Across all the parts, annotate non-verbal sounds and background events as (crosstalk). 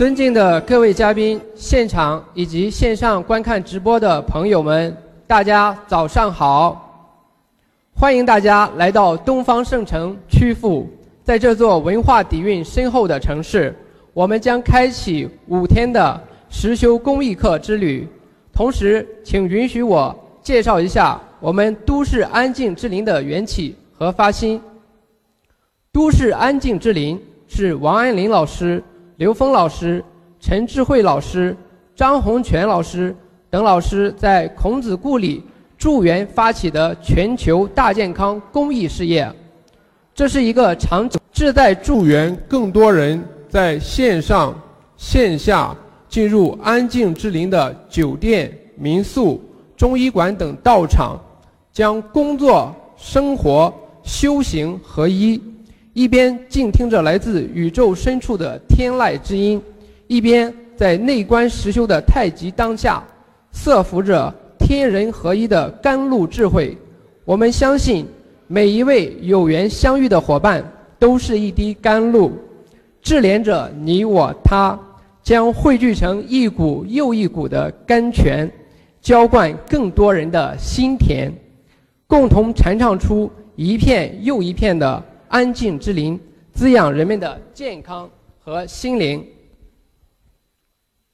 尊敬的各位嘉宾、现场以及线上观看直播的朋友们，大家早上好！欢迎大家来到东方圣城曲阜，在这座文化底蕴深厚的城市，我们将开启五天的实修公益课之旅。同时，请允许我介绍一下我们都市安静之林的缘起和发心。都市安静之林是王安林老师。刘峰老师、陈智慧老师、张洪全老师等老师在孔子故里助缘发起的全球大健康公益事业，这是一个长久志在助缘更多人在线上、线下进入安静之林的酒店、民宿、中医馆等道场，将工作、生活、修行合一。一边静听着来自宇宙深处的天籁之音，一边在内观实修的太极当下，摄服着天人合一的甘露智慧。我们相信，每一位有缘相遇的伙伴都是一滴甘露，智联着你我他，将汇聚成一股又一股的甘泉，浇灌更多人的心田，共同禅唱出一片又一片的。安静之林，滋养人们的健康和心灵。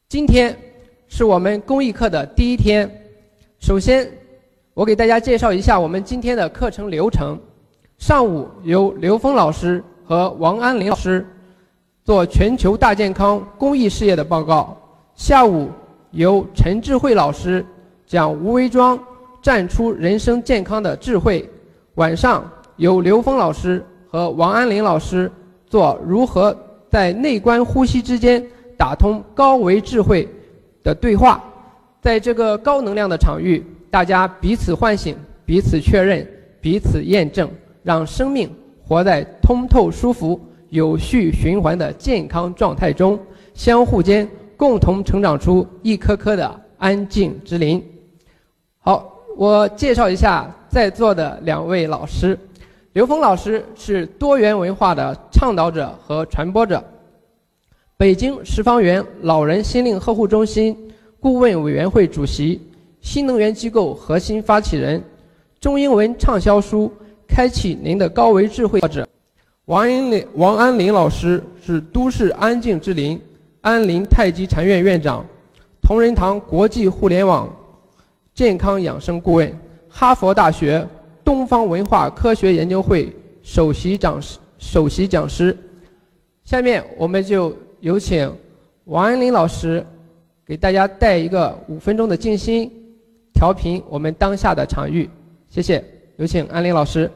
今天是我们公益课的第一天。首先，我给大家介绍一下我们今天的课程流程。上午由刘峰老师和王安林老师做全球大健康公益事业的报告。下午由陈智慧老师讲无为庄站出人生健康的智慧。晚上由刘峰老师。和王安林老师做如何在内观呼吸之间打通高维智慧的对话，在这个高能量的场域，大家彼此唤醒、彼此确认、彼此验证，让生命活在通透、舒服、有序循环的健康状态中，相互间共同成长出一颗颗的安静之林。好，我介绍一下在座的两位老师。刘峰老师是多元文化的倡导者和传播者，北京十方园老人心灵呵护中心顾问委员会主席，新能源机构核心发起人，中英文畅销书《开启您的高维智慧》作者。王安林王安林老师是都市安静之林安林太极禅院院长，同仁堂国际互联网健康养生顾问，哈佛大学。东方文化科学研究会首席讲师，首席讲师。下面我们就有请王安林老师给大家带一个五分钟的静心，调频我们当下的场域。谢谢，有请安林老师。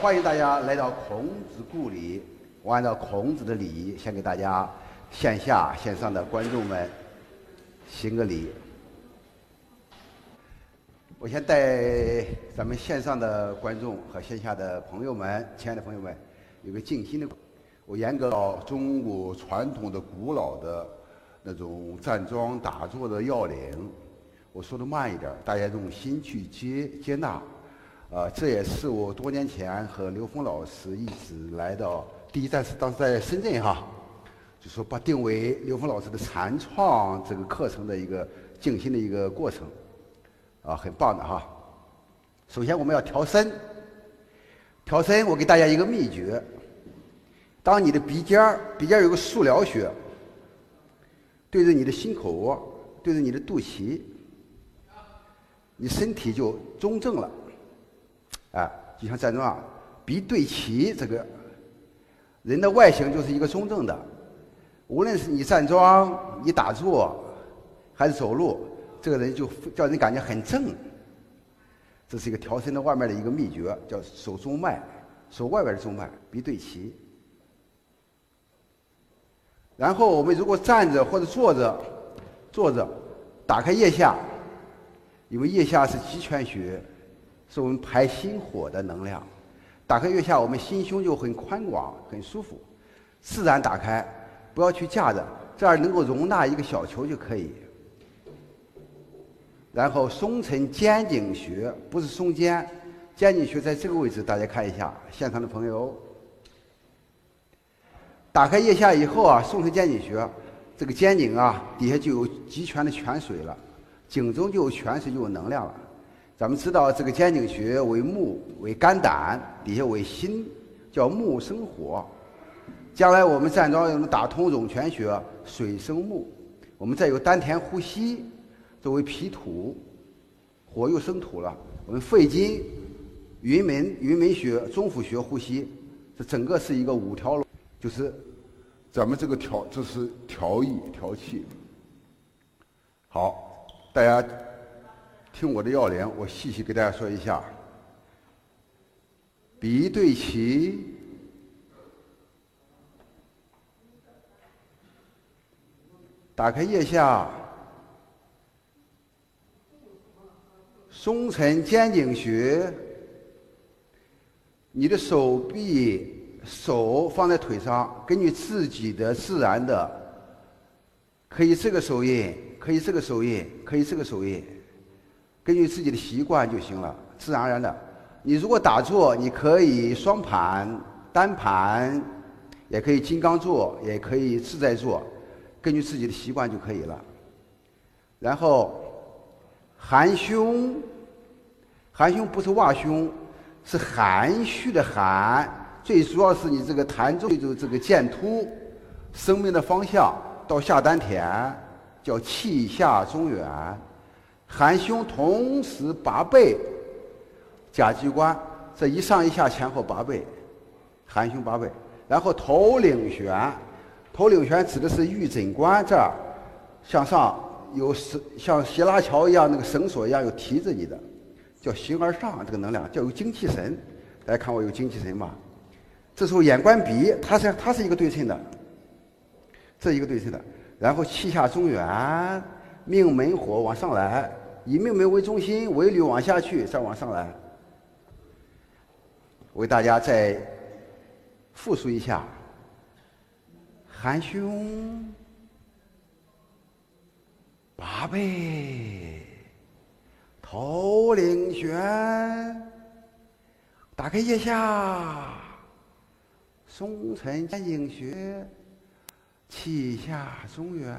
欢迎大家来到孔子故里，我按照孔子的礼仪，先给大家线下、线上的观众们行个礼。我先带咱们线上的观众和线下的朋友们，亲爱的朋友们，有个静心的。我严格到中国传统的古老的那种站桩打坐的要领。我说的慢一点，大家用心去接接纳。呃，这也是我多年前和刘峰老师一直来到第一站是当时在深圳哈，就说把定为刘峰老师的禅创这个课程的一个静心的一个过程。啊，很棒的哈！首先我们要调身，调身，我给大家一个秘诀：当你的鼻尖儿鼻尖儿有个束疗穴，对着你的心口窝，对着你的肚脐，你身体就中正了。哎，就像站桩啊，鼻对齐，这个人的外形就是一个中正的。无论是你站桩、你打坐，还是走路。这个人就叫人感觉很正，这是一个调身的外面的一个秘诀，叫手中脉，手外边的中脉，鼻对齐。然后我们如果站着或者坐着，坐着，打开腋下，因为腋下是极泉穴，是我们排心火的能量。打开腋下，我们心胸就很宽广，很舒服，自然打开，不要去架着，这样能够容纳一个小球就可以。然后松沉肩颈穴，不是松肩，肩颈穴在这个位置，大家看一下，现场的朋友。打开腋下以后啊，松沉肩颈穴，这个肩颈啊底下就有极泉的泉水了，颈中就有泉水，就有能量了。咱们知道这个肩颈穴为木，为肝胆，底下为心，叫木生火。将来我们站桩能打通涌泉穴，水生木。我们再有丹田呼吸，作为脾土，火又生土了。我们肺经、云门、云门穴、中府穴呼吸，这整个是一个五条龙，就是咱们这个调，这是调意调气。好，大家听我的要领，我细细给大家说一下：鼻对齐。打开腋下，松沉肩颈穴。你的手臂、手放在腿上，根据自己的自然的，可以这个手印，可以这个手印，可以这个手印，根据自己的习惯就行了，自然而然的。你如果打坐，你可以双盘、单盘，也可以金刚坐，也可以自在坐。根据自己的习惯就可以了。然后含胸，含胸不是挖胸，是含蓄的含。最主要是你这个痰中就这个剑突，生命的方向到下丹田，叫气下中原。含胸同时八倍，甲机关这一上一下前后八倍，含胸八倍。然后头领悬。头领旋指的是玉枕关这儿，向上有绳，像斜拉桥一样，那个绳索一样有提着你的，叫形而上这个能量，叫有精气神。大家看我有精气神吗？这时候眼观鼻，它是它是一个对称的，这一个对称的。然后气下中原，命门火往上来，以命门为中心，为虑往下去，再往上来。我给大家再复述一下。含胸八倍，头领悬，打开腋下，松沉肩颈穴，气下中原。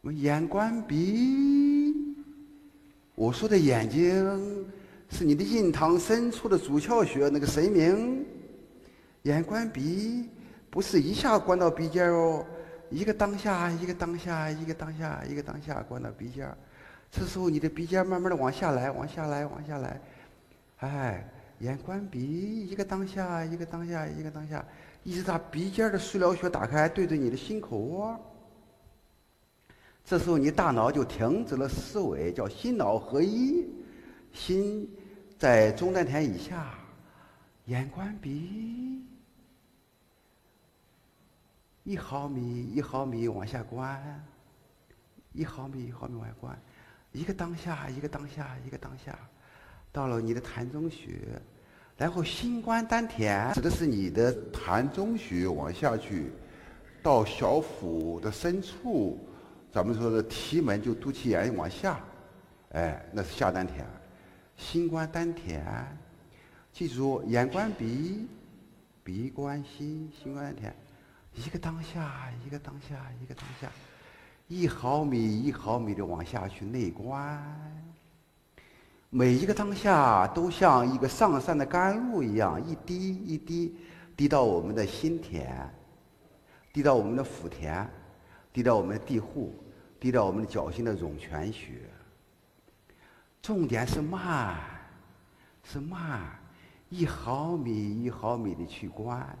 我眼观鼻，我说的眼睛是你的印堂深处的主窍穴，那个神明。眼观鼻，不是一下关到鼻尖哦，一个当下，一个当下，一个当下，一个当下关到鼻尖儿这时候你的鼻尖慢慢的往下来，往下来，往下来，哎，眼观鼻，一个当下，一个当下，一个当下，一直到鼻尖的枢纽穴打开，对着你的心口窝。这时候你大脑就停止了思维，叫心脑合一，心在中丹田以下，眼观鼻。一毫米一毫米往下关，一毫米一毫米往下观，一个当下一个当下一个当下，到了你的痰中穴，然后心关丹田，指的是你的痰中穴往下去，到小腹的深处，咱们说的提门就肚脐眼往下，哎，那是下丹田，心关丹田，记住眼观鼻，鼻观心，心观丹田。一个当下，一个当下，一个当下，一毫米一毫米的往下去内观。每一个当下都像一个上善的甘露一样，一滴一滴滴到我们的心田，滴到我们的腹田，滴到我们的地户，滴到我们的脚心的涌泉穴。重点是慢，是慢，一毫米一毫米的去观。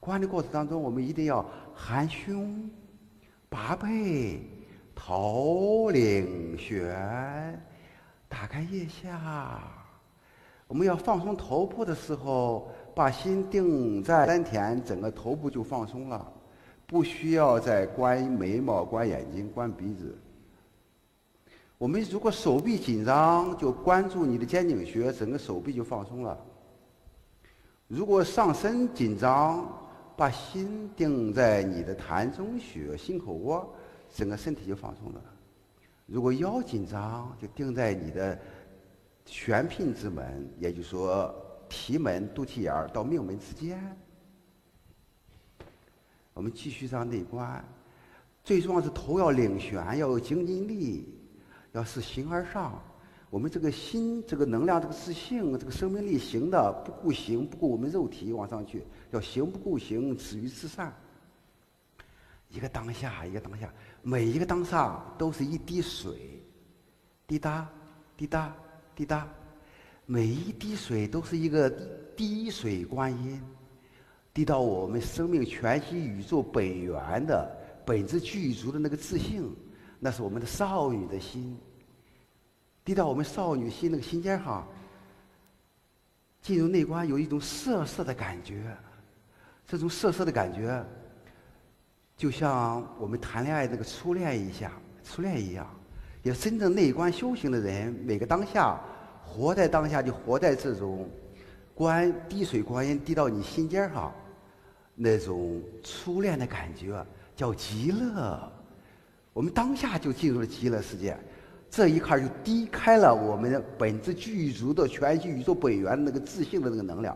关的过程当中，我们一定要含胸拔背，头领悬，打开腋下。我们要放松头部的时候，把心定在丹田，整个头部就放松了，不需要再关眉毛、关眼睛、关鼻子。我们如果手臂紧张，就关注你的肩颈穴，整个手臂就放松了。如果上身紧张，把心定在你的膻中穴、心口窝，整个身体就放松了。如果腰紧张，就定在你的玄牝之门，也就是说提门、肚脐眼儿到命门之间。我们继续上内观。最重要是头要领悬，要有精进力，要是形而上。我们这个心，这个能量，这个自信，这个生命力行的不顾形，不顾我们肉体往上去，叫行不顾行，止于至善。一个当下，一个当下，每一个当下都是一滴水，滴答，滴答，滴答，每一滴水都是一个滴水观音，滴到我们生命全息宇宙本源的本质具足的那个自信，那是我们的少女的心。滴到我们少女心那个心尖上，进入内观有一种涩涩的感觉，这种涩涩的感觉，就像我们谈恋爱那个初恋一样，初恋一样。也真正内观修行的人，每个当下，活在当下就活在这种观滴水观音滴到你心尖上，那种初恋的感觉叫极乐。我们当下就进入了极乐世界。这一刻就低开了我们的本质具足的全息宇宙本源那个自信的那个能量。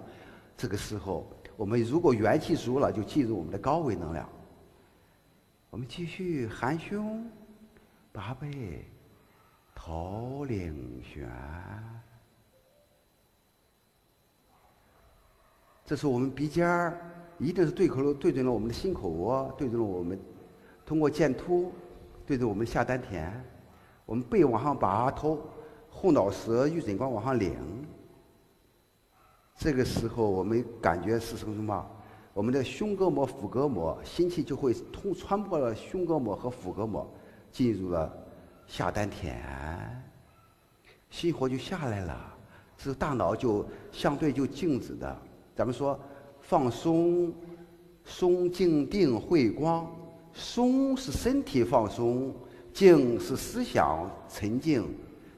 这个时候，我们如果元气足了，就进入我们的高维能量。我们继续含胸，八背，头领旋。这是我们鼻尖儿，一定是对口对准了我们的心口窝，对准了我们，通过剑突，对准我们下丹田。我们背往上拔，头后脑舌、玉枕光往上领。这个时候，我们感觉是什么？我们的胸膈膜、腹膈膜，心气就会通穿破了胸膈膜和腹膈膜，进入了下丹田，心火就下来了，这大脑就相对就静止的。咱们说放松、松、静、定、慧、光，松是身体放松。静是思想沉静，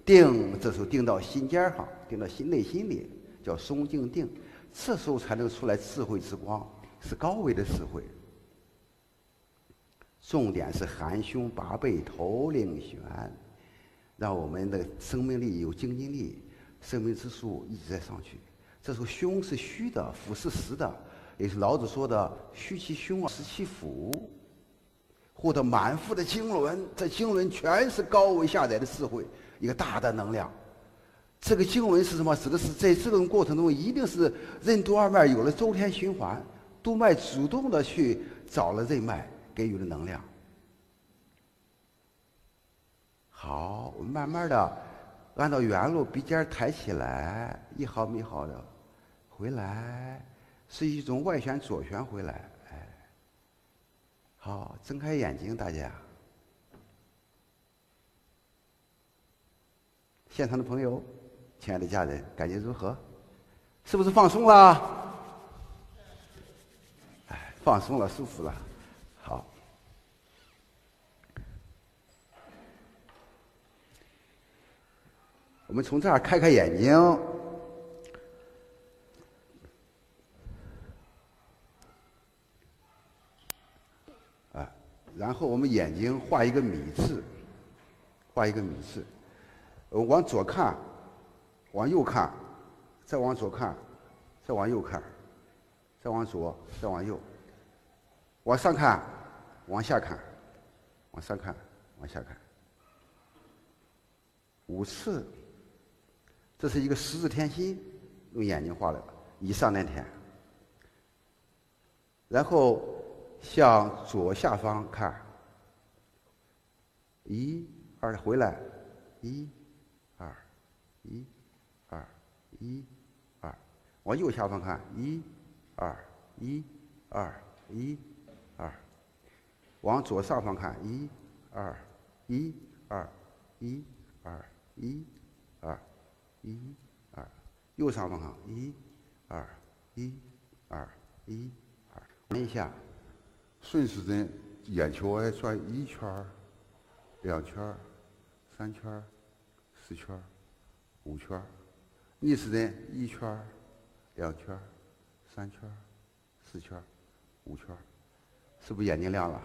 定这时候定到心尖上，定到心内心里，叫松静定，这时候才能出来智慧之光，是高维的智慧。重点是含胸拔背，头领悬，让我们的生命力有精进力，生命之树一直在上去。这时候胸是虚的，腹是实的，也是老子说的“虚其胸而实其腹”。获得满腹的经纶，这经纶全是高维下载的智慧，一个大的能量。这个经文是什么？指的是在这种过程中，一定是任督二脉有了周天循环，督脉主动的去找了任脉，给予了能量。好，我们慢慢的按照原路鼻尖抬起来，一毫米一毫的回来，是一种外旋左旋回来。哎好，睁开眼睛，大家。现场的朋友，亲爱的家人，感觉如何？是不是放松了？哎，放松了，舒服了。好，我们从这儿开开眼睛。然后我们眼睛画一个米字，画一个米字，往左看，往右看，再往左看，再往右看，再往左，再往右，往上看，往下看，往上看，往下看，五次。这是一个十字天心，用眼睛画的，以上丹田，然后。向左下方看，一、二，回来，一、二，一、一、二，往右下方看，一、二，一、二，一、二，往左上方看，一、二，一、二，一、二，一、二，一、二，右上方看，一、二，一、二，一、二，闻一下。顺时针眼球哎转一圈、两圈、三圈、四圈、五圈；逆时针一圈儿、两圈儿、三圈儿、四圈儿、五圈儿，是不是眼睛亮了？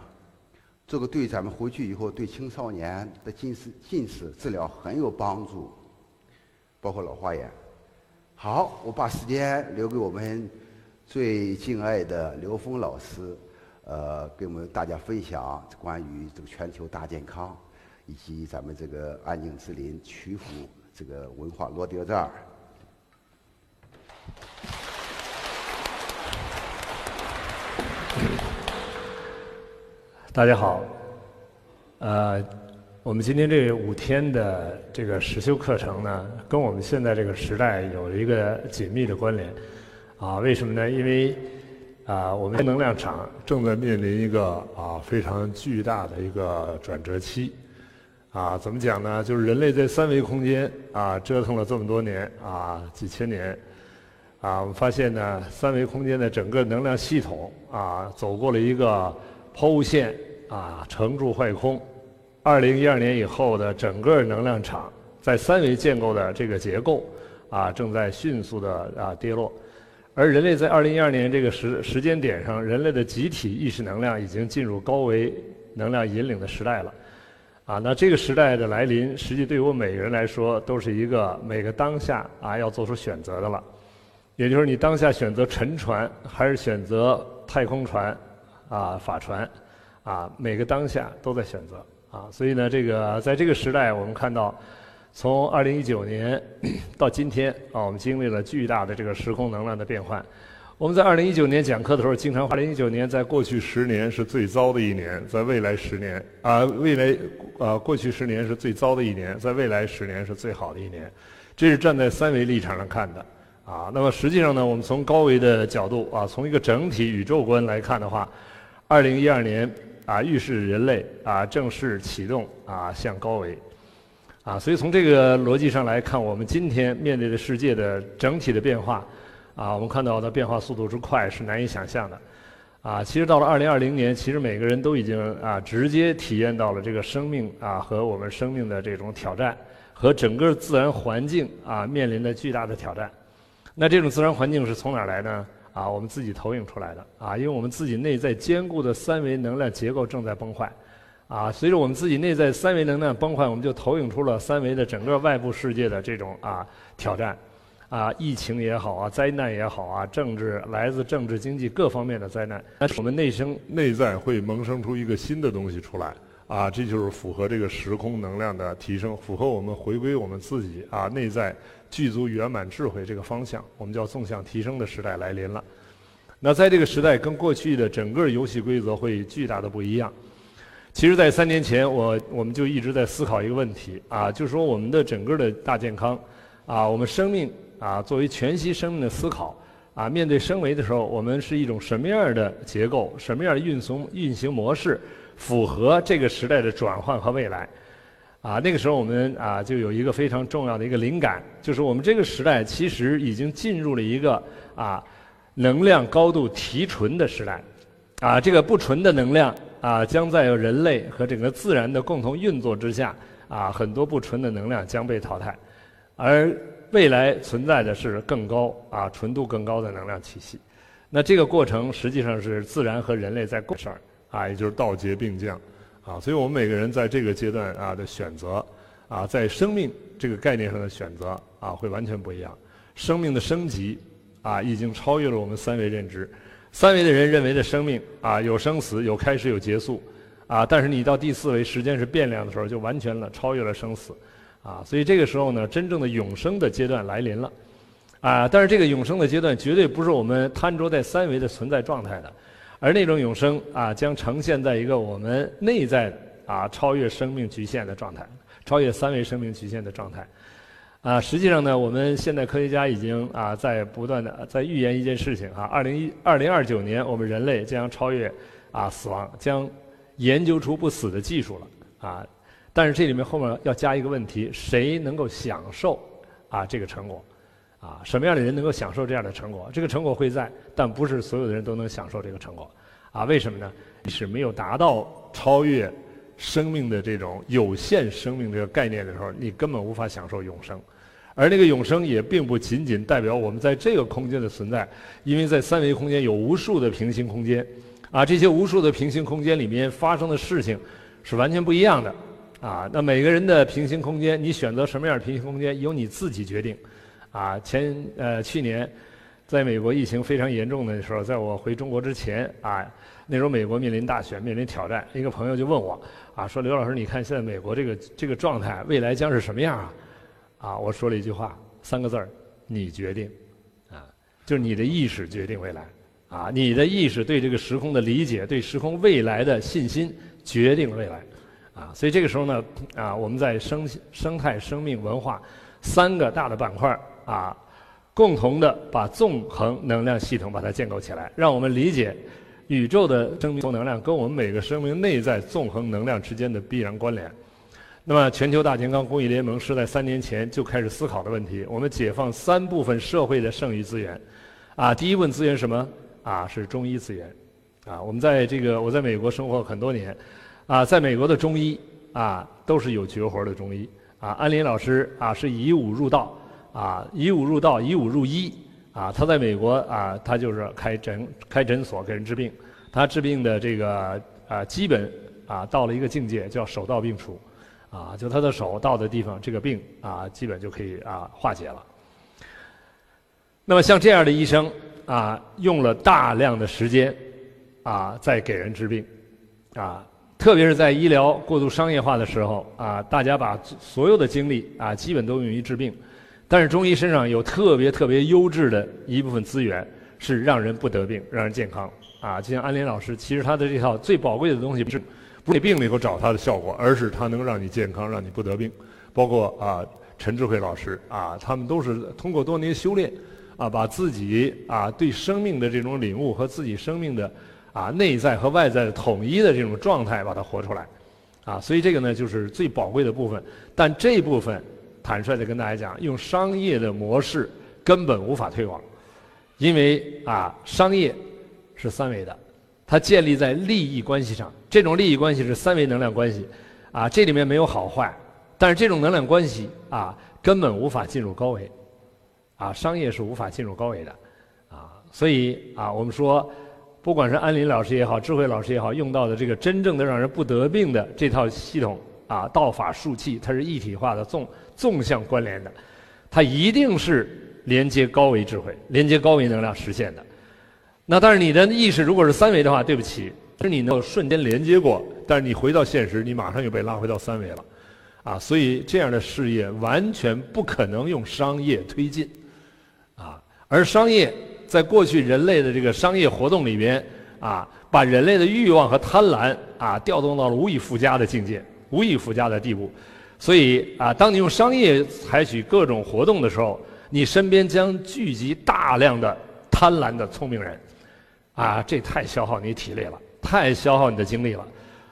这个对咱们回去以后对青少年的近视、近视治疗很有帮助，包括老花眼。好，我把时间留给我们最敬爱的刘峰老师。呃，给我们大家分享关于这个全球大健康，以及咱们这个安静之林曲阜这个文化落地到这儿。大家好，呃，我们今天这五天的这个实修课程呢，跟我们现在这个时代有一个紧密的关联，啊，为什么呢？因为啊，我们能量场正在面临一个啊非常巨大的一个转折期，啊，怎么讲呢？就是人类在三维空间啊折腾了这么多年啊几千年，啊，我们发现呢，三维空间的整个能量系统啊走过了一个。抛物线啊，成住坏空。二零一二年以后的整个能量场在三维建构的这个结构啊，正在迅速的啊跌落。而人类在二零一二年这个时时间点上，人类的集体意识能量已经进入高维能量引领的时代了。啊，那这个时代的来临，实际对于我每个人来说，都是一个每个当下啊要做出选择的了。也就是你当下选择沉船，还是选择太空船？啊，法船，啊，每个当下都在选择啊，所以呢，这个在这个时代，我们看到，从二零一九年 (coughs) 到今天啊，我们经历了巨大的这个时空能量的变换。我们在二零一九年讲课的时候，经常二零一九年在过去十年是最糟的一年，在未来十年啊，未来啊，过去十年是最糟的一年，在未来十年是最好的一年，这是站在三维立场上看的啊。那么实际上呢，我们从高维的角度啊，从一个整体宇宙观来看的话。二零一二年啊，预示人类啊正式启动啊向高维啊，所以从这个逻辑上来看，我们今天面对的世界的整体的变化啊，我们看到的变化速度之快是难以想象的啊。其实到了二零二零年，其实每个人都已经啊直接体验到了这个生命啊和我们生命的这种挑战，和整个自然环境啊面临的巨大的挑战。那这种自然环境是从哪儿来呢？啊，我们自己投影出来的。啊，因为我们自己内在坚固的三维能量结构正在崩坏，啊，随着我们自己内在三维能量崩坏，我们就投影出了三维的整个外部世界的这种啊挑战，啊，疫情也好啊，灾难也好啊，政治来自政治经济各方面的灾难，但是我们内生内在会萌生出一个新的东西出来，啊，这就是符合这个时空能量的提升，符合我们回归我们自己。啊内在。具足圆满智慧这个方向，我们叫纵向提升的时代来临了。那在这个时代，跟过去的整个游戏规则会巨大的不一样。其实，在三年前，我我们就一直在思考一个问题啊，就是说我们的整个的大健康啊，我们生命啊，作为全息生命的思考啊，面对升维的时候，我们是一种什么样的结构，什么样的运行运行模式，符合这个时代的转换和未来。啊，那个时候我们啊就有一个非常重要的一个灵感，就是我们这个时代其实已经进入了一个啊能量高度提纯的时代，啊这个不纯的能量啊将在人类和整个自然的共同运作之下啊很多不纯的能量将被淘汰，而未来存在的是更高啊纯度更高的能量体系，那这个过程实际上是自然和人类在共事儿啊，也就是道劫并降。啊，所以我们每个人在这个阶段啊的选择，啊，在生命这个概念上的选择啊，会完全不一样。生命的升级啊，已经超越了我们三维认知。三维的人认为的生命啊，有生死，有开始，有结束，啊，但是你到第四维，时间是变量的时候，就完全了，超越了生死，啊，所以这个时候呢，真正的永生的阶段来临了，啊，但是这个永生的阶段绝对不是我们贪着在三维的存在状态的。而那种永生啊，将呈现在一个我们内在啊超越生命局限的状态，超越三维生命局限的状态。啊，实际上呢，我们现代科学家已经啊在不断的在预言一件事情啊，二零一二零二九年，我们人类将超越啊死亡，将研究出不死的技术了啊。但是这里面后面要加一个问题：谁能够享受啊这个成果？啊，什么样的人能够享受这样的成果？这个成果会在，但不是所有的人都能享受这个成果。啊，为什么呢？是没有达到超越生命的这种有限生命这个概念的时候，你根本无法享受永生。而那个永生也并不仅仅代表我们在这个空间的存在，因为在三维空间有无数的平行空间，啊，这些无数的平行空间里面发生的事情是完全不一样的。啊，那每个人的平行空间，你选择什么样的平行空间，由你自己决定。啊，前呃去年，在美国疫情非常严重的时候，在我回中国之前啊，那时候美国面临大选，面临挑战。一个朋友就问我啊，说刘老师，你看现在美国这个这个状态，未来将是什么样啊？啊，我说了一句话，三个字儿：你决定。啊，就是你的意识决定未来。啊，你的意识对这个时空的理解，对时空未来的信心，决定未来。啊，所以这个时候呢，啊，我们在生生态、生命、文化三个大的板块啊。共同的把纵横能量系统把它建构起来，让我们理解宇宙的生命能量跟我们每个生命内在纵横能量之间的必然关联。那么，全球大健康公益联盟是在三年前就开始思考的问题。我们解放三部分社会的剩余资源，啊，第一部分资源什么？啊，是中医资源。啊，我们在这个我在美国生活很多年，啊，在美国的中医啊都是有绝活的中医。啊，安林老师啊是以武入道。啊，以武入道，以武入医。啊，他在美国啊，他就是开诊开诊所给人治病。他治病的这个啊，基本啊到了一个境界，叫手到病除。啊，就他的手到的地方，这个病啊，基本就可以啊化解了。那么像这样的医生啊，用了大量的时间啊，在给人治病。啊，特别是在医疗过度商业化的时候啊，大家把所有的精力啊，基本都用于治病。但是中医身上有特别特别优质的一部分资源，是让人不得病，让人健康啊！就像安林老师，其实他的这套最宝贵的东西，不是不给病里头找他的效果，而是他能让你健康，让你不得病。包括啊，陈志慧老师啊，他们都是通过多年修炼啊，把自己啊对生命的这种领悟和自己生命的啊内在和外在的统一的这种状态，把它活出来啊！所以这个呢，就是最宝贵的部分。但这部分。坦率的跟大家讲，用商业的模式根本无法推广，因为啊，商业是三维的，它建立在利益关系上。这种利益关系是三维能量关系，啊，这里面没有好坏，但是这种能量关系啊，根本无法进入高维，啊，商业是无法进入高维的，啊，所以啊，我们说，不管是安林老师也好，智慧老师也好，用到的这个真正的让人不得病的这套系统啊，道法术器，它是一体化的纵。纵向关联的，它一定是连接高维智慧、连接高维能量实现的。那但是你的意识如果是三维的话，对不起，是你能够瞬间连接过，但是你回到现实，你马上又被拉回到三维了，啊，所以这样的事业完全不可能用商业推进，啊，而商业在过去人类的这个商业活动里边，啊，把人类的欲望和贪婪啊调动到了无以复加的境界、无以复加的地步。所以啊，当你用商业采取各种活动的时候，你身边将聚集大量的贪婪的聪明人，啊，这太消耗你体力了，太消耗你的精力了。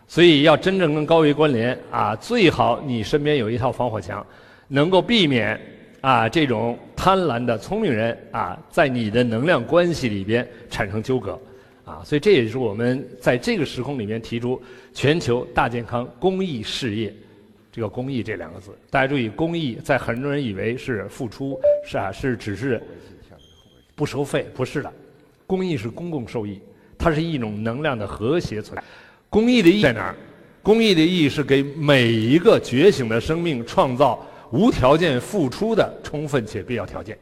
所以要真正跟高维关联啊，最好你身边有一套防火墙，能够避免啊这种贪婪的聪明人啊在你的能量关系里边产生纠葛，啊，所以这也是我们在这个时空里面提出全球大健康公益事业。这个公益这两个字，大家注意，公益在很多人以为是付出，是啊，是只是不收费，不是的，公益是公共受益，它是一种能量的和谐存在。公益的意义在哪儿？公益的意义是给每一个觉醒的生命创造无条件付出的充分且必要条件，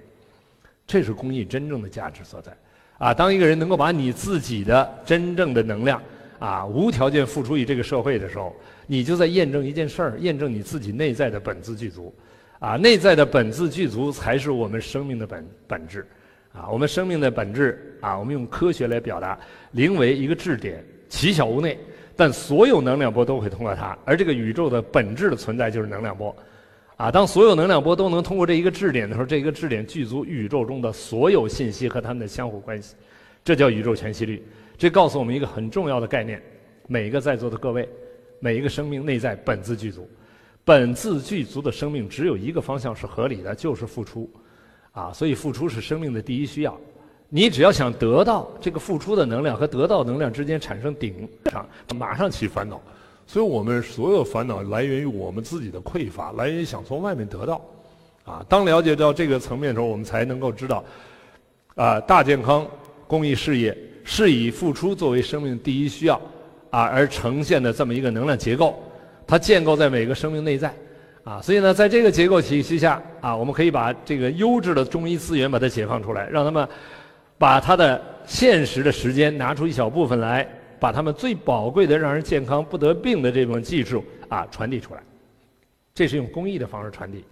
这是公益真正的价值所在。啊，当一个人能够把你自己的真正的能量啊无条件付出于这个社会的时候。你就在验证一件事儿，验证你自己内在的本自具足，啊，内在的本自具足才是我们生命的本本质，啊，我们生命的本质啊，我们用科学来表达，灵为一个质点，奇小无内，但所有能量波都会通过它，而这个宇宙的本质的存在就是能量波，啊，当所有能量波都能通过这一个质点的时候，这一个质点具足宇宙中的所有信息和它们的相互关系，这叫宇宙全息律，这告诉我们一个很重要的概念，每一个在座的各位。每一个生命内在本自具足，本自具足的生命只有一个方向是合理的，就是付出，啊，所以付出是生命的第一需要。你只要想得到这个付出的能量和得到能量之间产生顶上，马上起烦恼。所以我们所有烦恼来源于我们自己的匮乏，来源于想从外面得到。啊，当了解到这个层面的时候，我们才能够知道，啊，大健康公益事业是以付出作为生命第一需要。啊，而呈现的这么一个能量结构，它建构在每个生命内在，啊，所以呢，在这个结构体系下，啊，我们可以把这个优质的中医资源把它解放出来，让他们把他的现实的时间拿出一小部分来，把他们最宝贵的让人健康不得病的这种技术啊传递出来。这是用公益的方式传递。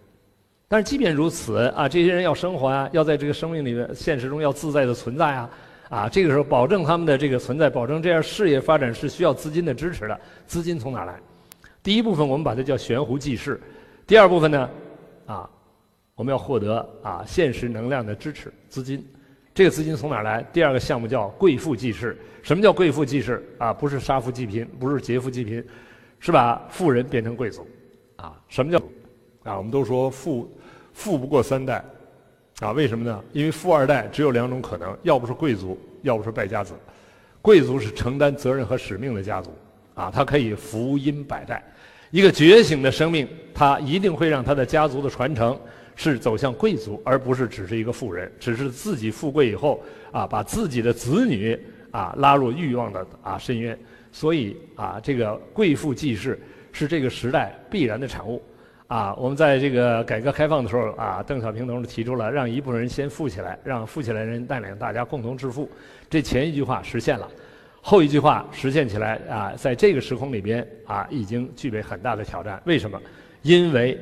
但是即便如此啊，这些人要生活啊，要在这个生命里面现实中要自在的存在啊，啊，这个时候保证他们的这个存在，保证这样事业发展是需要资金的支持的。资金从哪来？第一部分我们把它叫悬壶济世，第二部分呢，啊，我们要获得啊现实能量的支持资金。这个资金从哪来？第二个项目叫贵妇济世。什么叫贵妇济世？啊，不是杀富济贫，不是劫富济贫，是把富人变成贵族。啊，什么叫？啊，我们都说富，富不过三代。啊，为什么呢？因为富二代只有两种可能，要不是贵族，要不是败家子。贵族是承担责任和使命的家族。啊，他可以福荫百代。一个觉醒的生命，他一定会让他的家族的传承。是走向贵族，而不是只是一个富人，只是自己富贵以后啊，把自己的子女啊拉入欲望的啊深渊。所以啊，这个贵妇济世是这个时代必然的产物。啊，我们在这个改革开放的时候啊，邓小平同志提出了让一部分人先富起来，让富起来人带领大家共同致富。这前一句话实现了，后一句话实现起来啊，在这个时空里边啊，已经具备很大的挑战。为什么？因为。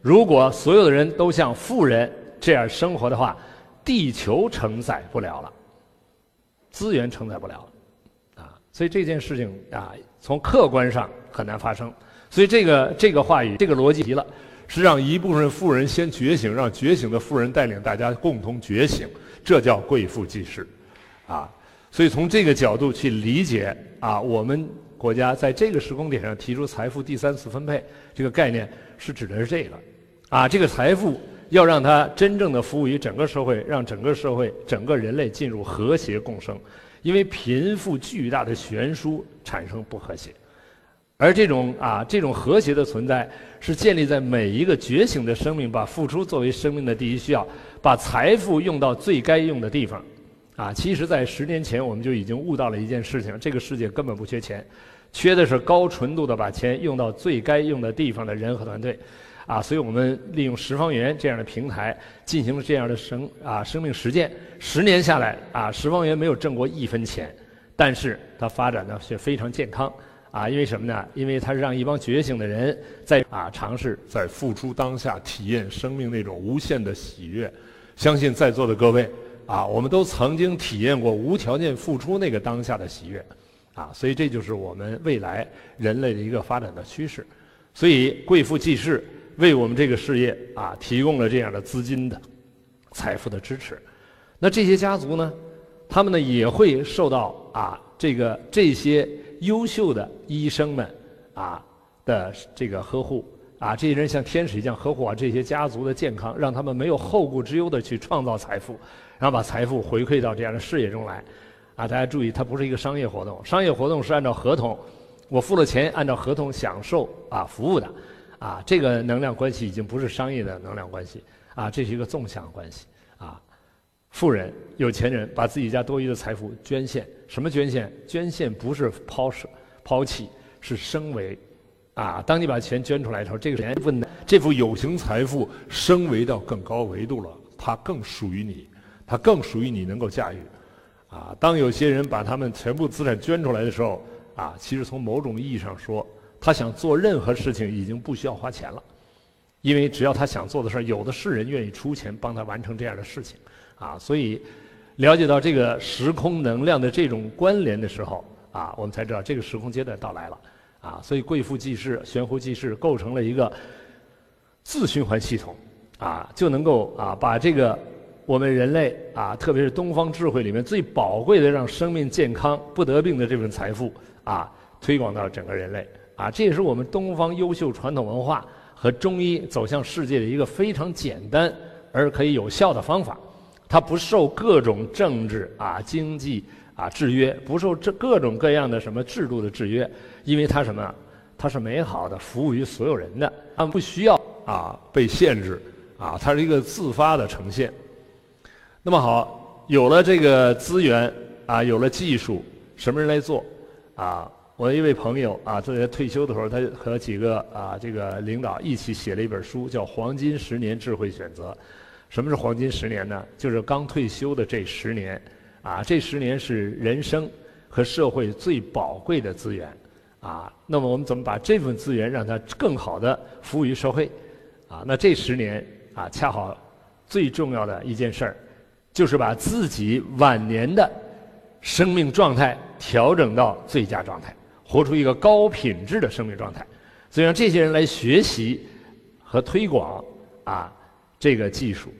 如果所有的人都像富人这样生活的话，地球承载不了了，资源承载不了了，啊，所以这件事情啊，从客观上很难发生。所以这个这个话语，这个逻辑提了，是让一部分富人先觉醒，让觉醒的富人带领大家共同觉醒，这叫贵妇济世，啊，所以从这个角度去理解啊，我们国家在这个时空点上提出财富第三次分配这个概念。是指的是这个，啊，这个财富要让它真正的服务于整个社会，让整个社会、整个人类进入和谐共生。因为贫富巨大的悬殊产生不和谐，而这种啊这种和谐的存在是建立在每一个觉醒的生命把付出作为生命的第一需要，把财富用到最该用的地方。啊，其实，在十年前我们就已经悟到了一件事情：这个世界根本不缺钱。缺的是高纯度的把钱用到最该用的地方的人和团队，啊，所以我们利用十方园这样的平台进行了这样的生啊生命实践。十年下来，啊，十方园没有挣过一分钱，但是它发展的却非常健康，啊，因为什么呢？因为它是让一帮觉醒的人在啊尝试在付出当下体验生命那种无限的喜悦。相信在座的各位，啊，我们都曾经体验过无条件付出那个当下的喜悦。啊，所以这就是我们未来人类的一个发展的趋势，所以贵妇济世为我们这个事业啊提供了这样的资金的财富的支持。那这些家族呢，他们呢也会受到啊这个这些优秀的医生们啊的这个呵护啊，这些人像天使一样呵护啊这些家族的健康，让他们没有后顾之忧的去创造财富，然后把财富回馈到这样的事业中来。啊，大家注意，它不是一个商业活动。商业活动是按照合同，我付了钱，按照合同享受啊服务的，啊，这个能量关系已经不是商业的能量关系，啊，这是一个纵向关系，啊，富人、有钱人把自己家多余的财富捐献，什么捐献？捐献不是抛舍、抛弃，是升维，啊，当你把钱捐出来的时候，这个钱问的这幅有形财富升维到更高维度了，它更属于你，它更属于你能够驾驭。啊，当有些人把他们全部资产捐出来的时候，啊，其实从某种意义上说，他想做任何事情已经不需要花钱了，因为只要他想做的事儿，有的是人愿意出钱帮他完成这样的事情，啊，所以了解到这个时空能量的这种关联的时候，啊，我们才知道这个时空阶段到来了，啊，所以贵妇济世、悬壶济世构成了一个自循环系统，啊，就能够啊把这个。我们人类啊，特别是东方智慧里面最宝贵的，让生命健康不得病的这份财富啊，推广到整个人类啊，这也是我们东方优秀传统文化和中医走向世界的一个非常简单而可以有效的方法。它不受各种政治啊、经济啊制约，不受这各种各样的什么制度的制约，因为它什么？它是美好的，服务于所有人的，它不需要啊被限制啊，它是一个自发的呈现。那么好，有了这个资源啊，有了技术，什么人来做？啊，我一位朋友啊，在退休的时候，他和几个啊这个领导一起写了一本书，叫《黄金十年智慧选择》。什么是黄金十年呢？就是刚退休的这十年，啊，这十年是人生和社会最宝贵的资源，啊，那么我们怎么把这份资源让它更好的服务于社会？啊，那这十年啊，恰好最重要的一件事儿，就是把自己晚年的生命状态调整到最佳状态，活出一个高品质的生命状态。所以让这些人来学习和推广啊这个技术，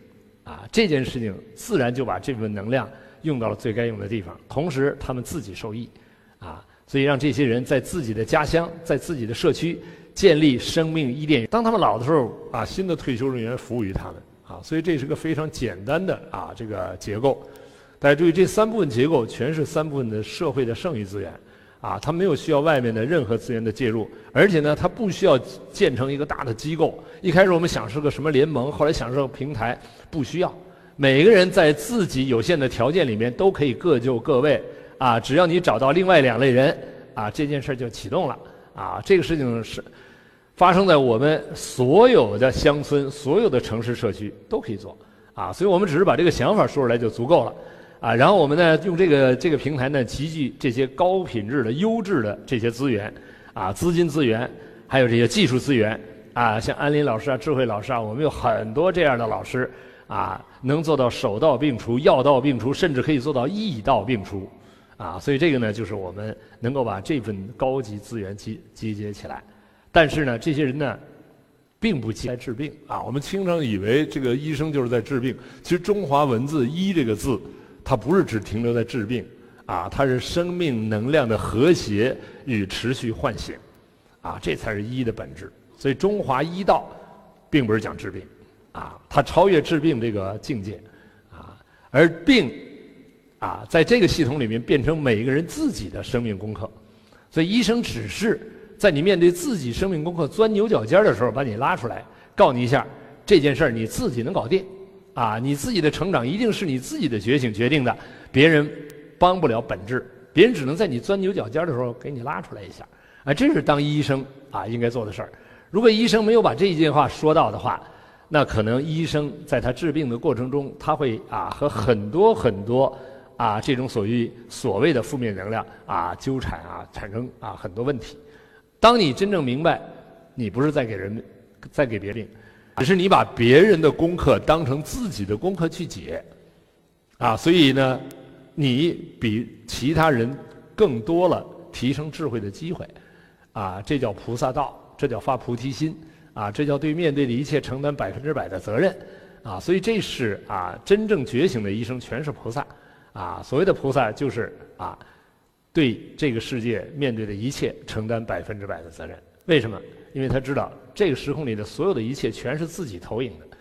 啊这件事情自然就把这部分能量用到了最该用的地方，同时他们自己受益，啊，所以让这些人在自己的家乡，在自己的社区。建立生命伊甸园，当他们老的时候啊，新的退休人员服务于他们啊，所以这是个非常简单的啊这个结构。大家注意，这三部分结构全是三部分的社会的剩余资源啊，它没有需要外面的任何资源的介入，而且呢，它不需要建成一个大的机构。一开始我们想是个什么联盟，后来想是个平台，不需要。每个人在自己有限的条件里面都可以各就各位啊，只要你找到另外两类人啊，这件事就启动了啊，这个事情是。发生在我们所有的乡村、所有的城市社区都可以做，啊，所以我们只是把这个想法说出来就足够了，啊，然后我们呢用这个这个平台呢集聚这些高品质的、优质的这些资源，啊，资金资源，还有这些技术资源，啊，像安林老师啊、智慧老师啊，我们有很多这样的老师，啊，能做到手到病除、药到病除，甚至可以做到医到病除，啊，所以这个呢就是我们能够把这份高级资源集集结起来。但是呢，这些人呢，并不来治病啊。我们经常以为这个医生就是在治病，其实中华文字“医”这个字，它不是只停留在治病啊，它是生命能量的和谐与持续唤醒啊，这才是医的本质。所以中华医道，并不是讲治病啊，它超越治病这个境界啊，而病啊，在这个系统里面变成每一个人自己的生命功课。所以医生只是。在你面对自己生命功课钻牛角尖的时候，把你拉出来，告你一下这件事儿你自己能搞定，啊，你自己的成长一定是你自己的觉醒决定的，别人帮不了本质，别人只能在你钻牛角尖的时候给你拉出来一下，啊，这是当医生啊应该做的事儿。如果医生没有把这一句话说到的话，那可能医生在他治病的过程中，他会啊和很多很多啊这种所谓所谓的负面能量啊纠缠啊，产生啊很多问题。当你真正明白，你不是在给人，在给别人，只是你把别人的功课当成自己的功课去解，啊，所以呢，你比其他人更多了提升智慧的机会，啊，这叫菩萨道，这叫发菩提心，啊，这叫对面对的一切承担百分之百的责任，啊，所以这是啊，真正觉醒的医生全是菩萨，啊，所谓的菩萨就是啊。对这个世界面对的一切承担百分之百的责任，为什么？因为他知道这个时空里的所有的一切全是自己投影的，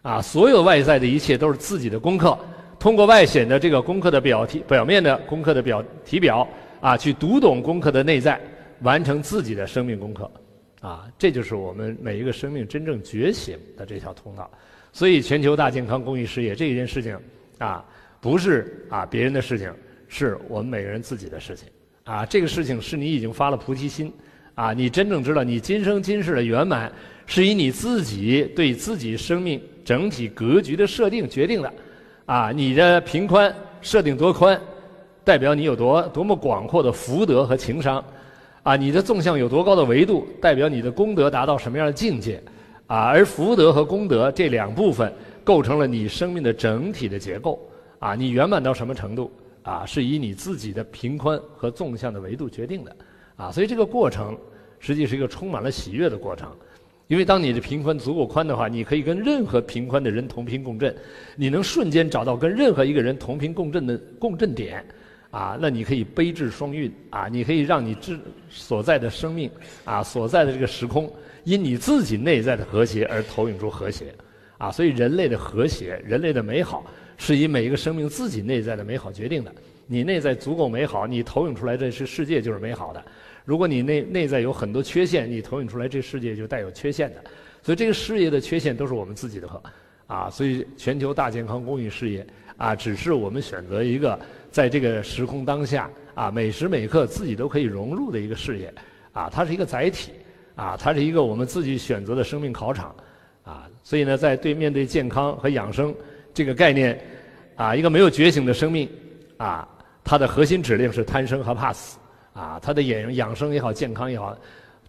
啊，所有外在的一切都是自己的功课，通过外显的这个功课的表题表面的功课的表体表啊，去读懂功课的内在，完成自己的生命功课，啊，这就是我们每一个生命真正觉醒的这条通道。所以，全球大健康公益事业这一件事情，啊，不是啊别人的事情。是我们每个人自己的事情，啊，这个事情是你已经发了菩提心，啊，你真正知道你今生今世的圆满是以你自己对自己生命整体格局的设定决定的，啊，你的平宽设定多宽，代表你有多多么广阔的福德和情商，啊，你的纵向有多高的维度，代表你的功德达到什么样的境界，啊，而福德和功德这两部分构成了你生命的整体的结构，啊，你圆满到什么程度？啊，是以你自己的平宽和纵向的维度决定的，啊，所以这个过程实际是一个充满了喜悦的过程，因为当你的平宽足够宽的话，你可以跟任何平宽的人同频共振，你能瞬间找到跟任何一个人同频共振的共振点，啊，那你可以悲智双运，啊，你可以让你之所在的生命，啊，所在的这个时空，因你自己内在的和谐而投影出和谐，啊，所以人类的和谐，人类的美好。是以每一个生命自己内在的美好决定的。你内在足够美好，你投影出来这是世界就是美好的。如果你内内在有很多缺陷，你投影出来这世界就带有缺陷的。所以这个事业的缺陷都是我们自己的啊。所以全球大健康公益事业啊，只是我们选择一个在这个时空当下啊，每时每刻自己都可以融入的一个事业啊。它是一个载体啊，它是一个我们自己选择的生命考场啊。所以呢，在对面对健康和养生。这个概念，啊，一个没有觉醒的生命，啊，它的核心指令是贪生和怕死，啊，他的养养生也好，健康也好，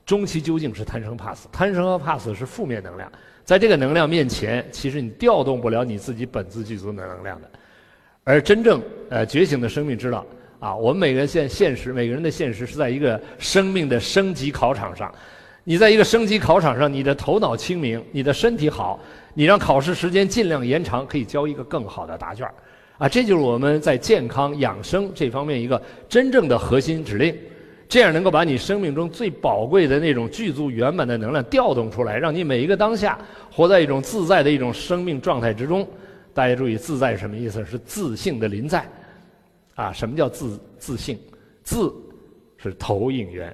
中期究竟是贪生怕死。贪生和怕死是负面能量，在这个能量面前，其实你调动不了你自己本自具足的能量的。而真正呃觉醒的生命知道，啊，我们每个人现现实，每个人的现实是在一个生命的升级考场上。你在一个升级考场上，你的头脑清明，你的身体好，你让考试时间尽量延长，可以交一个更好的答卷儿，啊，这就是我们在健康养生这方面一个真正的核心指令，这样能够把你生命中最宝贵的那种具足圆满的能量调动出来，让你每一个当下活在一种自在的一种生命状态之中。大家注意，自在是什么意思？是自性的临在，啊，什么叫自自性？自是投影源。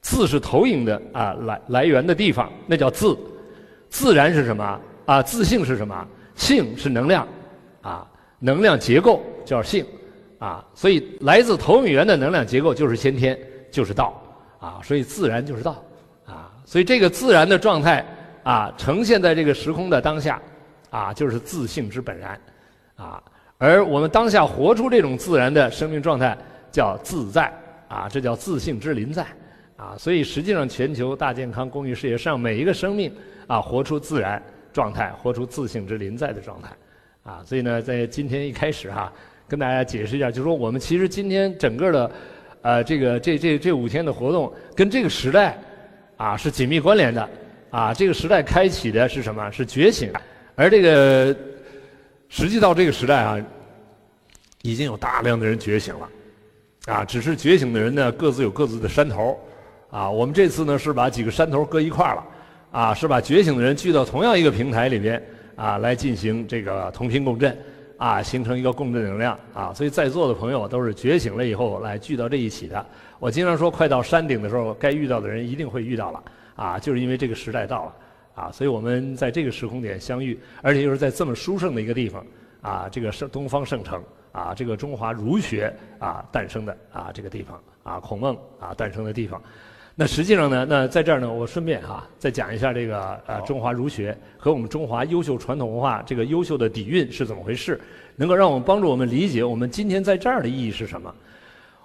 自是投影的啊来来源的地方，那叫自。自然是什么啊？自性是什么？性是能量，啊，能量结构叫性，啊，所以来自投影源的能量结构就是先天，就是道，啊，所以自然就是道，啊，所以这个自然的状态啊，呈现在这个时空的当下，啊，就是自性之本然，啊，而我们当下活出这种自然的生命状态叫自在，啊，这叫自性之临在。啊，所以实际上，全球大健康公益事业上每一个生命啊，活出自然状态，活出自性之临在的状态，啊，所以呢，在今天一开始哈，跟大家解释一下，就是说我们其实今天整个的，呃，这个这这这五天的活动跟这个时代啊是紧密关联的，啊，这个时代开启的是什么？是觉醒，而这个实际到这个时代啊，已经有大量的人觉醒了，啊，只是觉醒的人呢，各自有各自的山头。啊，我们这次呢是把几个山头搁一块了，啊，是把觉醒的人聚到同样一个平台里边，啊，来进行这个同频共振，啊，形成一个共振能量，啊，所以在座的朋友都是觉醒了以后来聚到这一起的。我经常说，快到山顶的时候，该遇到的人一定会遇到了，啊，就是因为这个时代到了，啊，所以我们在这个时空点相遇，而且又是在这么殊胜的一个地方，啊，这个圣东方圣城，啊，这个中华儒学啊诞生的啊这个地方，啊，孔孟啊诞生的地方。那实际上呢，那在这儿呢，我顺便哈再讲一下这个呃中华儒学和我们中华优秀传统文化这个优秀的底蕴是怎么回事，能够让我们帮助我们理解我们今天在这儿的意义是什么。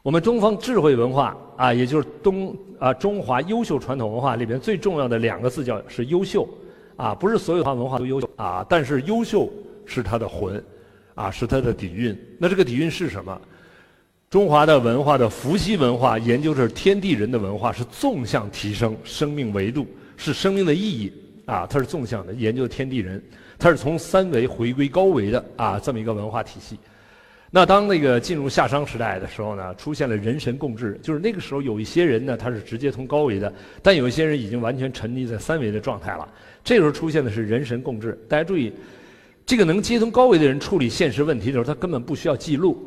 我们东方智慧文化啊，也就是东啊中华优秀传统文化里边最重要的两个字叫是优秀，啊不是所有文化都优秀啊，但是优秀是它的魂，啊是它的底蕴。那这个底蕴是什么？中华的文化的伏羲文化研究是天地人的文化，是纵向提升生命维度，是生命的意义啊，它是纵向的研究天地人，它是从三维回归高维的啊这么一个文化体系。那当那个进入夏商时代的时候呢，出现了人神共治，就是那个时候有一些人呢他是直接从高维的，但有一些人已经完全沉溺在三维的状态了。这个时候出现的是人神共治，大家注意，这个能接通高维的人处理现实问题的时候，他根本不需要记录。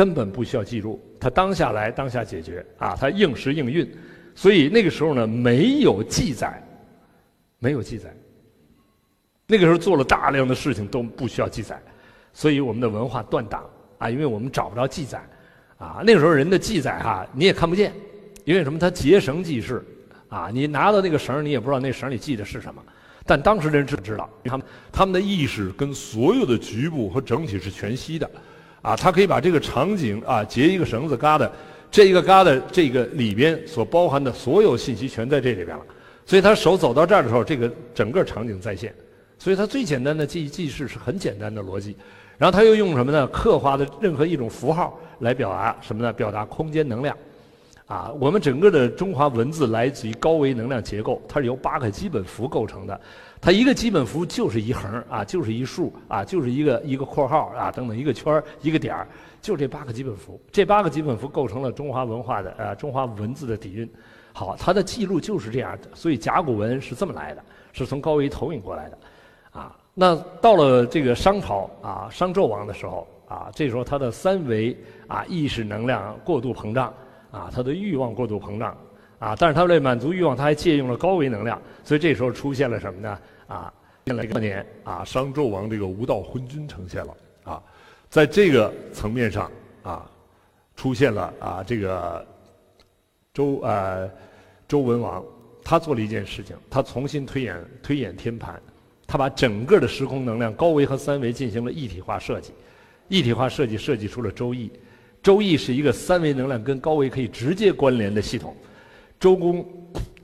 根本不需要记录，他当下来当下解决啊，他应时应运，所以那个时候呢没有记载，没有记载。那个时候做了大量的事情都不需要记载，所以我们的文化断档啊，因为我们找不着记载啊。那个时候人的记载哈你也看不见，因为什么？他结绳记事啊，你拿到那个绳你也不知道那绳里记的是什么。但当时人知知道，他们他们的意识跟所有的局部和整体是全息的。啊，他可以把这个场景啊，结一个绳子疙瘩，这一个疙瘩这个里边所包含的所有信息全在这里边了。所以他手走到这儿的时候，这个整个场景再现。所以他最简单的记记事是很简单的逻辑。然后他又用什么呢？刻画的任何一种符号来表达什么呢？表达空间能量。啊，我们整个的中华文字来自于高维能量结构，它是由八个基本符构成的。它一个基本符就是一横啊，就是一竖啊，就是一个一个括号啊，等等一个圈一个点，就这八个基本符。这八个基本符构成了中华文化的呃中华文字的底蕴。好，它的记录就是这样的，所以甲骨文是这么来的，是从高维投影过来的。啊，那到了这个商朝啊，商纣王的时候啊，这时候他的三维啊意识能量过度膨胀啊，他的欲望过度膨胀。啊！但是他为了满足欲望，他还借用了高维能量，所以这时候出现了什么呢？啊，现了一个年啊，商纣王这个无道昏君呈现了啊，在这个层面上啊，出现了啊，这个周呃周文王他做了一件事情，他重新推演推演天盘，他把整个的时空能量高维和三维进行了一体化设计，一体化设计设计出了周易。周易是一个三维能量跟高维可以直接关联的系统。周公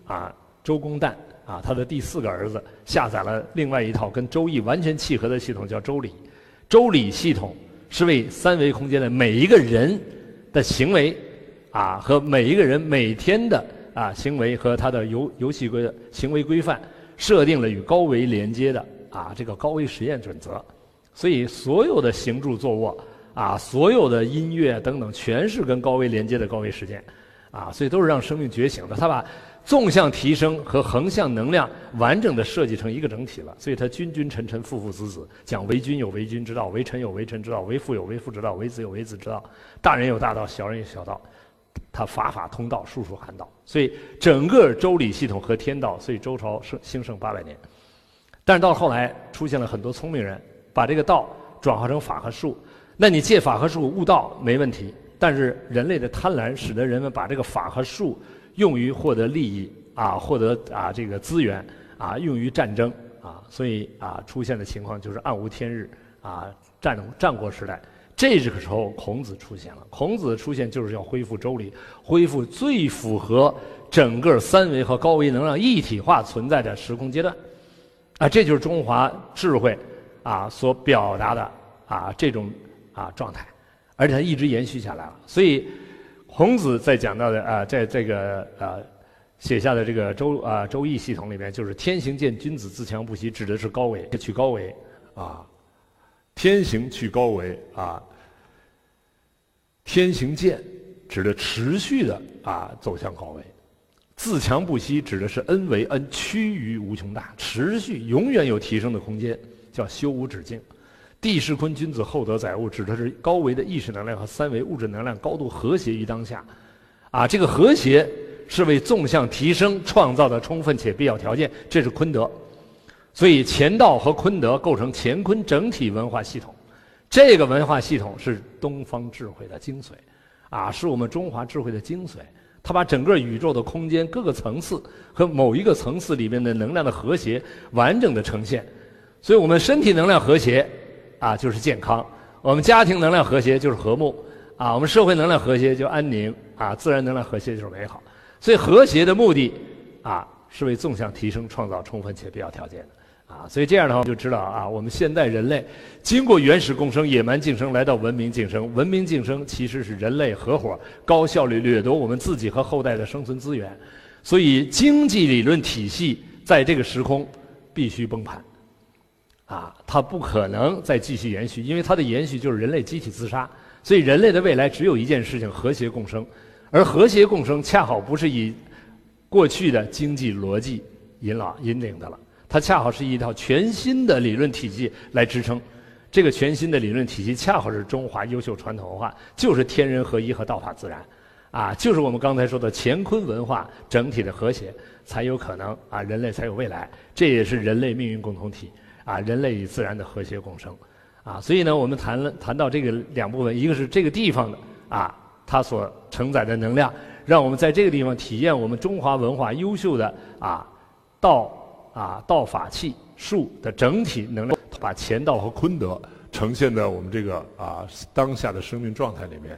啊，周公旦啊，他的第四个儿子下载了另外一套跟周易完全契合的系统，叫周礼。周礼系统是为三维空间的每一个人的行为啊和每一个人每天的啊行为和他的游游戏规行为规范设定了与高维连接的啊这个高维实验准则。所以所有的行住坐卧啊，所有的音乐等等，全是跟高维连接的高维实践啊，所以都是让生命觉醒的。他把纵向提升和横向能量完整的设计成一个整体了，所以它君君臣臣父父子子，讲为君有为君之道，为臣有为臣之道，为父有为父之道，为子有为子之道，大人有大道，小人有小道，他法法通道，术术含道，所以整个周礼系统和天道，所以周朝盛兴盛八百年。但是到后来出现了很多聪明人，把这个道转化成法和术，那你借法和术悟道没问题，但是人类的贪婪使得人们把这个法和术。用于获得利益啊，获得啊这个资源啊，用于战争啊，所以啊出现的情况就是暗无天日啊，战战国时代，这个时候孔子出现了。孔子出现就是要恢复周礼，恢复最符合整个三维和高维能量一体化存在的时空阶段，啊，这就是中华智慧啊所表达的啊这种啊状态，而且它一直延续下来了，所以。孔子在讲到的啊，在这个啊写下的这个周啊周易系统里面，就是“天行健，君子自强不息”，指的是高维去高维啊，天行去高维啊，天行健指的持续的啊走向高维，自强不息指的是 n 为 n 趋于无穷大，持续永远有提升的空间，叫修无止境。地势坤君子厚德载物，指的是高维的意识能量和三维物质能量高度和谐于当下，啊，这个和谐是为纵向提升创造的充分且必要条件，这是坤德。所以乾道和坤德构成乾坤整体文化系统，这个文化系统是东方智慧的精髓，啊，是我们中华智慧的精髓。它把整个宇宙的空间各个层次和某一个层次里面的能量的和谐完整的呈现，所以我们身体能量和谐。啊，就是健康；我们家庭能量和谐就是和睦；啊，我们社会能量和谐就安宁；啊，自然能量和谐就是美好。所以和谐的目的，啊，是为纵向提升创造充分且必要条件的。啊，所以这样的话就知道啊，我们现代人类经过原始共生、野蛮竞争，来到文明竞争。文明竞争其实是人类合伙高效率掠夺我们自己和后代的生存资源。所以经济理论体系在这个时空必须崩盘。啊，它不可能再继续延续，因为它的延续就是人类集体自杀。所以人类的未来只有一件事情：和谐共生。而和谐共生恰好不是以过去的经济逻辑引导引领的了，它恰好是一套全新的理论体系来支撑。这个全新的理论体系恰好是中华优秀传统文化，就是天人合一和道法自然。啊，就是我们刚才说的乾坤文化整体的和谐，才有可能啊，人类才有未来。这也是人类命运共同体。啊，人类与自然的和谐共生，啊，所以呢，我们谈了谈到这个两部分，一个是这个地方的啊，它所承载的能量，让我们在这个地方体验我们中华文化优秀的啊道啊道法器术的整体能量，把乾道和坤德呈现在我们这个啊当下的生命状态里面，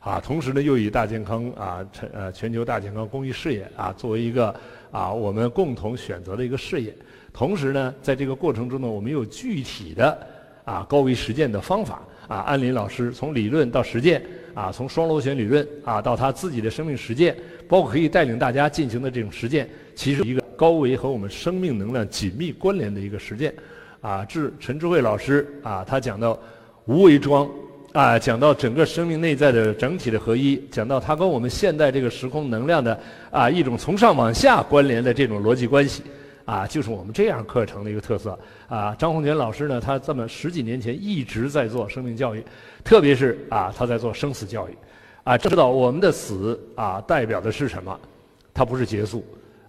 啊，同时呢，又以大健康啊全呃全球大健康公益事业啊作为一个啊我们共同选择的一个事业。同时呢，在这个过程中呢，我们有具体的啊高维实践的方法啊。安林老师从理论到实践啊，从双螺旋理论啊到他自己的生命实践，包括可以带领大家进行的这种实践，其实一个高维和我们生命能量紧密关联的一个实践啊。智陈智慧老师啊，他讲到无为庄啊，讲到整个生命内在的整体的合一，讲到他跟我们现在这个时空能量的啊一种从上往下关联的这种逻辑关系。啊，就是我们这样课程的一个特色啊。张红泉老师呢，他这么十几年前一直在做生命教育，特别是啊，他在做生死教育，啊，知道我们的死啊代表的是什么？它不是结束，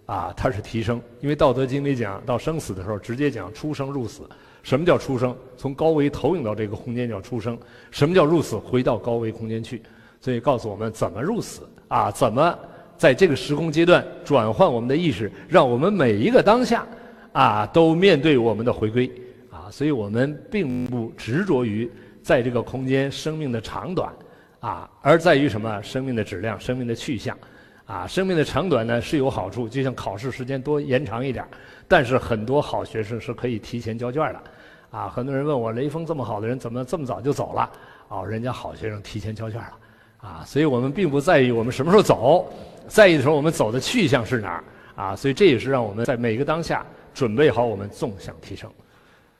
啊，它是提升。因为《道德经》里讲到生死的时候，直接讲出生入死。什么叫出生？从高维投影到这个空间叫出生。什么叫入死？回到高维空间去。所以告诉我们怎么入死啊？怎么？在这个时空阶段转换我们的意识，让我们每一个当下啊都面对我们的回归啊，所以我们并不执着于在这个空间生命的长短，啊，而在于什么？生命的质量、生命的去向，啊，生命的长短呢是有好处，就像考试时间多延长一点但是很多好学生是可以提前交卷的，啊，很多人问我雷锋这么好的人怎么这么早就走了？哦，人家好学生提前交卷了，啊，所以我们并不在意我们什么时候走，在意的时候我们走的去向是哪儿，啊，所以这也是让我们在每个当下准备好我们纵向提升。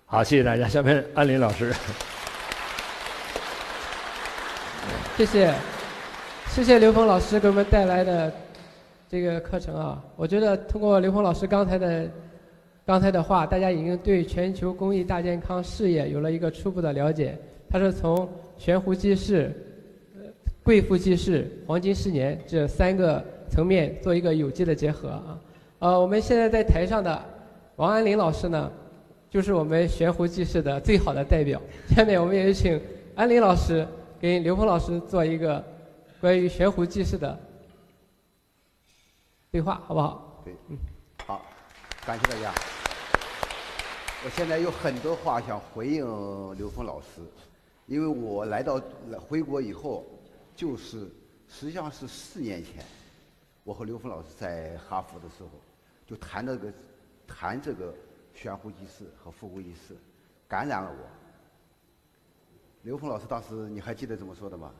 好，谢谢大家。下面安林老师，谢谢，谢谢刘峰老师给我们带来的这个课程啊！我觉得通过刘峰老师刚才的刚才的话，大家已经对全球公益大健康事业有了一个初步的了解。他是从悬壶济世、贵妇济世、黄金十年这三个层面做一个有机的结合啊。呃，我们现在在台上的王安林老师呢？就是我们悬壶济世的最好的代表。下面我们也请安林老师跟刘峰老师做一个关于悬壶济世的对话，好不好？对，嗯，好，感谢大家。我现在有很多话想回应刘峰老师，因为我来到回国以后，就是实际上是四年前，我和刘峰老师在哈佛的时候，就谈这个谈这个。悬壶济世和复古仪式感染了我。刘峰老师当时你还记得怎么说的吗？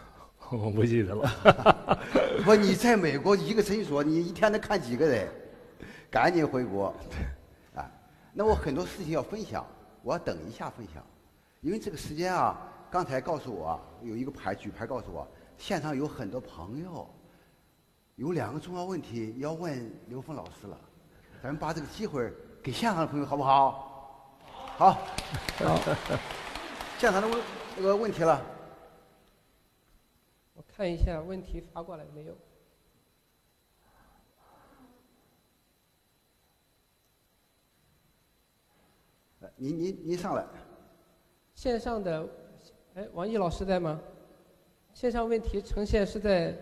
(laughs) 我不记得了。(laughs) 不，你在美国一个诊所，你一天能看几个人？赶紧回国。啊，那我很多事情要分享，我要等一下分享，因为这个时间啊，刚才告诉我有一个牌举牌告诉我，现场有很多朋友，有两个重要问题要问刘峰老师了，咱们把这个机会。给现场的朋友好不好？好，好。现场的问那个问题了，我看一下问题发过来没有？您您您上来。线上的，哎，王毅老师在吗？线上问题呈现是在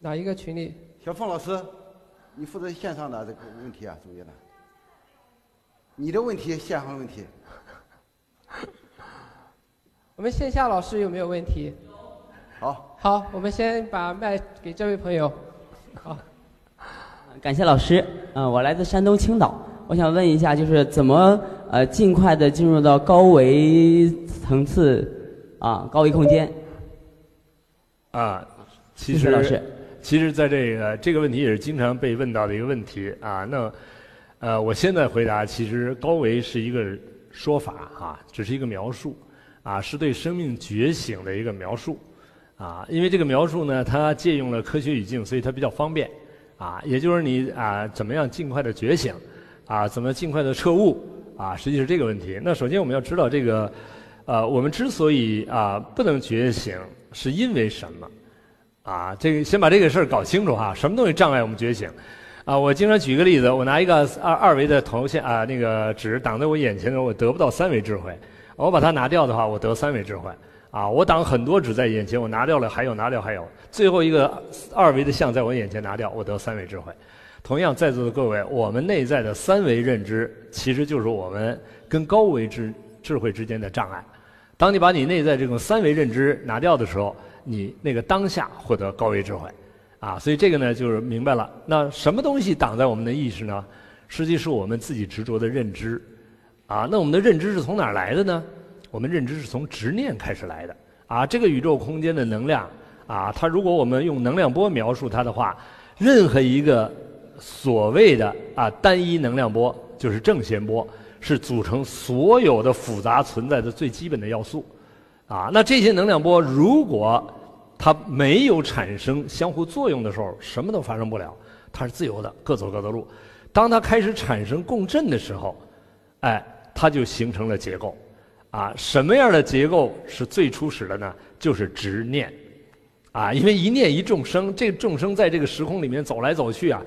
哪一个群里？小凤老师，你负责线上的这个问题啊，主页的。你的问题，线上问题。(laughs) 我们线下老师有没有问题？好。好，我们先把麦给这位朋友。好。(laughs) 感谢老师。嗯，我来自山东青岛，我想问一下，就是怎么呃尽快的进入到高维层次啊，高维空间。啊，其实，老师，其实在这个这个问题也是经常被问到的一个问题啊。那。呃，我现在回答，其实高维是一个说法啊，只是一个描述，啊，是对生命觉醒的一个描述，啊，因为这个描述呢，它借用了科学语境，所以它比较方便，啊，也就是你啊，怎么样尽快的觉醒，啊，怎么尽快的彻悟，啊，实际是这个问题。那首先我们要知道这个，呃，我们之所以啊不能觉醒，是因为什么？啊，这个先把这个事儿搞清楚哈，什么东西障碍我们觉醒？啊，我经常举个例子，我拿一个二二维的头像啊，那个纸挡在我眼前的，我得不到三维智慧。我把它拿掉的话，我得三维智慧。啊，我挡很多纸在眼前，我拿掉了还有，拿掉还有，最后一个二维的像在我眼前拿掉，我得三维智慧。同样，在座的各位，我们内在的三维认知，其实就是我们跟高维智智慧之间的障碍。当你把你内在这种三维认知拿掉的时候，你那个当下获得高维智慧。啊，所以这个呢，就是明白了。那什么东西挡在我们的意识呢？实际是我们自己执着的认知。啊，那我们的认知是从哪儿来的呢？我们认知是从执念开始来的。啊，这个宇宙空间的能量，啊，它如果我们用能量波描述它的话，任何一个所谓的啊单一能量波，就是正弦波，是组成所有的复杂存在的最基本的要素。啊，那这些能量波如果它没有产生相互作用的时候，什么都发生不了。它是自由的，各走各的路。当它开始产生共振的时候，哎，它就形成了结构。啊，什么样的结构是最初始的呢？就是执念。啊，因为一念一众生，这众生在这个时空里面走来走去啊，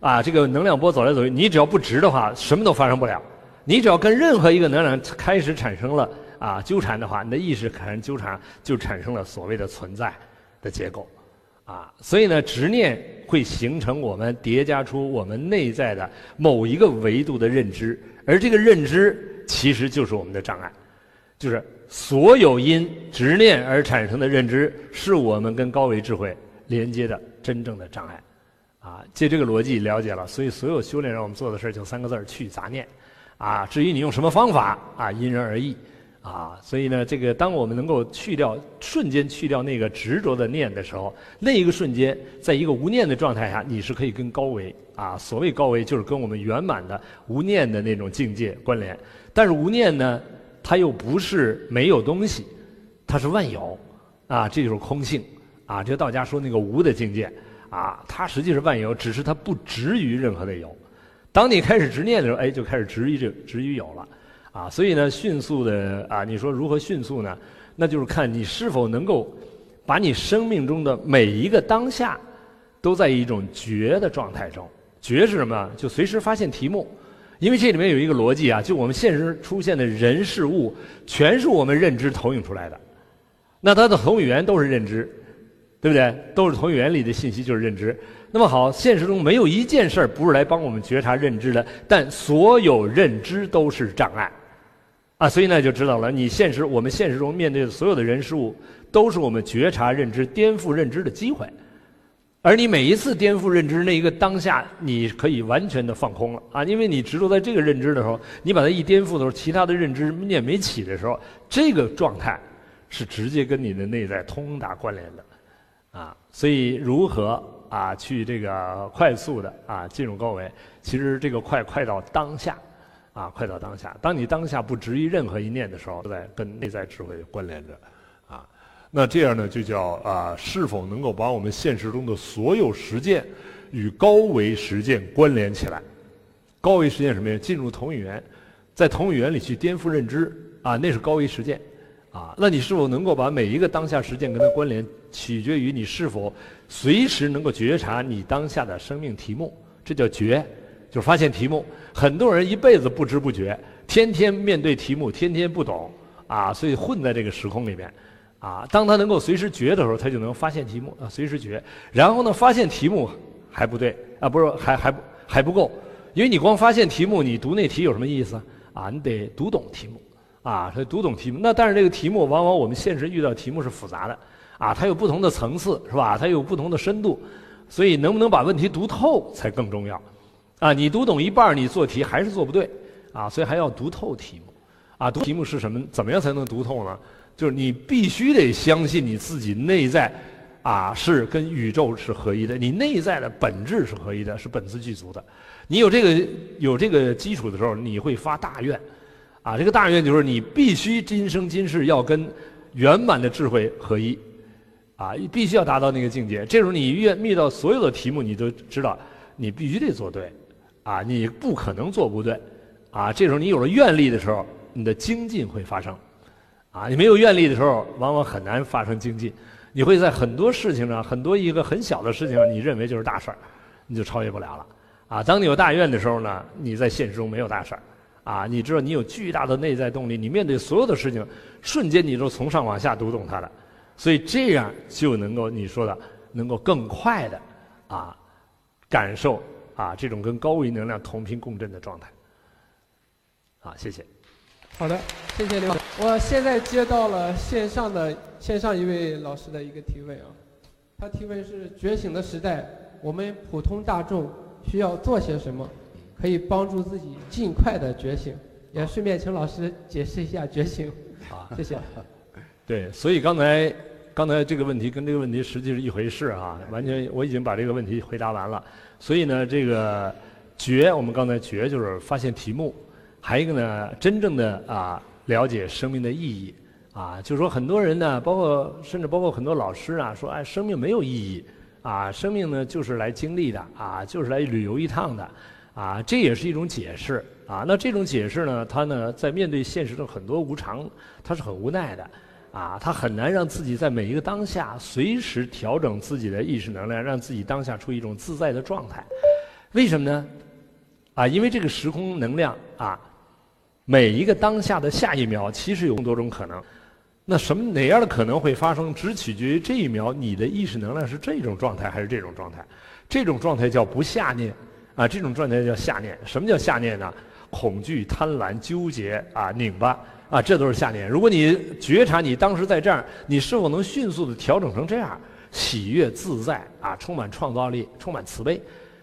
啊，这个能量波走来走去，你只要不执的话，什么都发生不了。你只要跟任何一个能量开始产生了。啊，纠缠的话，你的意识产生纠缠，就产生了所谓的存在的结构，啊，所以呢，执念会形成我们叠加出我们内在的某一个维度的认知，而这个认知其实就是我们的障碍。就是所有因执念而产生的认知，是我们跟高维智慧连接的真正的障碍。啊，借这个逻辑了解了，所以所有修炼让我们做的事就三个字：去杂念。啊，至于你用什么方法啊，因人而异。啊，所以呢，这个当我们能够去掉瞬间去掉那个执着的念的时候，那一个瞬间，在一个无念的状态下，你是可以跟高维啊，所谓高维就是跟我们圆满的无念的那种境界关联。但是无念呢，它又不是没有东西，它是万有，啊，这就是空性，啊，这道家说那个无的境界，啊，它实际是万有，只是它不执于任何的有。当你开始执念的时候，哎，就开始执于这执于有了。啊，所以呢，迅速的啊，你说如何迅速呢？那就是看你是否能够把你生命中的每一个当下都在一种觉的状态中。觉是什么？就随时发现题目，因为这里面有一个逻辑啊，就我们现实出现的人事物，全是我们认知投影出来的。那它的投影源都是认知，对不对？都是投影源里的信息就是认知。那么好，现实中没有一件事儿不是来帮我们觉察认知的，但所有认知都是障碍。啊，所以呢就知道了，你现实我们现实中面对的所有的人事物，都是我们觉察认知、颠覆认知的机会，而你每一次颠覆认知那一个当下，你可以完全的放空了啊，因为你执着在这个认知的时候，你把它一颠覆的时候，其他的认知念没起的时候，这个状态是直接跟你的内在通达关联的，啊，所以如何啊去这个快速的啊进入高维，其实这个快快到当下。啊，快到当下。当你当下不执于任何一念的时候，都在跟内在智慧关联着。啊，那这样呢，就叫啊，是否能够把我们现实中的所有实践与高维实践关联起来？高维实践什么呀？进入同语言，在同语言里去颠覆认知。啊，那是高维实践。啊，那你是否能够把每一个当下实践跟它关联？取决于你是否随时能够觉察你当下的生命题目。这叫觉。就是发现题目，很多人一辈子不知不觉，天天面对题目，天天不懂，啊，所以混在这个时空里面，啊，当他能够随时觉的时候，他就能发现题目，啊，随时觉。然后呢，发现题目还不对，啊，不是还还还不够，因为你光发现题目，你读那题有什么意思？啊，你得读懂题目，啊，所以读懂题目。那但是这个题目，往往我们现实遇到题目是复杂的，啊，它有不同的层次，是吧？它有不同的深度，所以能不能把问题读透才更重要。啊，你读懂一半你做题还是做不对，啊，所以还要读透题目，啊，读题目是什么？怎么样才能读透呢？就是你必须得相信你自己内在，啊，是跟宇宙是合一的，你内在的本质是合一的，是本自具足的。你有这个有这个基础的时候，你会发大愿，啊，这个大愿就是你必须今生今世要跟圆满的智慧合一，啊，必须要达到那个境界。这时候你遇遇到所有的题目，你都知道，你必须得做对。啊，你不可能做不对，啊，这时候你有了愿力的时候，你的精进会发生，啊，你没有愿力的时候，往往很难发生精进，你会在很多事情上，很多一个很小的事情上，你认为就是大事儿，你就超越不了了，啊，当你有大愿的时候呢，你在现实中没有大事儿，啊，你知道你有巨大的内在动力，你面对所有的事情，瞬间你都从上往下读懂它的，所以这样就能够你说的能够更快的啊感受。啊，这种跟高维能量同频共振的状态。啊，谢谢。好的，谢谢刘老师。我现在接到了线上的线上一位老师的一个提问啊，他提问是：觉醒的时代，我们普通大众需要做些什么，可以帮助自己尽快的觉醒？也顺便请老师解释一下觉醒。好，谢谢。(laughs) 对，所以刚才刚才这个问题跟这个问题实际是一回事啊，完全我已经把这个问题回答完了。所以呢，这个觉，我们刚才觉就是发现题目，还有一个呢，真正的啊了解生命的意义啊，就是说很多人呢，包括甚至包括很多老师啊，说哎，生命没有意义啊，生命呢就是来经历的啊，就是来旅游一趟的啊，这也是一种解释啊。那这种解释呢，他呢在面对现实的很多无常，他是很无奈的。啊，他很难让自己在每一个当下随时调整自己的意识能量，让自己当下处于一种自在的状态。为什么呢？啊，因为这个时空能量啊，每一个当下的下一秒其实有更多种可能。那什么哪样的可能会发生，只取决于这一秒你的意识能量是这种状态还是这种状态。这种状态叫不下念啊，这种状态叫下念。什么叫下念呢？恐惧、贪婪、纠结啊、拧巴啊，这都是下联。如果你觉察你当时在这儿，你是否能迅速的调整成这样，喜悦自在啊，充满创造力，充满慈悲，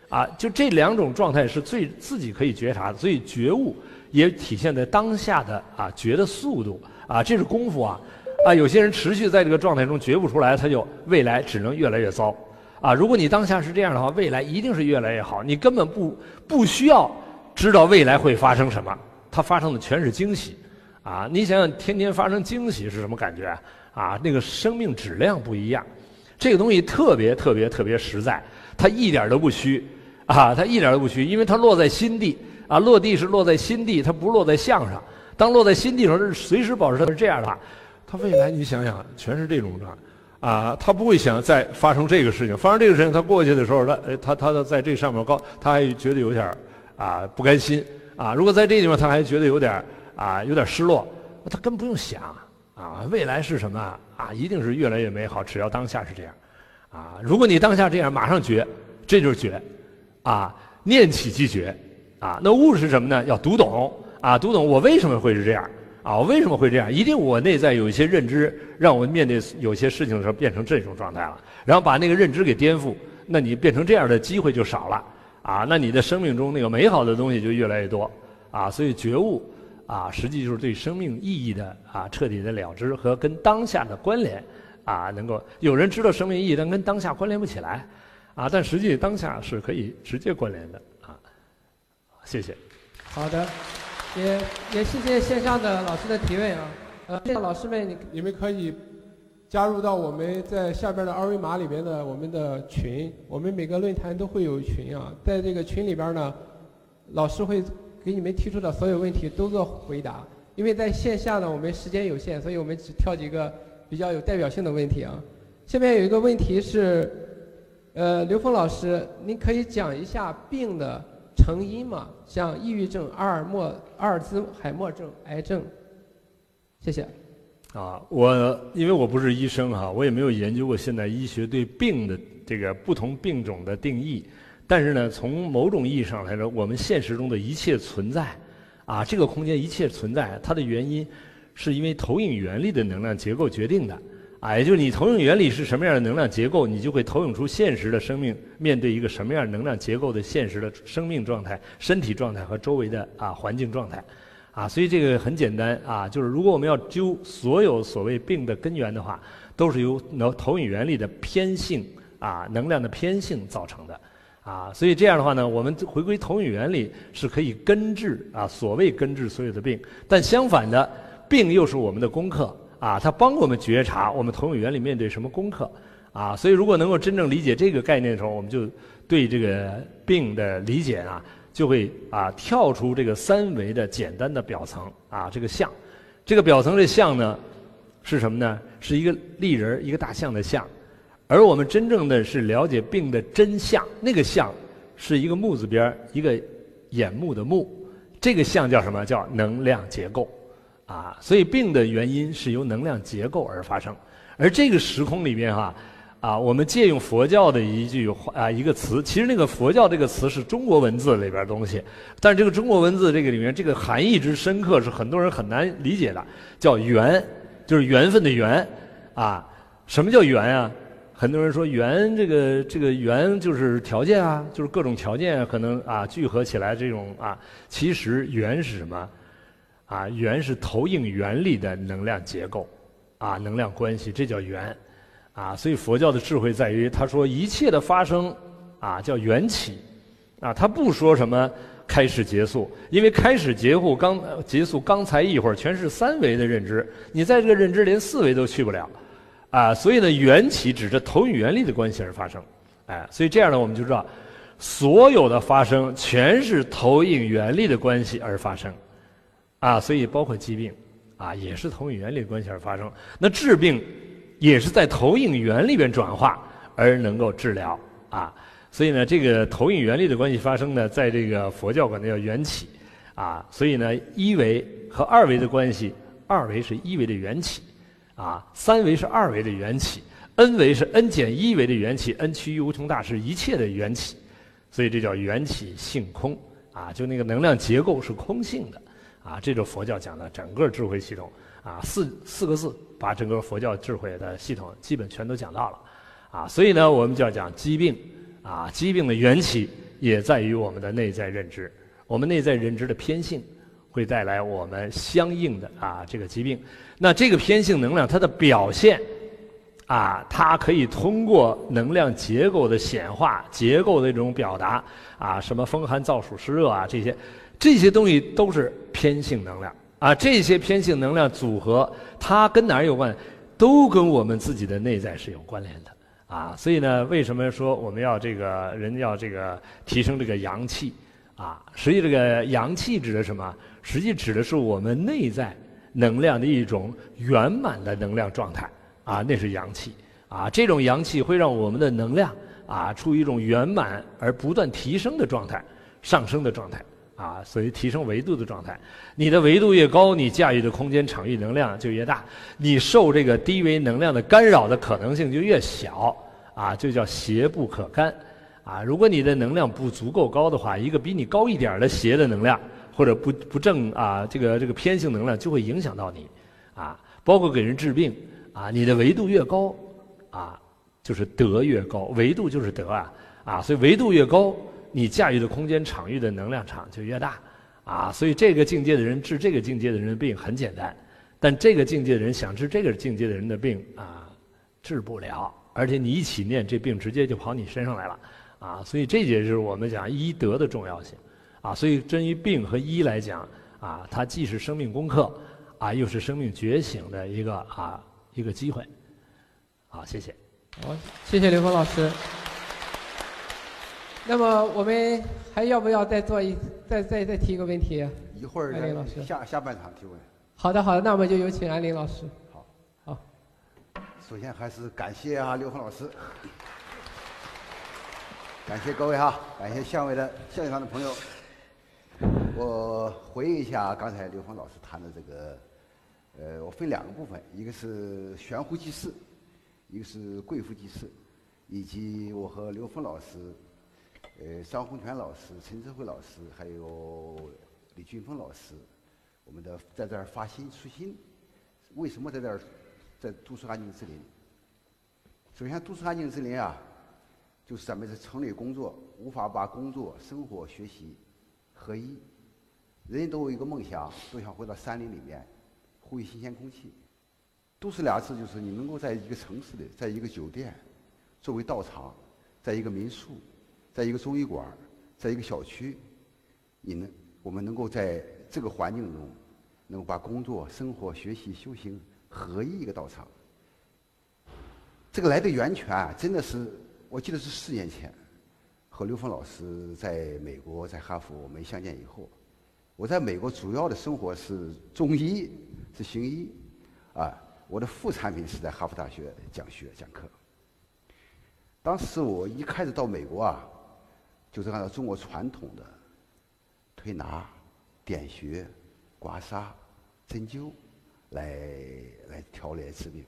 啊，就这两种状态是最自己可以觉察的。所以觉悟也体现在当下的啊觉的速度啊，这是功夫啊。啊，有些人持续在这个状态中觉不出来，他就未来只能越来越糟。啊，如果你当下是这样的话，未来一定是越来越好。你根本不不需要知道未来会发生什么，它发生的全是惊喜。啊，你想想，天天发生惊喜是什么感觉？啊，那个生命质量不一样。这个东西特别特别特别实在，它一点都不虚。啊，它一点都不虚，因为它落在心地。啊，落地是落在心地，它不落在相上。当落在心地上，是随时保持它是这样的话。他未来你想想，全是这种状，啊，他不会想再发生这个事情。发生这个事情，他过去的时候，他他他在这上面高，他还觉得有点啊不甘心啊。如果在这地方，他还觉得有点啊有点失落，他根本不用想啊。未来是什么啊？一定是越来越美好。只要当下是这样，啊，如果你当下这样，马上觉，这就是觉，啊，念起即觉，啊，那悟是什么呢？要读懂啊，读懂我为什么会是这样。啊，为什么会这样？一定我内在有一些认知，让我面对有些事情的时候变成这种状态了，然后把那个认知给颠覆，那你变成这样的机会就少了啊，那你的生命中那个美好的东西就越来越多啊。所以觉悟啊，实际就是对生命意义的啊彻底的了知和跟当下的关联啊，能够有人知道生命意义，但跟当下关联不起来啊，但实际当下是可以直接关联的啊。谢谢。好的。也也谢谢线上的老师的提问啊，呃，线上老师们，你你们可以加入到我们在下边的二维码里边的我们的群，我们每个论坛都会有群啊，在这个群里边呢，老师会给你们提出的所有问题都做回答，因为在线下呢我们时间有限，所以我们只挑几个比较有代表性的问题啊。下面有一个问题是，呃，刘峰老师，您可以讲一下病的。成因吗，像抑郁症、阿尔莫阿尔兹海默症、癌症。谢谢。啊，我因为我不是医生哈，我也没有研究过现代医学对病的这个不同病种的定义。但是呢，从某种意义上来说，我们现实中的一切存在，啊，这个空间一切存在，它的原因是因为投影原理的能量结构决定的。啊，也就是你投影原理是什么样的能量结构，你就会投影出现实的生命面对一个什么样能量结构的现实的生命状态、身体状态和周围的啊环境状态，啊，所以这个很简单啊，就是如果我们要揪所有所谓病的根源的话，都是由能投影原理的偏性啊能量的偏性造成的，啊，所以这样的话呢，我们回归投影原理是可以根治啊所谓根治所有的病，但相反的病又是我们的功课。啊，它帮我们觉察我们投影原理面对什么功课，啊，所以如果能够真正理解这个概念的时候，我们就对这个病的理解啊，就会啊跳出这个三维的简单的表层啊这个像，这个表层的像呢是什么呢？是一个立人一个大象的像，而我们真正的是了解病的真相，那个像是一个木字边一个眼目的目，这个像叫什么叫能量结构。啊，所以病的原因是由能量结构而发生，而这个时空里面哈，啊，我们借用佛教的一句话啊一个词，其实那个佛教这个词是中国文字里边的东西，但是这个中国文字这个里面这个含义之深刻是很多人很难理解的，叫缘，就是缘分的缘，啊，什么叫缘啊？很多人说缘这个这个缘就是条件啊，就是各种条件可能啊聚合起来这种啊，其实缘是什么？啊，缘是投影原理的能量结构，啊，能量关系，这叫缘，啊，所以佛教的智慧在于，他说一切的发生，啊，叫缘起，啊，他不说什么开始结束，因为开始结束刚结束刚才一会儿全是三维的认知，你在这个认知连四维都去不了，啊，所以呢，缘起指着投影原理的关系而发生，哎，所以这样呢，我们就知道，所有的发生全是投影原理的关系而发生。啊，所以包括疾病，啊，也是投影原理的关系而发生。那治病，也是在投影原理里边转化而能够治疗。啊，所以呢，这个投影原理的关系发生呢，在这个佛教管它叫缘起。啊，所以呢，一维和二维的关系，二维是一维的缘起，啊，三维是二维的缘起，n 维是 n 减一维的缘起，n 趋于无穷大是一切的缘起，所以这叫缘起性空。啊，就那个能量结构是空性的，啊，这就佛教讲的整个智慧系统，啊，四四个字把整个佛教智慧的系统基本全都讲到了，啊，所以呢，我们就要讲疾病，啊，疾病的缘起也在于我们的内在认知，我们内在认知的偏性会带来我们相应的啊这个疾病，那这个偏性能量它的表现。啊，它可以通过能量结构的显化、结构的这种表达，啊，什么风寒燥暑湿热啊，这些，这些东西都是偏性能量啊。这些偏性能量组合，它跟哪儿有关？都跟我们自己的内在是有关联的啊。所以呢，为什么说我们要这个人要这个提升这个阳气啊？实际这个阳气指的什么？实际指的是我们内在能量的一种圆满的能量状态。啊，那是阳气，啊，这种阳气会让我们的能量啊处于一种圆满而不断提升的状态，上升的状态，啊，所以提升维度的状态。你的维度越高，你驾驭的空间场域能量就越大，你受这个低维能量的干扰的可能性就越小，啊，就叫邪不可干，啊，如果你的能量不足够高的话，一个比你高一点的邪的能量或者不不正啊，这个这个偏性能量就会影响到你，啊，包括给人治病。啊，你的维度越高，啊，就是德越高，维度就是德啊，啊，所以维度越高，你驾驭的空间场域的能量场就越大，啊，所以这个境界的人治这个境界的人的病很简单，但这个境界的人想治这个境界的人的病啊，治不了，而且你一起念，这病直接就跑你身上来了，啊，所以这也是我们讲医德的重要性，啊，所以针于病和医来讲，啊，它既是生命功课，啊，又是生命觉醒的一个啊。一个机会，好，谢谢。好，谢谢刘峰老师。那么我们还要不要再做一再再再提一个问题？一会儿，安林老师下下半场提问。好的，好的，那我们就有请安林老师。好，好。首先还是感谢啊刘峰老师，感谢各位哈，感谢相位的现场的朋友。我回忆一下刚才刘峰老师谈的这个。呃，我分两个部分，一个是悬壶济世，一个是贵妇济世，以及我和刘峰老师、呃张洪全老师、陈志辉老师，还有李俊峰老师，我们的在这儿发心初心，为什么在这儿在读书安静之林？首先，读书安静之林啊，就是咱们是城里工作，无法把工作、生活、学习合一，人人都有一个梦想，都想回到山林里面。呼吸新鲜空气，都是俩字，就是你能够在一个城市里，在一个酒店，作为道场，在一个民宿，在一个中医馆，在一个小区，你能，我们能够在这个环境中，能够把工作、生活、学习、修行合一一个道场。这个来的源泉，啊真的是，我记得是四年前，和刘峰老师在美国在哈佛我们相见以后，我在美国主要的生活是中医。是行医，啊，我的副产品是在哈佛大学讲学讲课。当时我一开始到美国啊，就是按照中国传统的推拿、点穴、刮痧、针灸来来调理治病。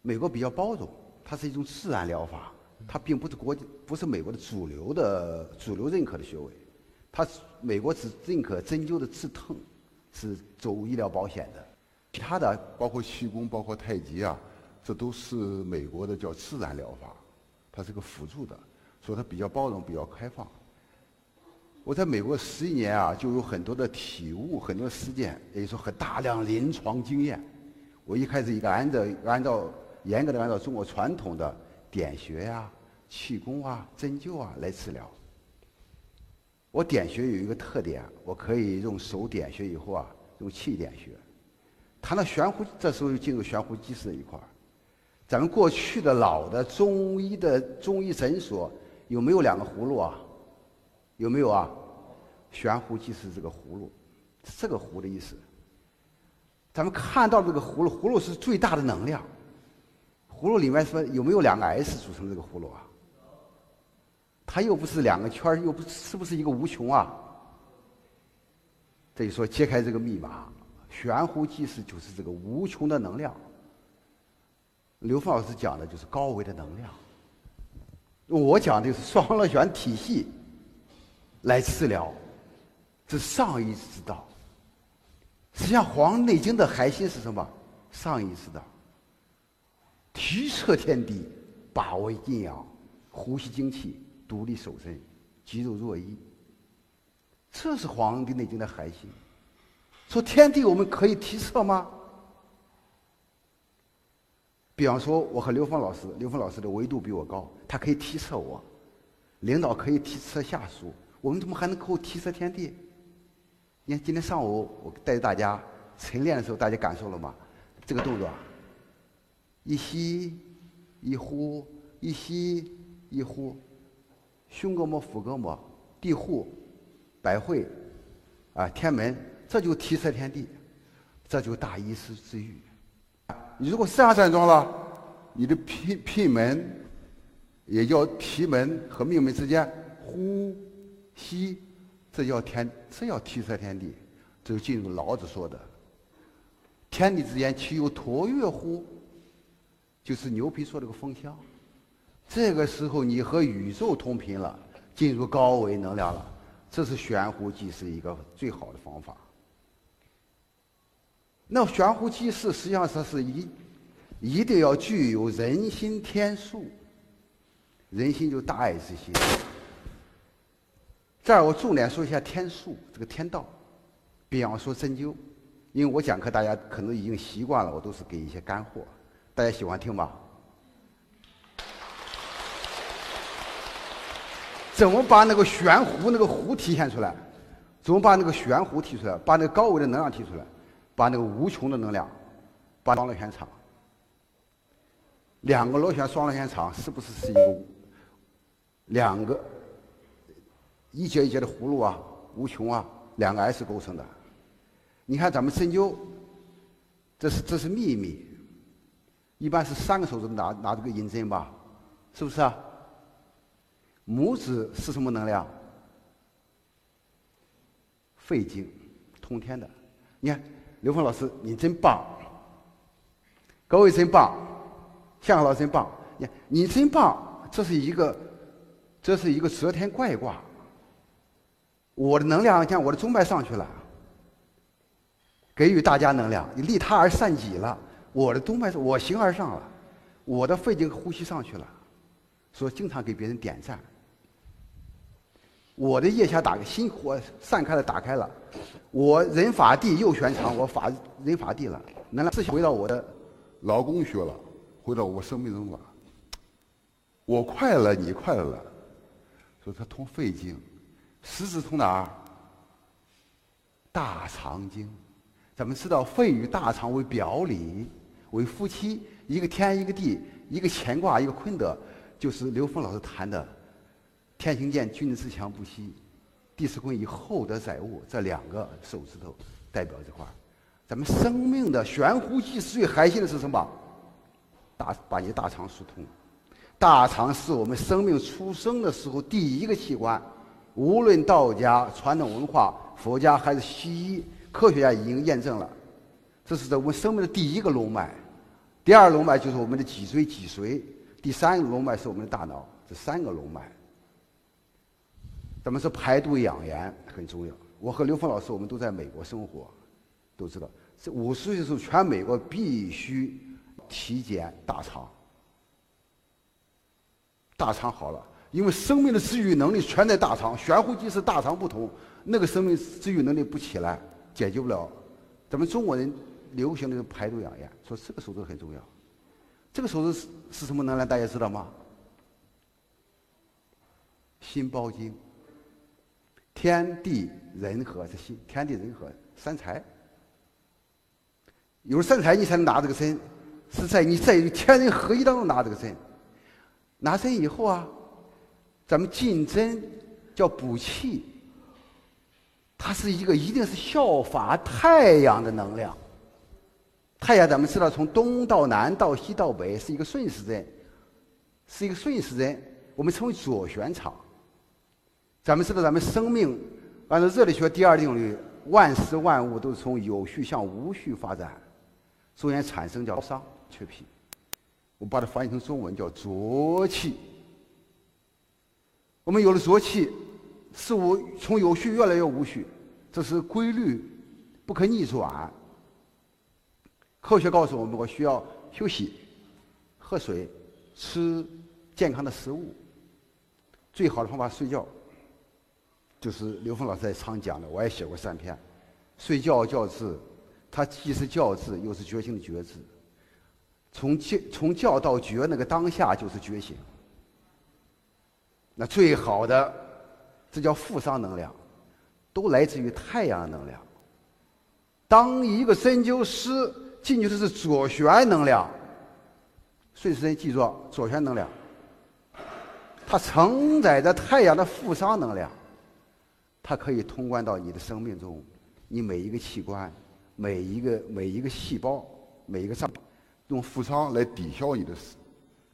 美国比较包容，它是一种自然疗法，它并不是国不是美国的主流的主流认可的学位，它美国只认可针灸的刺痛。是走医疗保险的，其他的包括气功、包括太极啊，这都是美国的叫自然疗法，它是个辅助的，所以它比较包容、比较开放。我在美国十一年啊，就有很多的体悟、很多实践，也就说很大量临床经验。我一开始一个按照按照严格的按照中国传统的点穴呀、气功啊、针灸啊来治疗。我点穴有一个特点，我可以用手点穴以后啊，用气点穴。谈到悬壶，这时候就进入悬壶济世一块儿。咱们过去的老的中医的中医诊所有没有两个葫芦啊？有没有啊？悬壶济世这个葫芦，这个壶的意思。咱们看到这个葫芦，葫芦是最大的能量。葫芦里面说有没有两个 S 组成这个葫芦啊？它又不是两个圈又不是不是一个无穷啊？这就说揭开这个密码，悬壶济世就是这个无穷的能量。刘峰老师讲的就是高维的能量，我讲的就是双螺旋体系来治疗，这上医之道。实际上，《黄帝内经》的核心是什么？上医之道。体测天地，把握阴阳，呼吸精气，独立守身，肌肉若一。这是《黄帝内经》的核心。说天地，我们可以体测吗？比方说，我和刘峰老师，刘峰老师的维度比我高，他可以体测我；领导可以体测下属，我们怎么还能够体测天地？你看今天上午我带着大家晨练的时候，大家感受了吗？这个动作，一吸一呼，一吸一呼，胸膈膜、腹膈膜、地户、百会，啊，天门，这就提色天地，这就大医师之域。你如果这样站桩了，你的脾脾门，也叫脾门和命门之间呼吸，这叫天，这叫提色天地，这就进入老子说的天地之间岂有橐越乎？就是牛皮说这个风箱。这个时候你和宇宙同频了，进入高维能量了，这是悬壶济世一个最好的方法。那悬壶济世，实际上它是一一定要具有人心天数，人心就大爱之心。这儿我重点说一下天数，这个天道。比方说针灸，因为我讲课大家可能已经习惯了，我都是给一些干货，大家喜欢听吧？怎么把那个悬壶那个壶体现出来？怎么把那个悬壶提出来？把那个高维的能量提出来？把那个无穷的能量，把双螺旋场，两个螺旋双螺旋场是不是是一个两个一节一节的葫芦啊？无穷啊，两个 S 构成的。你看咱们针灸，这是这是秘密，一般是三个手指拿拿这个银针吧，是不是啊？拇指是什么能量？肺经，通天的。你看。刘峰老师，你真棒！各位真棒，向老师真棒！你看你真棒，这是一个，这是一个遮天怪卦。我的能量，像我的中脉上去了，给予大家能量，你利他而善己了。我的中脉是我形而上了，我的肺经呼吸上去了，所以经常给别人点赞。我的腋下打开，心火散开了，打开了。我人法地右旋场，我法人法地了。能量自回到我的劳宫学了，回到我生命中了。我快乐，你快乐。说他通肺经，食指通哪儿？大肠经。咱们知道肺与大肠为表里，为夫妻，一个天一个地，一个乾卦一个坤德，就是刘峰老师谈的。天行健，君子自强不息。地势坤以厚德载物，这两个手指头代表这块儿。咱们生命的悬壶济世最核心的是什么？大把你大肠疏通。大肠是我们生命出生的时候第一个器官。无论道家传统文化、佛家还是西医，科学家已经验证了，这是在我们生命的第一个龙脉。第二龙脉就是我们的脊椎、脊髓。第三个龙脉是我们的大脑。这三个龙脉。咱们说排毒养颜很重要。我和刘峰老师，我们都在美国生活，都知道，这五十岁的时候，全美国必须体检大肠。大肠好了，因为生命的治愈能力全在大肠。悬壶济世，大肠不同，那个生命治愈能力不起来，解决不了。咱们中国人流行的排毒养颜，说这个手指很重要。这个手指是是什么能量？大家知道吗？心包经。天地人和是心，天地人和三才。有了三才，你才能拿这个针，是在你在天人合一当中拿这个针。拿针以后啊，咱们进针叫补气，它是一个一定是效法太阳的能量。太阳咱们知道，从东到南到西到北是一个顺时针，是一个顺时针，我们称为左旋场。咱们知道，咱们生命按照热力学第二定律，万事万物都是从有序向无序发展，中间产生叫伤缺脾。我把它翻译成中文叫浊气。我们有了浊气，事物从有序越来越无序，这是规律，不可逆转。科学告诉我们，我需要休息、喝水、吃健康的食物。最好的方法睡觉，就是刘峰老师在常讲的，我也写过三篇。睡觉觉字，它既是觉字，又是觉醒的觉字。从觉从觉到觉那个当下就是觉醒。那最好的，这叫负伤能量，都来自于太阳能量。当一个针灸师进去的是左旋能量，顺时针记住左旋能量，它承载着太阳的负伤能量，它可以通关到你的生命中。你每一个器官、每一个每一个细胞、每一个脏，用负伤来抵消你的，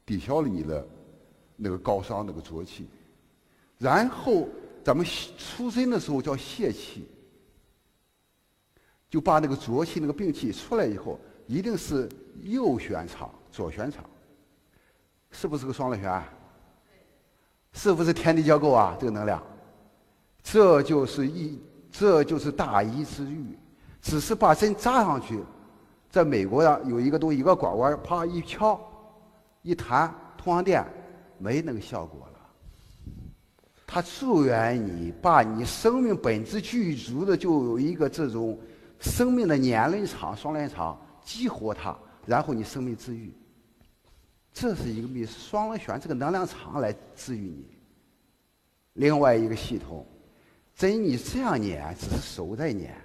抵消了你的那个高伤那个浊气，然后咱们出生的时候叫泄气，就把那个浊气那个病气出来以后，一定是右旋场、左旋场，是不是个双螺旋？是不是天地交构啊？这个能量，这就是一。这就是大医之愈，只是把针扎上去，在美国呀，有一个东西，一个拐弯，啪一敲，一弹，通上电，没那个效果了。它助缘你，把你生命本质具足的，就有一个这种生命的年轮长、双链长，激活它，然后你生命治愈。这是一个比双螺旋这个能量场来治愈你。另外一个系统。真你这样捻，只是手在捻。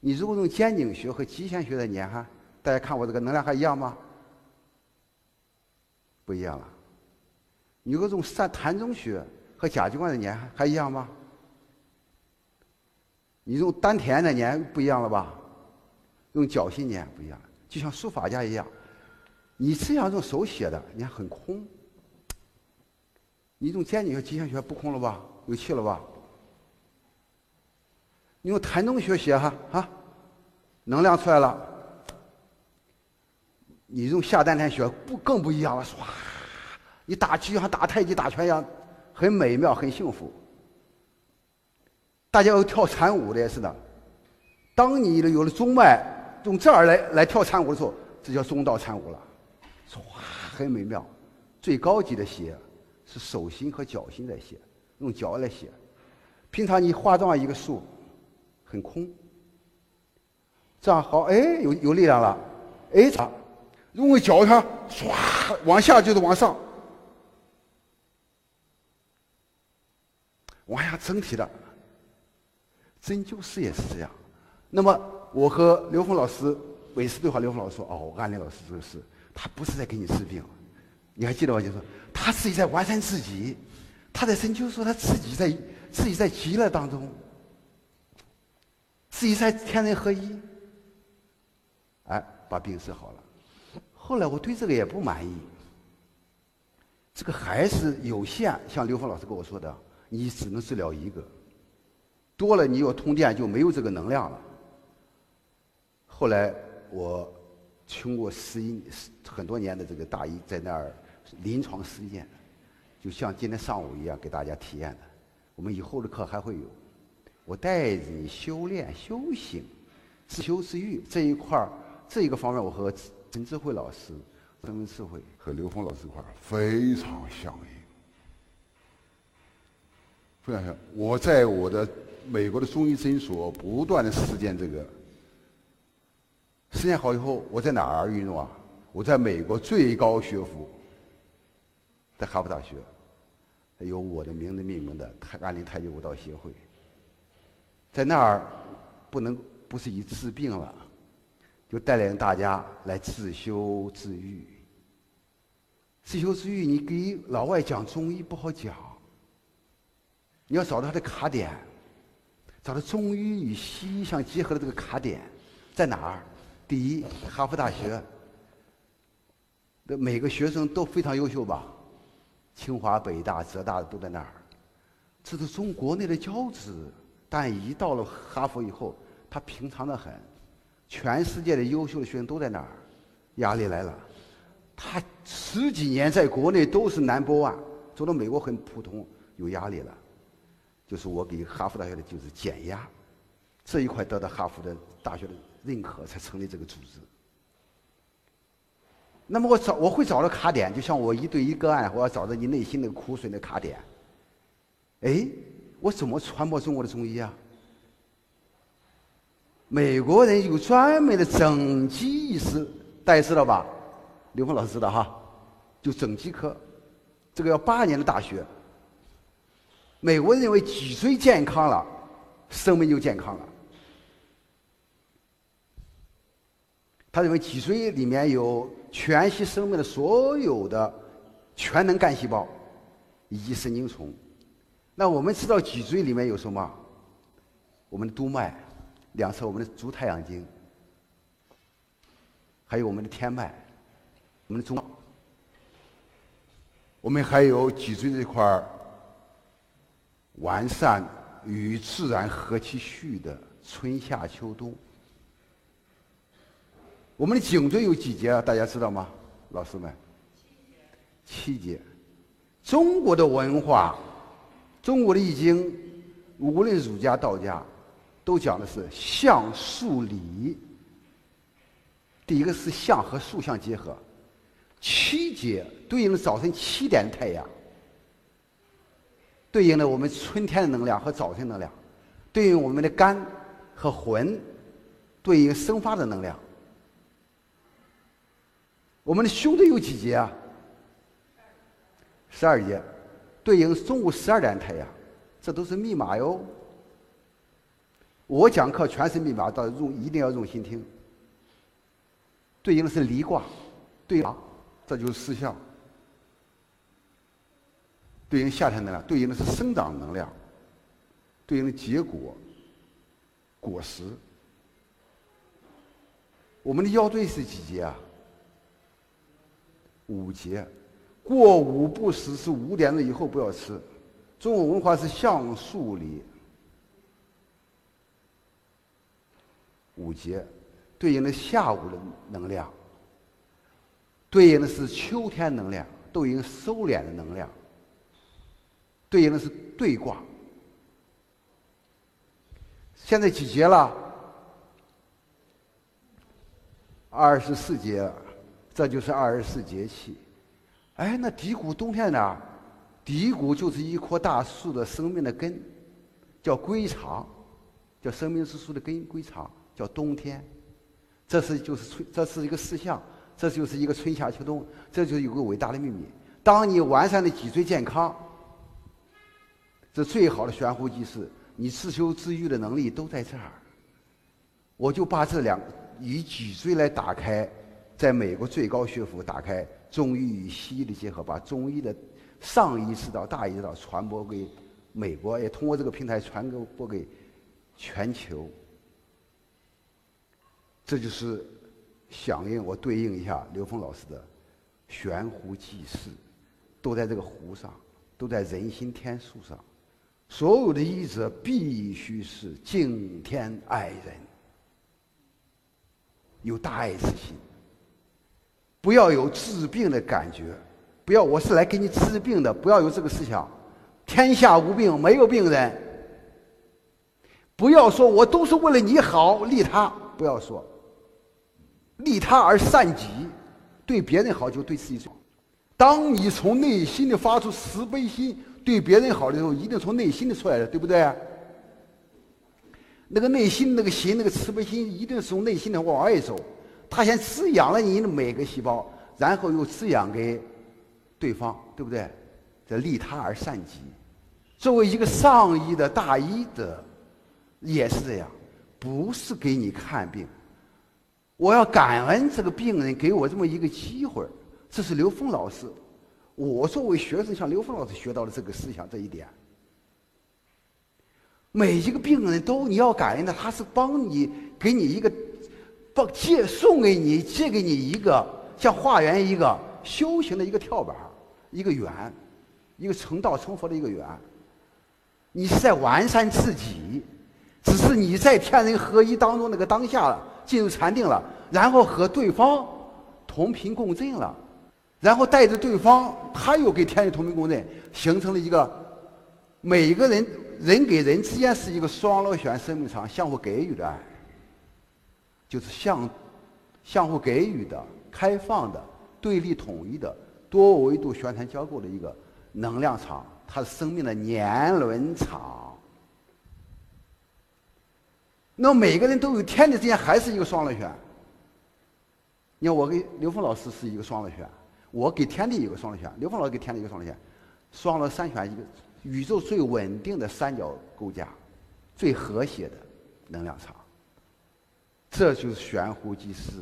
你如果用肩颈穴和极限穴在捻哈，大家看我这个能量还一样吗？不一样了。你如果用三膻中穴和甲基关的捻还一样吗？你用丹田的捻不一样了吧？用脚心捻不一样，就像书法家一样，你这样用手写的，你看很空。你用肩颈和极限学不空了吧？有气了吧？你用膻中学写哈啊，能量出来了。你用下丹田学不更不一样了，唰，你打就像打太极打拳一样，很美妙，很幸福。大家要跳禅舞的也是的，当你有了中脉，用这儿来来跳禅舞的时候，这叫中道禅舞了，唰，很美妙。最高级的写是手心和脚心在写，用脚来写。平常你画这样一个数。很空，这样好，哎，有有力量了，哎，咋？用脚它唰往下就是往上，往下整体的，针灸师也是这样。那么我和刘峰老师每次对话，刘峰老师说：“哦，安林老师这个是，他不是在给你治病，你还记得吗？就说他自己在完善自己，他在针灸说他自己在自己在极乐当中。”自己在天人合一，哎，把病治好了。后来我对这个也不满意，这个还是有限。像刘峰老师跟我说的，你只能治疗一个，多了你要通电就没有这个能量了。后来我经过十一很多年的这个大医，在那儿临床实践，就像今天上午一样给大家体验的。我们以后的课还会有。我带着你修炼、修行、自修自愈这一块儿，这一个方面，我和陈智慧老师、生命智慧和刘峰老师一块儿非常相应。非常像。我在我的美国的中医诊所不断的实践这个，实践好以后，我在哪儿运动啊？我在美国最高学府，在哈佛大学，有我的名字命名的太安林太极舞蹈协会。在那儿，不能不是以治病了，就带领大家来自修自愈。自修自愈，你给老外讲中医不好讲，你要找到他的卡点，找到中医与西医相结合的这个卡点在哪儿？第一，哈佛大学，的每个学生都非常优秀吧？清华、北大、浙大的都在那儿，这是中国内的骄子。但一到了哈佛以后，他平常的很，全世界的优秀的学生都在那儿，压力来了。他十几年在国内都是 number one，走到美国很普通，有压力了。就是我给哈佛大学的就是减压这一块得到哈佛的大学的认可，才成立这个组织。那么我找我会找到卡点，就像我一对一个案，我要找到你内心的苦水的卡点。哎，我怎么传播中国的中医啊？美国人有专门的整脊医师，大家知道吧？刘峰老师知道哈？就整脊科，这个要八年的大学。美国人认为脊椎健康了，生命就健康了。他认为脊椎里面有全息生命的所有的全能干细胞以及神经丛。那我们知道脊椎里面有什么？我们的督脉，两侧我们的足太阳经，还有我们的天脉，我们的中，我们还有脊椎这块儿完善与自然和其序的春夏秋冬。我们的颈椎有几节啊？大家知道吗，老师们？七节。中国的文化，中国的易经，无论儒家、道家，都讲的是象数理。第一个是象和数相结合，七节对应早晨七点的太阳，对应了我们春天的能量和早晨能量，对应我们的肝和魂，对应生发的能量。我们的胸椎有几节啊？十二节，对应中午十二点太阳，这都是密码哟。我讲课全是密码，到用一定要用心听。对应的是离卦，对应这就是四象。对应夏天能量，对应的是生长能量，对应的结果、果实。我们的腰椎是几节啊？五节，过午不食是五点钟以后不要吃。中国文化是象数理，五节对应的下午的能量，对应的是秋天能量，对应收敛的能量，对应的是对卦。现在几节了？二十四节。这就是二十四节气，哎，那骶骨冬天呢？骶骨就是一棵大树的生命的根，叫归藏，叫生命之树的根归藏，叫冬天。这是就是春，这是一个事项，这就是一个春夏秋冬，这就有个伟大的秘密。当你完善的脊椎健康，这最好的悬壶济世，你自修自愈的能力都在这儿。我就把这两以脊椎来打开。在美国最高学府打开中医与西医的结合，把中医的上医之道、大医之道传播给美国，也通过这个平台传播给全球。这就是响应我对应一下刘峰老师的悬壶济世，都在这个壶上，都在人心天数上。所有的医者必须是敬天爱人，有大爱之心。不要有治病的感觉，不要我是来给你治病的，不要有这个思想。天下无病，没有病人。不要说我都是为了你好，利他。不要说，利他而善己，对别人好就对自己好。当你从内心的发出慈悲心，对别人好的时候，一定从内心的出来的，对不对？那个内心那个心，那个慈悲心，一定是从内心的往外走。他先滋养了你的每个细胞，然后又滋养给对方，对不对？这利他而善己。作为一个上医的大医的，也是这样，不是给你看病。我要感恩这个病人给我这么一个机会。这是刘峰老师，我作为学生向刘峰老师学到的这个思想这一点。每一个病人都你要感恩的，他是帮你给你一个。不借送给你，借给你一个像化缘一个修行的一个跳板，一个缘，一个成道成佛的一个缘。你是在完善自己，只是你在天人合一当中那个当下进入禅定了，然后和对方同频共振了，然后带着对方，他又给天地同频共振，形成了一个每个人人给人之间是一个双螺旋生命场，相互给予的爱，就是相相互给予的、开放的、对立统一的、多维度旋转交构的一个能量场，它是生命的年轮场。那每个人都有天地之间还是一个双螺旋。你看，我跟刘峰老师是一个双螺旋，我给天地一个双螺旋，刘峰老师给天地一个双螺旋，双螺三旋一个。宇宙最稳定的三角构架，最和谐的能量场，这就是悬壶济世，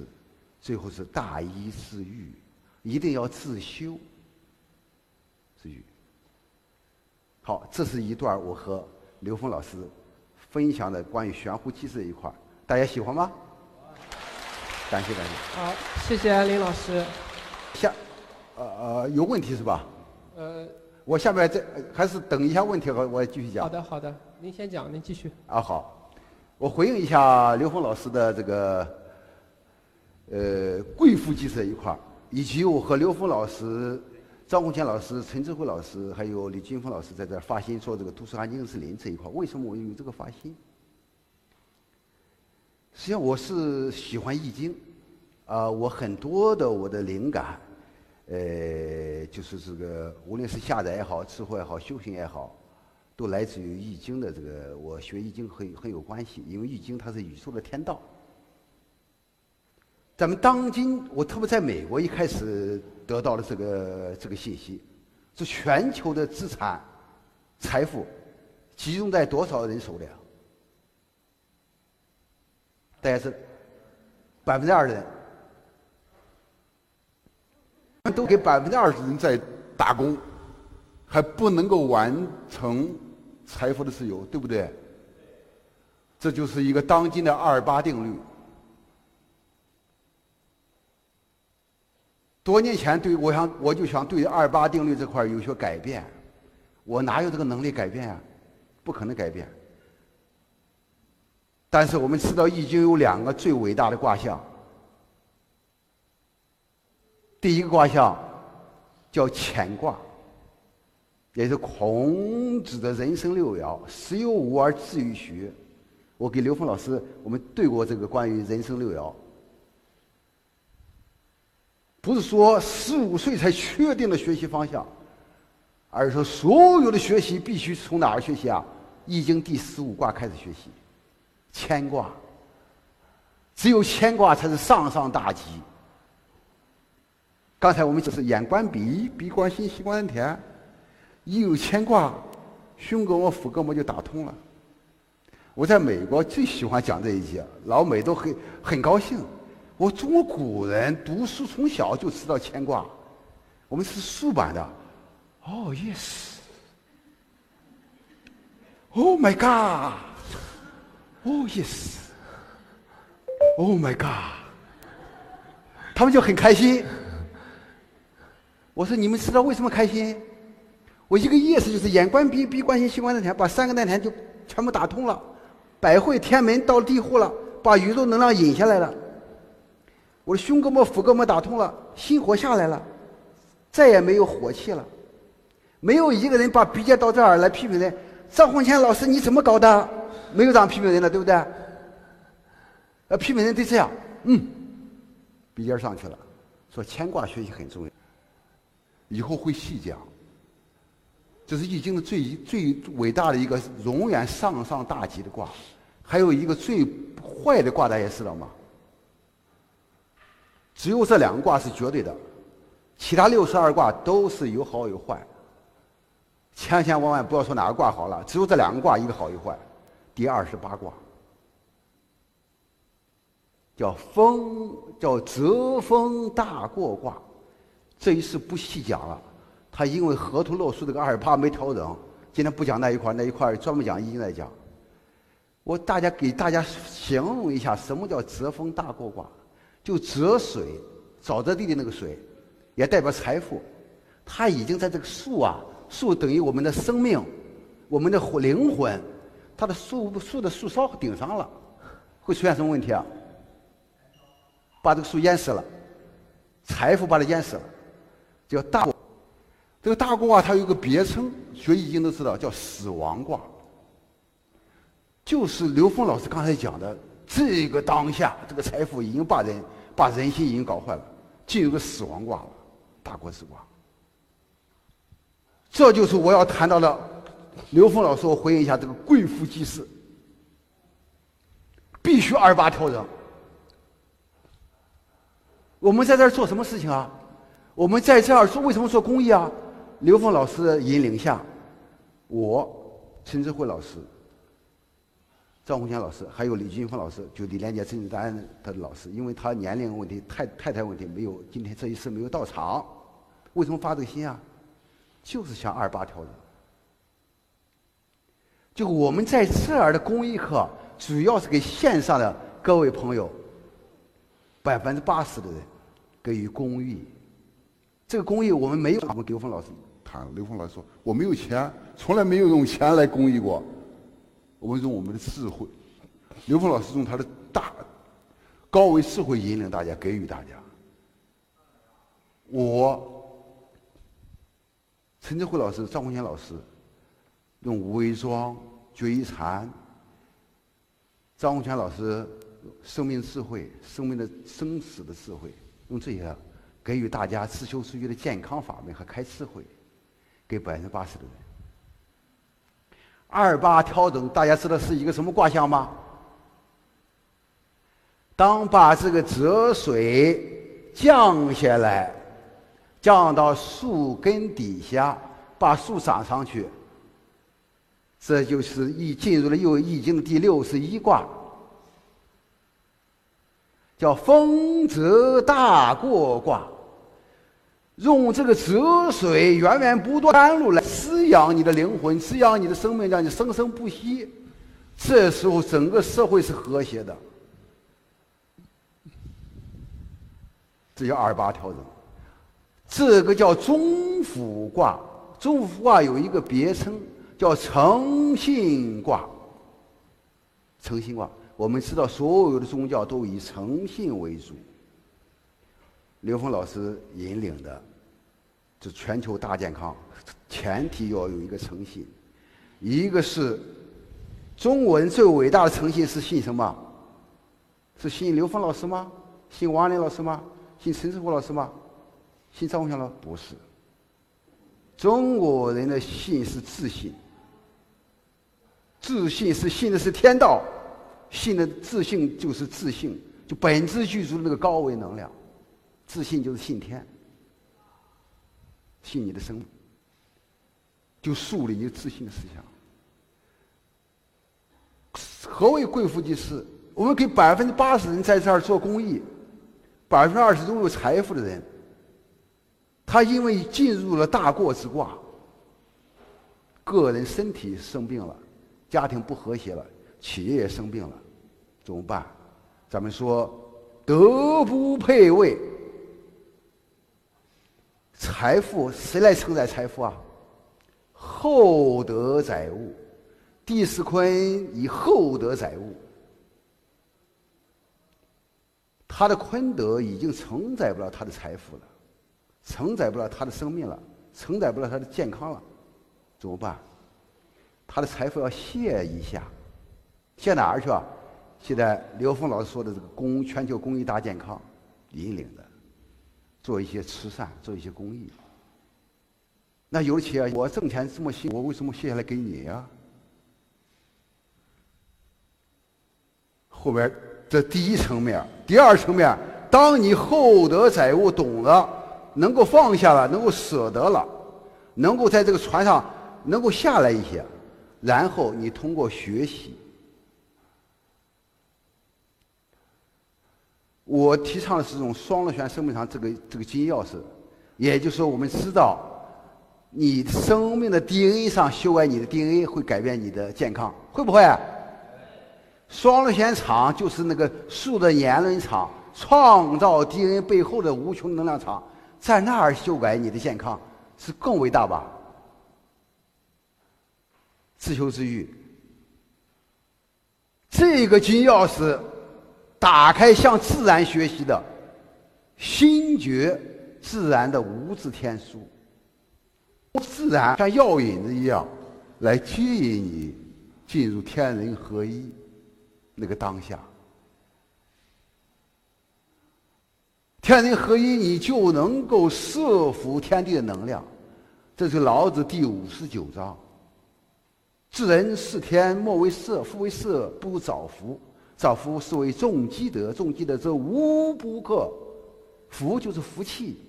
最后是大医治愈，一定要自修。治愈。好，这是一段我和刘峰老师分享的关于悬壶济世这一块大家喜欢吗？感谢感谢。好，谢谢林老师。下，呃呃，有问题是吧？呃。我下面再还是等一下问题，我我继续讲。好的，好的，您先讲，您继续。啊，好，我回应一下刘峰老师的这个，呃，贵妇祭祀一块儿，以及我和刘峰老师、张红建老师、陈志辉老师，还有李金峰老师在这儿发心说这个都市安静是林这一块，为什么我有这个发心？实际上我是喜欢易经，啊，我很多的我的灵感。呃，就是这个，无论是下载也好，吃货也好，修行也好，都来自于易经的这个。我学易经很很有关系，因为易经它是宇宙的天道。咱们当今，我特别在美国一开始得到了这个这个信息，是全球的资产、财富集中在多少人手里啊？大家是百分之二的人。都给百分之二十人在打工，还不能够完成财富的自由，对不对？这就是一个当今的二八定律。多年前，对我想我就想对二八定律这块有些改变，我哪有这个能力改变啊？不可能改变。但是我们知道，易经有两个最伟大的卦象。第一个卦象叫乾卦，也是孔子的人生六爻，十有五而志于学。我给刘峰老师我们对过这个关于人生六爻，不是说十五岁才确定了学习方向，而是说所有的学习必须从哪儿学习啊？易经第十五卦开始学习，乾卦，只有乾卦才是上上大吉。刚才我们就是眼观鼻，鼻观心，心观田，一有牵挂，胸膈膜、腹膈膜就打通了。我在美国最喜欢讲这一节，老美都很很高兴。我中国古人读书从小就知道牵挂，我们是竖版的。哦，yes。Oh my god。Oh yes。Oh my god。他们就很开心。我说：“你们知道为什么开心？我一个意思就是眼观鼻，鼻观心，心观丹田，把三个丹田就全部打通了，百会天门到地户了，把宇宙能量引下来了。我的胸膈膜、腹膈膜打通了，心火下来了，再也没有火气了。没有一个人把鼻尖到这儿来批评人。张红谦老师你怎么搞的？没有这样批评人了，对不对？呃，批评人得这样，嗯，鼻尖上去了，说牵挂学习很重要。”以后会细讲。这是易经的最最伟大的一个永远上上大吉的卦，还有一个最坏的卦，大家知道吗？只有这两个卦是绝对的，其他六十二卦都是有好有坏。千千万万不要说哪个卦好了，只有这两个卦一个好一个坏。第二十八卦叫风，叫泽风大过卦。这一次不细讲了，他因为河图洛书这个二十八没调整，今天不讲那一块那一块专门讲易经来讲。我大家给大家形容一下什么叫泽风大过卦，就泽水，沼泽地的那个水，也代表财富。它已经在这个树啊，树等于我们的生命，我们的灵魂，它的树树的树梢顶上了，会出现什么问题啊？把这个树淹死了，财富把它淹死了。叫大，这个大卦它有个别称，学易经都知道，叫死亡卦。就是刘峰老师刚才讲的，这个当下，这个财富已经把人把人心已经搞坏了，进入个死亡卦了，大国之卦。这就是我要谈到的。刘峰老师，我回应一下这个贵妇祭祀，必须二八调整。我们在这儿做什么事情啊？我们在这儿做为什么做公益啊？刘峰老师的引领下，我陈志慧老师。赵红强老师，还有李军峰老师，就李连杰、陈志丹他的老师，因为他年龄问题、太太太问题，没有今天这一次没有到场。为什么发这个心啊？就是想二八调整。就我们在这儿的公益课，主要是给线上的各位朋友，百分之八十的人给予公益。这个公益我们没有，我们刘峰老师谈，刘峰老师说我没有钱，从来没有用钱来公益过。我们用我们的智慧，刘峰老师用他的大高维智慧引领大家，给予大家。我陈志辉老师、张红贤老师用伪装、决一禅；张红泉老师生命智慧、生命的生死的智慧，用这些给予大家自修自育的健康法门和开智慧，给百分之八十的人。二八调整，大家知道是一个什么卦象吗？当把这个泽水降下来，降到树根底下，把树长上去，这就是易进入了又易经的第六十一卦，叫风泽大过卦。用这个泽水源源不断甘露来滋养你的灵魂，滋养你的生命，让你生生不息。这时候，整个社会是和谐的。这叫二八调整。这个叫中府卦，中府卦有一个别称叫诚信卦。诚信卦，我们知道所有的宗教都以诚信为主。刘峰老师引领的，这全球大健康，前提要有一个诚信。一个是中国人最伟大的诚信是信什么？是信刘峰老师吗？信王林老师吗？信陈志国老师吗？信张宏强了？不是。中国人的信是自信，自信是信的是天道，信的自信就是自信，就本质具足的那个高维能量。自信就是信天，信你的生命，就树立一个自信的思想。何为贵妇祭祀？我们给百分之八十人在这儿做公益，百分之二十拥有财富的人，他因为进入了大过之卦，个人身体生病了，家庭不和谐了，企业也生病了，怎么办？咱们说德不配位。财富谁来承载财富啊？厚德载物，地势坤以厚德载物，他的坤德已经承载不了他的财富了，承载不了他的生命了，承载不了他的健康了，怎么办？他的财富要卸一下，卸哪儿去啊？现在刘峰老师说的这个公全球公益大健康引领的。做一些慈善，做一些公益。那有的企业，我挣钱这么辛苦，我为什么卸下来给你呀？后边这第一层面，第二层面，当你厚德载物，懂了，能够放下了，能够舍得了，能够在这个船上能够下来一些，然后你通过学习。我提倡的是这种双螺旋生命场这个这个金钥匙，也就是说，我们知道，你生命的 DNA 上修改你的 DNA 会改变你的健康，会不会？双螺旋场就是那个树的年轮场，创造 DNA 背后的无穷能量场，在那儿修改你的健康是更伟大吧？自修自愈，这个金钥匙。打开向自然学习的心觉自然的无字天书，自然像药引子一样来接引你进入天人合一那个当下。天人合一，你就能够摄服天地的能量。这是老子第五十九章。治人是天，莫为色，夫为色，不早服。造福是为重积德，重积德则无不克。福就是福气，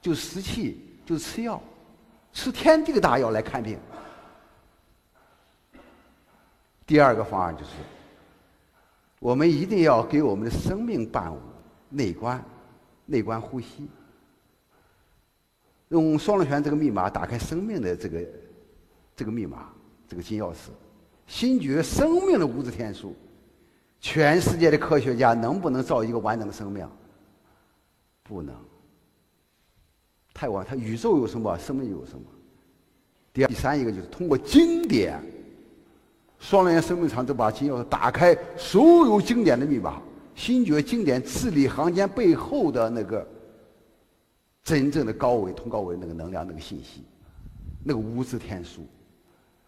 就是食气，就是吃药，吃天地的大药来看病。第二个方案就是，我们一定要给我们的生命伴舞内观，内观呼吸，用双螺旋这个密码打开生命的这个这个密码。这个金钥匙，心觉生命的物质天数，全世界的科学家能不能造一个完整的生命？不能。太晚，它宇宙有什么，生命有什么？第二、第三一个就是通过经典，双联生命场这把金钥匙打开所有经典的密码，心觉经典字里行间背后的那个真正的高维、通高维那个能量、那个信息，那个无字天书。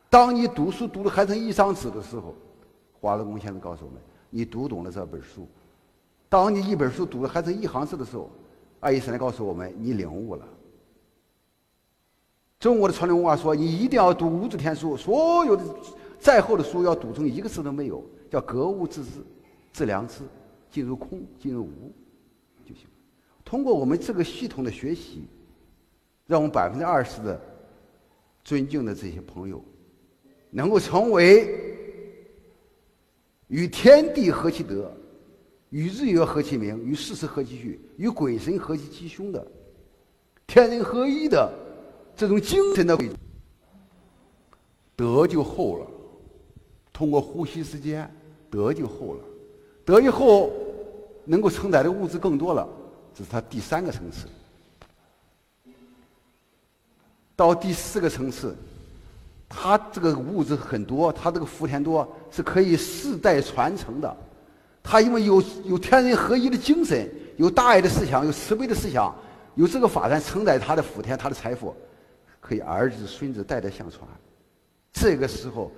当你读书读的还剩一张纸的时候，华罗公先生告诉我们：你读懂了这本书。当你一本书读的还剩一行字的时候，爱因斯坦告诉我们：你领悟了。中国的传统文化说：你一定要读无字天书，所有的再厚的书要读成一个字都没有，叫格物致知，致良知，进入空，进入无就行。通过我们这个系统的学习，让我们百分之二十的尊敬的这些朋友。能够成为与天地合其德，与日月合其明，与事实合其序，与鬼神合其吉凶的天人合一的这种精神的德就厚了。通过呼吸时间，德就厚了。德以后能够承载的物质更多了，这是它第三个层次。到第四个层次。他这个物质很多，他这个福田多是可以世代传承的。他因为有有天人合一的精神，有大爱的思想，有慈悲的思想，有这个法传承载他的福田，他的财富可以儿子孙子代代相传。这个时候，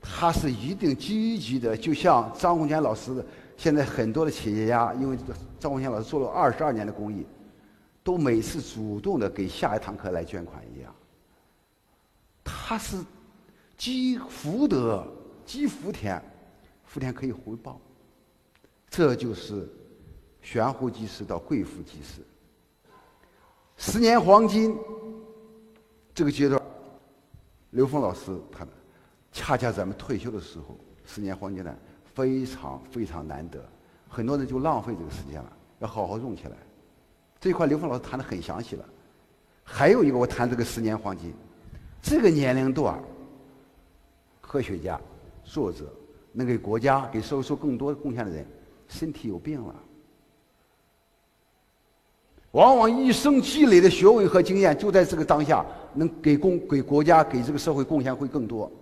他是一定积极的，就像张洪坚老师现在很多的企业家，因为张洪坚老师做了二十二年的公益，都每次主动的给下一堂课来捐款一样。他是。积福德，积福田，福田可以回报。这就是悬壶济世到贵妇济世。十年黄金这个阶段，刘峰老师他恰恰咱们退休的时候，十年黄金呢非常非常难得，很多人就浪费这个时间了，要好好用起来。这一块刘峰老师谈的很详细了。还有一个，我谈这个十年黄金，这个年龄段。科学家、作者能给国家、给社会做更多贡献的人，身体有病了，往往一生积累的学问和经验，就在这个当下，能给公、给国家、给这个社会贡献会更多。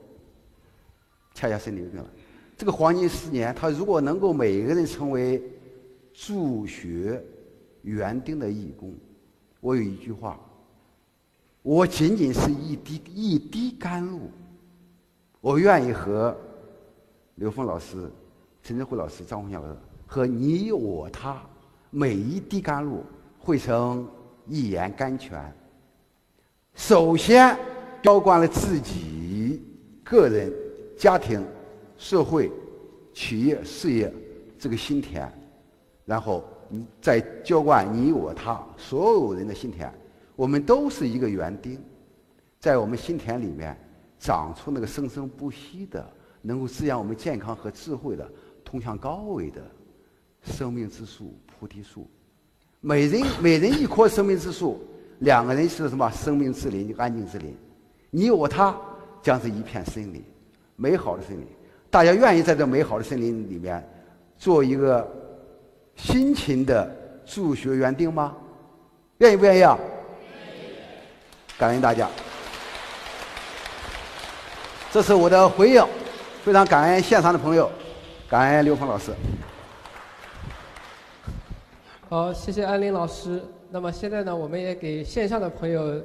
恰恰身体有病了，这个黄金十年，他如果能够每个人成为助学园丁的义工，我有一句话：我仅仅是一滴一滴甘露。我愿意和刘峰老师、陈振辉老师、张红霞老师和你、我、他每一滴甘露汇成一言甘泉。首先浇灌了自己个人、家庭、社会、企业、事业这个心田，然后你再浇灌你、我、他所有人的心田。我们都是一个园丁，在我们心田里面。长出那个生生不息的、能够滋养我们健康和智慧的、通向高维的生命之树——菩提树。每人每人一棵生命之树，两个人是什么？生命之林，安静之林。你我他将是一片森林，美好的森林。大家愿意在这美好的森林里面做一个辛勤的助学园丁吗？愿意不愿意啊？感恩大家。这是我的回应，非常感恩现场的朋友，感恩刘峰老师。好，谢谢安林老师。那么现在呢，我们也给线上的朋友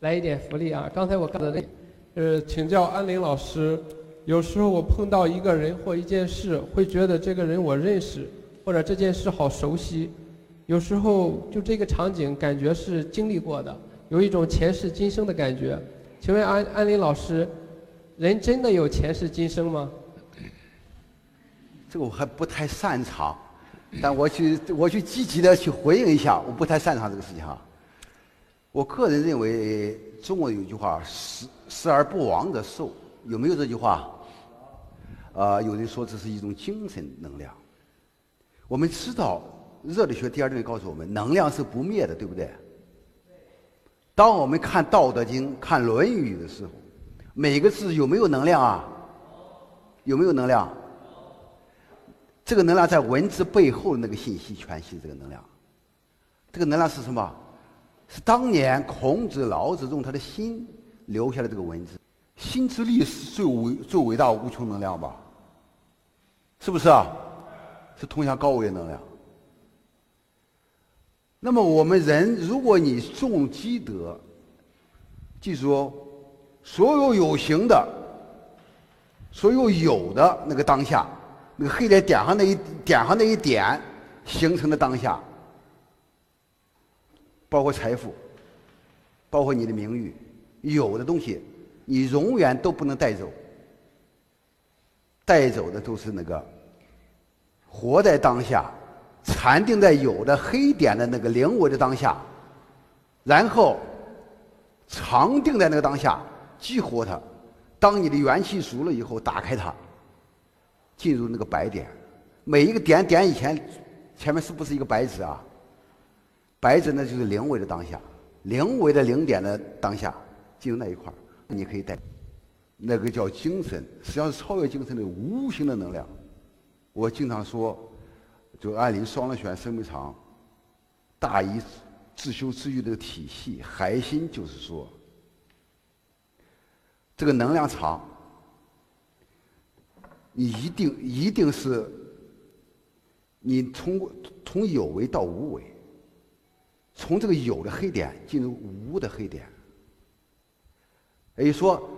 来一点福利啊！刚才我看的，呃，请教安林老师，有时候我碰到一个人或一件事，会觉得这个人我认识，或者这件事好熟悉，有时候就这个场景感觉是经历过的，有一种前世今生的感觉。请问安安林老师，人真的有前世今生吗？这个我还不太擅长，但我去我去积极的去回应一下，我不太擅长这个事情哈。我个人认为，中国有句话“死死而不亡的寿”，有没有这句话？啊，有人说这是一种精神能量。我们知道，热力学第二定律告诉我们，能量是不灭的，对不对？当我们看《道德经》、看《论语》的时候，每个字有没有能量啊？有没有能量？这个能量在文字背后那个信息全息这个能量。这个能量是什么？是当年孔子、老子用他的心留下的这个文字。心之力是最伟、最伟大无穷能量吧？是不是啊？是通向高维的能量。那么我们人，如果你重积德，记住哦，所有有形的、所有有的那个当下。那个黑点点上那一点上那一点形成的当下，包括财富，包括你的名誉，有的东西你永远都不能带走，带走的都是那个活在当下、禅定在有的黑点的那个灵我的当下，然后常定在那个当下，激活它。当你的元气足了以后，打开它。进入那个白点，每一个点点以前，前面是不是一个白纸啊？白纸那就是零维的当下，零维的零点的当下，进入那一块儿，你可以带，那个叫精神，实际上是超越精神的无形的能量。我经常说，就按林双螺旋生命场，大一自修自愈的体系核心就是说，这个能量场。你一定一定是，你从从有为到无为，从这个有的黑点进入无的黑点，也就说，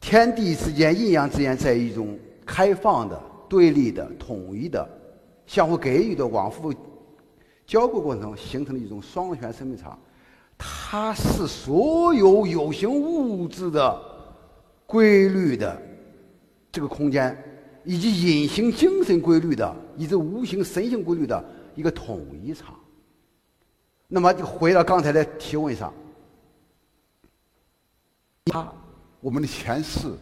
天地之间、阴阳之间在一种开放的、对立的、统一的、相互给予的、往复交互过程中形成的一种双螺旋生命场，它是所有有形物质的规律的。这个空间，以及隐形精神规律的，以及无形神性规律的一个统一场。那么，就回到刚才的提问上，他我们的前世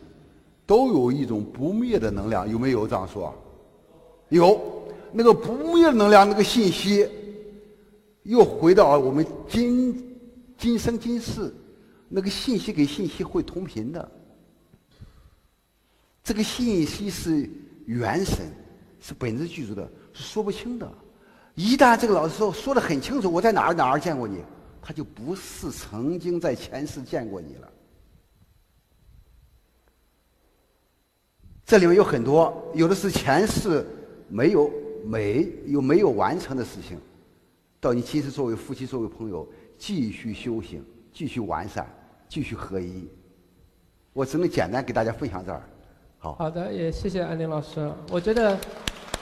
都有一种不灭的能量，有没有这样说？有，那个不灭能量，那个信息又回到我们今今生今世，那个信息跟信息会同频的。这个信息是元神，是本质具足的，是说不清的。一旦这个老师说说的很清楚，我在哪儿哪儿见过你，他就不是曾经在前世见过你了。这里面有很多，有的是前世没有没有没有完成的事情，到你今世作为夫妻、作为朋友，继续修行，继续完善，继续合一。我只能简单给大家分享这儿。好好的，也谢谢安林老师。我觉得，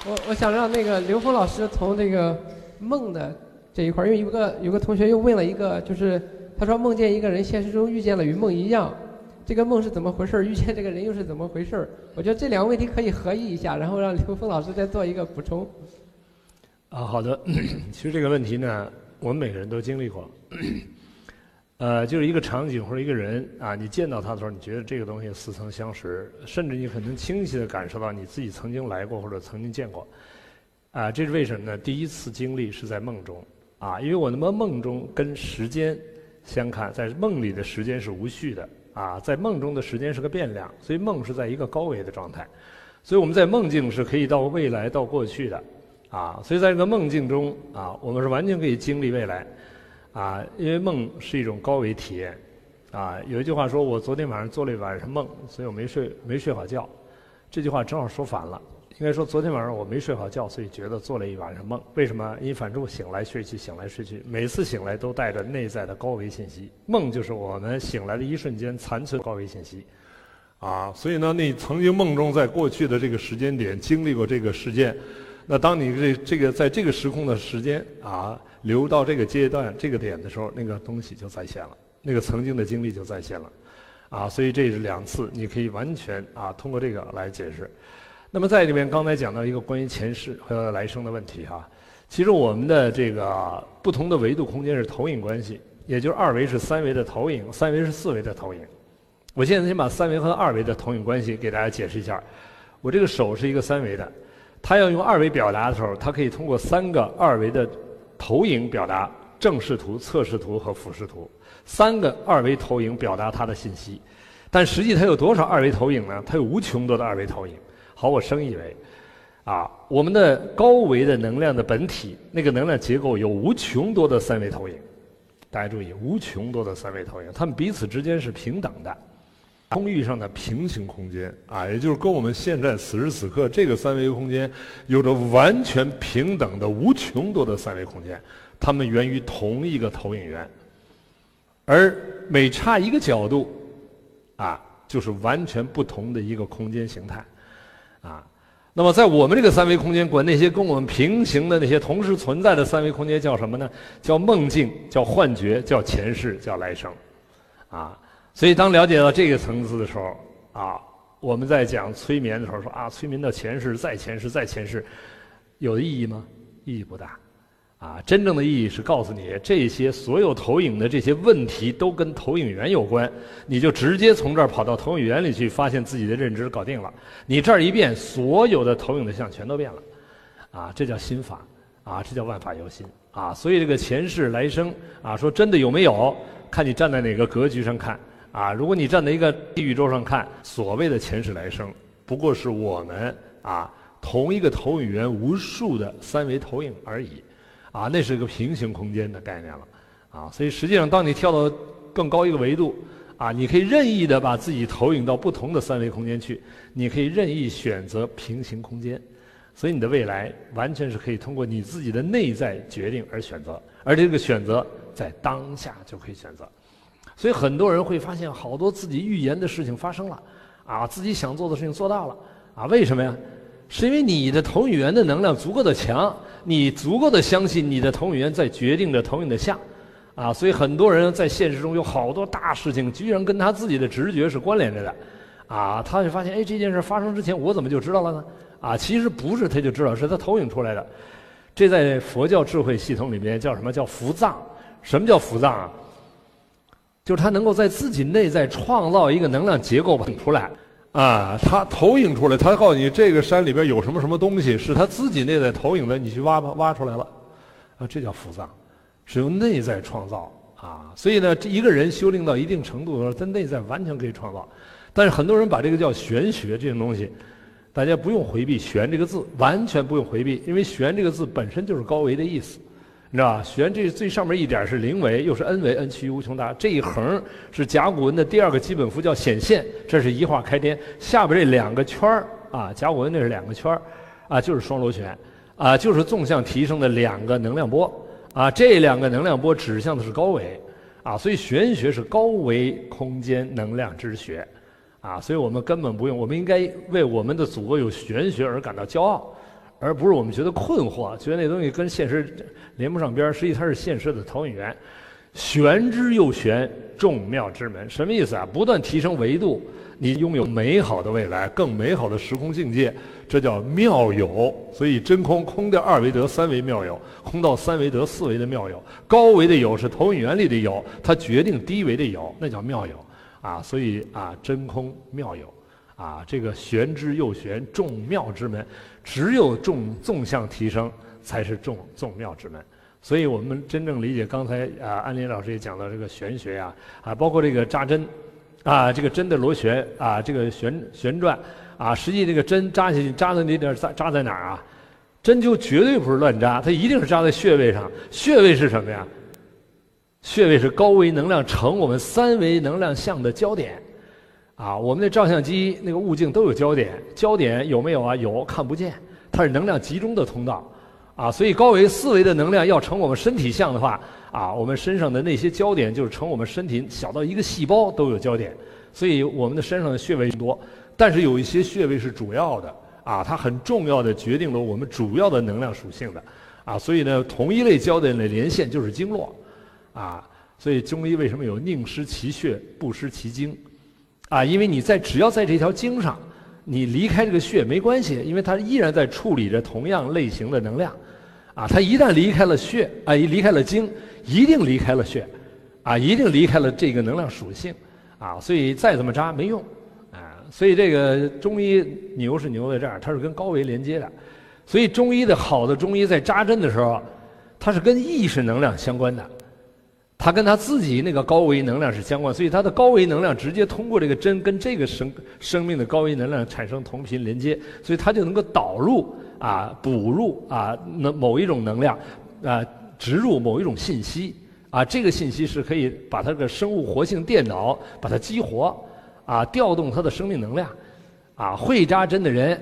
我我想让那个刘峰老师从这个梦的这一块因为有个有个同学又问了一个，就是他说梦见一个人现实中遇见了与梦一样，这个梦是怎么回事遇见这个人又是怎么回事我觉得这两个问题可以合一一下，然后让刘峰老师再做一个补充。啊，好的。其实这个问题呢，我们每个人都经历过。呃，就是一个场景或者一个人啊，你见到他的时候，你觉得这个东西似曾相识，甚至你可能清晰地感受到你自己曾经来过或者曾经见过。啊，这是为什么呢？第一次经历是在梦中啊，因为我那么梦中跟时间相看，在梦里的时间是无序的啊，在梦中的时间是个变量，所以梦是在一个高维的状态，所以我们在梦境是可以到未来到过去的啊，所以在这个梦境中啊，我们是完全可以经历未来。啊，因为梦是一种高维体验，啊，有一句话说，我昨天晚上做了一晚上梦，所以我没睡没睡好觉。这句话正好说反了，应该说昨天晚上我没睡好觉，所以觉得做了一晚上梦。为什么？因为反正我醒来睡去，醒来睡去，每次醒来都带着内在的高维信息。梦就是我们醒来的一瞬间残存高维信息。啊，所以呢，你曾经梦中在过去的这个时间点经历过这个事件，那当你这这个在这个时空的时间啊流到这个阶段这个点的时候，那个东西就再现了，那个曾经的经历就再现了，啊，所以这是两次，你可以完全啊通过这个来解释。那么在里面刚才讲到一个关于前世和来生的问题哈，其实我们的这个不同的维度空间是投影关系，也就是二维是三维的投影，三维是四维的投影。我现在先把三维和二维的投影关系给大家解释一下。我这个手是一个三维的，它要用二维表达的时候，它可以通过三个二维的投影表达正视图、侧视图和俯视图，三个二维投影表达它的信息。但实际它有多少二维投影呢？它有无穷多的二维投影。好，我升一维，啊，我们的高维的能量的本体那个能量结构有无穷多的三维投影。大家注意，无穷多的三维投影，它们彼此之间是平等的。空域上的平行空间啊，也就是跟我们现在此时此刻这个三维空间有着完全平等的无穷多的三维空间，它们源于同一个投影源，而每差一个角度，啊，就是完全不同的一个空间形态，啊，那么在我们这个三维空间，管那些跟我们平行的那些同时存在的三维空间叫什么呢？叫梦境，叫幻觉，叫前世，叫来生，啊。所以，当了解到这个层次的时候，啊，我们在讲催眠的时候说啊，催眠到前世、再前世、再前世，有意义吗？意义不大，啊，真正的意义是告诉你，这些所有投影的这些问题都跟投影源有关，你就直接从这儿跑到投影源里去，发现自己的认知搞定了。你这儿一变，所有的投影的像全都变了，啊，这叫心法，啊，这叫万法由心，啊，所以这个前世来生，啊，说真的有没有？看你站在哪个格局上看。啊，如果你站在一个宇宙上看，所谓的前世来生，不过是我们啊同一个投影源无数的三维投影而已，啊，那是个平行空间的概念了，啊，所以实际上当你跳到更高一个维度，啊，你可以任意的把自己投影到不同的三维空间去，你可以任意选择平行空间，所以你的未来完全是可以通过你自己的内在决定而选择，而这个选择在当下就可以选择。所以很多人会发现，好多自己预言的事情发生了，啊，自己想做的事情做到了，啊，为什么呀？是因为你的投影源的能量足够的强，你足够的相信你的投影源在决定着投影的像，啊，所以很多人在现实中有好多大事情，居然跟他自己的直觉是关联着的，啊，他就发现，哎，这件事发生之前我怎么就知道了呢？啊，其实不是他就知道，是他投影出来的，这在佛教智慧系统里面叫什么叫福藏？什么叫福藏啊？就是他能够在自己内在创造一个能量结构出来，啊，他投影出来，他告诉你这个山里边有什么什么东西，是他自己内在投影的，你去挖吧，挖出来了，啊，这叫福藏，是由内在创造啊。所以呢，这一个人修炼到一定程度的时候，他内在完全可以创造。但是很多人把这个叫玄学这种东西，大家不用回避“玄”这个字，完全不用回避，因为“玄”这个字本身就是高维的意思。你知道吧？玄这最上面一点是零维，又是 n 维，n 趋于无穷大。这一横是甲骨文的第二个基本符，叫显现。这是一化开天。下边这两个圈儿啊，甲骨文那是两个圈儿啊，就是双螺旋啊，就是纵向提升的两个能量波啊。这两个能量波指向的是高维啊，所以玄学是高维空间能量之学啊。所以我们根本不用，我们应该为我们的祖国有玄学而感到骄傲。而不是我们觉得困惑，觉得那东西跟现实连不上边儿。实际它是现实的投影源，玄之又玄，众妙之门。什么意思啊？不断提升维度，你拥有美好的未来，更美好的时空境界，这叫妙有。所以真空空掉二维得三维妙有，空到三维得四维的妙有。高维的有是投影原理的有，它决定低维的有，那叫妙有啊。所以啊，真空妙有啊，这个玄之又玄，众妙之门。只有纵纵向提升，才是重重妙之门。所以我们真正理解刚才啊，安林老师也讲到这个玄学呀，啊，包括这个扎针，啊，这个针的螺旋啊，这个旋旋转啊，实际这个针扎下去，扎在那点扎扎在哪儿啊？针灸绝对不是乱扎，它一定是扎在穴位上。穴位是什么呀？穴位是高维能量成我们三维能量相的焦点。啊，我们的照相机那个物镜都有焦点，焦点有没有啊？有，看不见，它是能量集中的通道，啊，所以高维四维的能量要成我们身体像的话，啊，我们身上的那些焦点就是成我们身体小到一个细胞都有焦点，所以我们的身上的穴位多，但是有一些穴位是主要的，啊，它很重要的决定了我们主要的能量属性的，啊，所以呢，同一类焦点的连线就是经络，啊，所以中医为什么有宁失其穴，不失其经？啊，因为你在只要在这条经上，你离开这个穴没关系，因为它依然在处理着同样类型的能量，啊，它一旦离开了穴，啊，一离开了经，一定离开了穴，啊，一定离开了这个能量属性，啊，所以再怎么扎没用，啊，所以这个中医牛是牛在这儿，它是跟高维连接的，所以中医的好的中医在扎针的时候，它是跟意识能量相关的。它跟它自己那个高维能量是相关，所以它的高维能量直接通过这个针跟这个生生命的高维能量产生同频连接，所以它就能够导入啊、补入啊那某一种能量啊，植入某一种信息啊，这个信息是可以把它的生物活性电脑把它激活啊，调动它的生命能量啊。会扎针的人，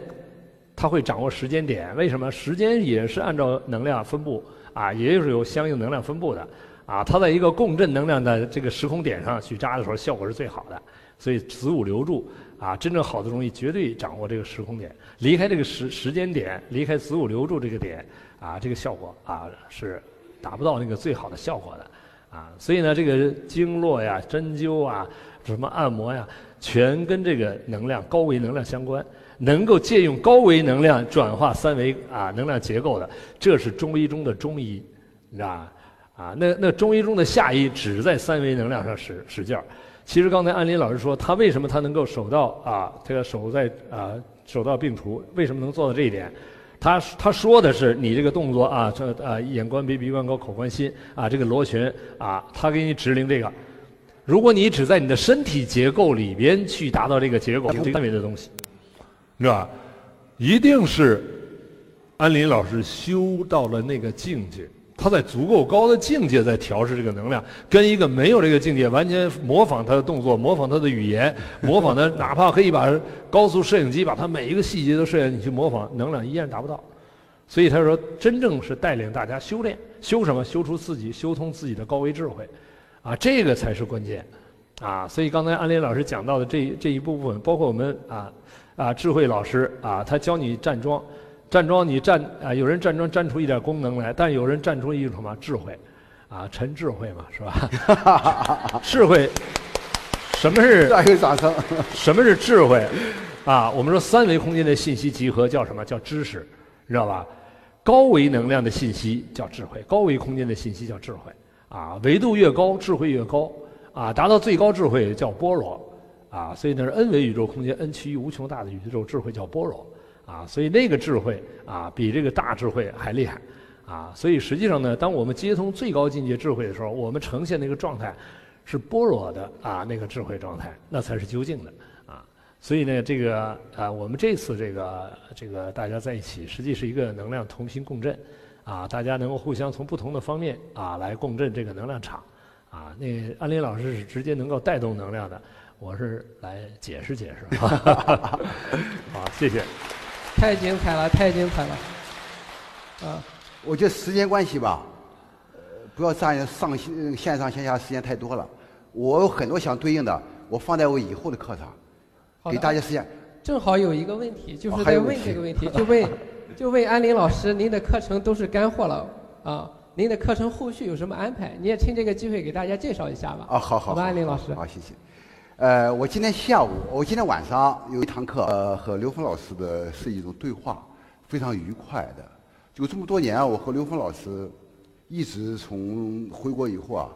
他会掌握时间点，为什么？时间也是按照能量分布啊，也是有相应能量分布的。啊，它在一个共振能量的这个时空点上去扎的时候，效果是最好的。所以子午流注啊，真正好的中医绝对掌握这个时空点，离开这个时时间点，离开子午流注这个点啊，这个效果啊是达不到那个最好的效果的。啊，所以呢，这个经络呀、针灸啊、什么按摩呀，全跟这个能量高维能量相关，能够借用高维能量转化三维啊能量结构的，这是中医中的中医，你知道吧？啊，那那中医中的下医只在三维能量上使使劲儿。其实刚才安林老师说，他为什么他能够手到啊，这个手在啊手到病除，为什么能做到这一点？他他说的是你这个动作啊，这啊眼观鼻，鼻观口，口观心啊，这个螺旋啊，他给你指令这个。如果你只在你的身体结构里边去达到这个结构，三维的东西，是吧？一定是安林老师修到了那个境界。他在足够高的境界在调试这个能量，跟一个没有这个境界完全模仿他的动作、模仿他的语言、(laughs) 模仿他，哪怕可以把高速摄影机把他每一个细节都摄下，你去模仿，能量依然达不到。所以他说，真正是带领大家修炼，修什么？修出自己，修通自己的高维智慧，啊，这个才是关键，啊，所以刚才安林老师讲到的这这一部分，包括我们啊啊智慧老师啊，他教你站桩。站桩你站啊，有人站桩站出一点功能来，但有人站出一种什么智慧，啊，陈智慧嘛，是吧？(laughs) 智慧，什么是？再有掌声。什么是智慧？啊，我们说三维空间的信息集合叫什么叫知识，知道吧？高维能量的信息叫智慧，高维空间的信息叫智慧。啊，维度越高，智慧越高。啊，达到最高智慧叫般若。啊，所以那是 n 维宇宙空间，n 趋于无穷大的宇宙智慧叫般若。啊，所以那个智慧啊，比这个大智慧还厉害，啊，所以实际上呢，当我们接通最高境界智慧的时候，我们呈现那个状态是般若的啊，那个智慧状态，那才是究竟的啊。所以呢，这个啊，我们这次这个这个大家在一起，实际是一个能量同频共振，啊，大家能够互相从不同的方面啊来共振这个能量场，啊，那安林老师是直接能够带动能量的，我是来解释解释，(laughs) 好，谢谢。太精彩了，太精彩了！啊，我觉得时间关系吧，呃，不要占上线线上线下时间太多了。我有很多想对应的，我放在我以后的课上，给大家时间。正好有一个问题，就是在问这个问题，就问 (laughs) 就问安林老师，您的课程都是干货了啊？您的课程后续有什么安排？你也趁这个机会给大家介绍一下吧。啊，好好好，安林老师，好，谢谢。呃，我今天下午，我今天晚上有一堂课，呃，和刘峰老师的是一种对话，非常愉快的。就这么多年，我和刘峰老师一直从回国以后啊，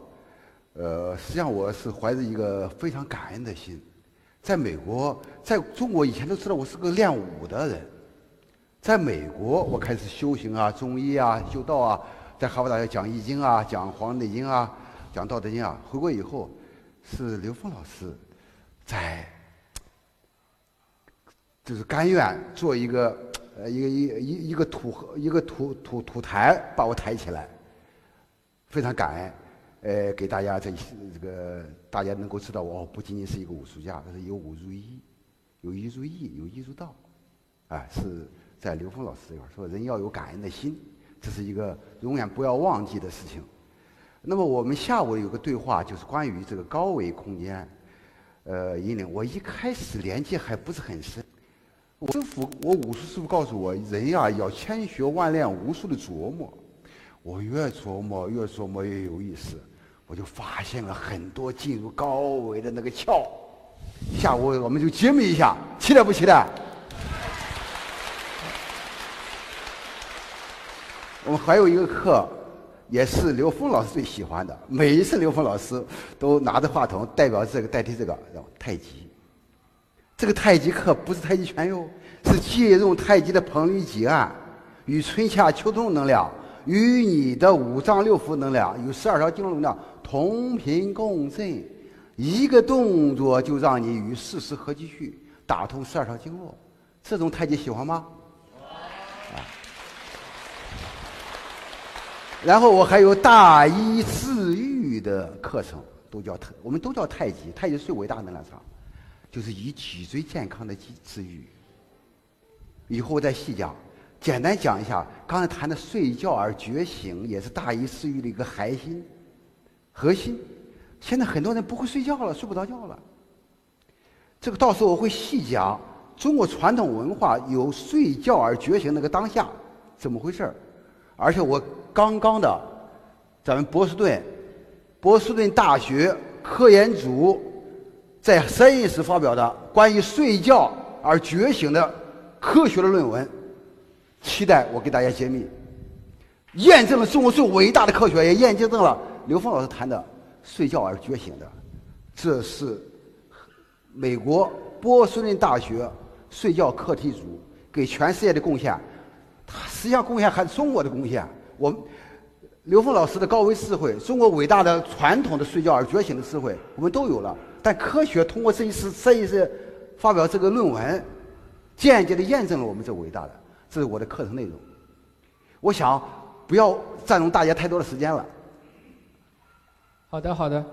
呃，实际上我是怀着一个非常感恩的心。在美国，在中国以前都知道我是个练武的人，在美国我开始修行啊，中医啊，修道啊，在哈佛大学讲易经啊，讲《黄帝内经》啊，讲《道德经》啊。回国以后，是刘峰老师。在，就是甘愿做一个呃一个一一一个土一个土土土台，把我抬起来，非常感恩。呃，给大家这这个大家能够知道，我不仅仅是一个武术家，这是有武如一，有一如意，有一如道，啊，是在刘峰老师这块说，人要有感恩的心，这是一个永远不要忘记的事情。那么我们下午有个对话，就是关于这个高维空间，呃，引领。我一开始连接还不是很深。我师傅，我武术师傅告诉我，人呀要千学万练，无数的琢磨。我越琢磨越琢磨越有意思，我就发现了很多进入高维的那个窍。下午我们就揭秘一下，期待不期待？我们还有一个课。也是刘峰老师最喜欢的。每一次刘峰老师都拿着话筒，代表这个代替这个，叫太极。这个太极课不是太极拳哟，是借用太极的掤捋挤按，与春夏秋冬能量，与你的五脏六腑能量，与十二条经络能量同频共振，一个动作就让你与四时合积序，打通十二条经络。这种太极喜欢吗？然后我还有大医治愈的课程，都叫太，我们都叫太极。太极最伟大能量场，就是以脊椎健康的治治愈。以后我再细讲，简单讲一下。刚才谈的睡觉而觉醒，也是大医治愈的一个核心。核心，现在很多人不会睡觉了，睡不着觉了。这个到时候我会细讲，中国传统文化有睡觉而觉醒那个当下怎么回事儿，而且我。刚刚的，咱们波士顿，波士顿大学科研组在深夜时发表的关于睡觉而觉醒的科学的论文，期待我给大家揭秘，验证了中国最伟大的科学，也验证了刘峰老师谈的睡觉而觉醒的，这是美国波士顿大学睡觉课题组给全世界的贡献，他实际上贡献还是中国的贡献。我们刘峰老师的高维智慧，中国伟大的传统的睡觉而觉醒的智慧，我们都有了。但科学通过这一次这一次发表这个论文，间接的验证了我们这伟大的。这是我的课程内容。我想不要占用大家太多的时间了。好的，好的。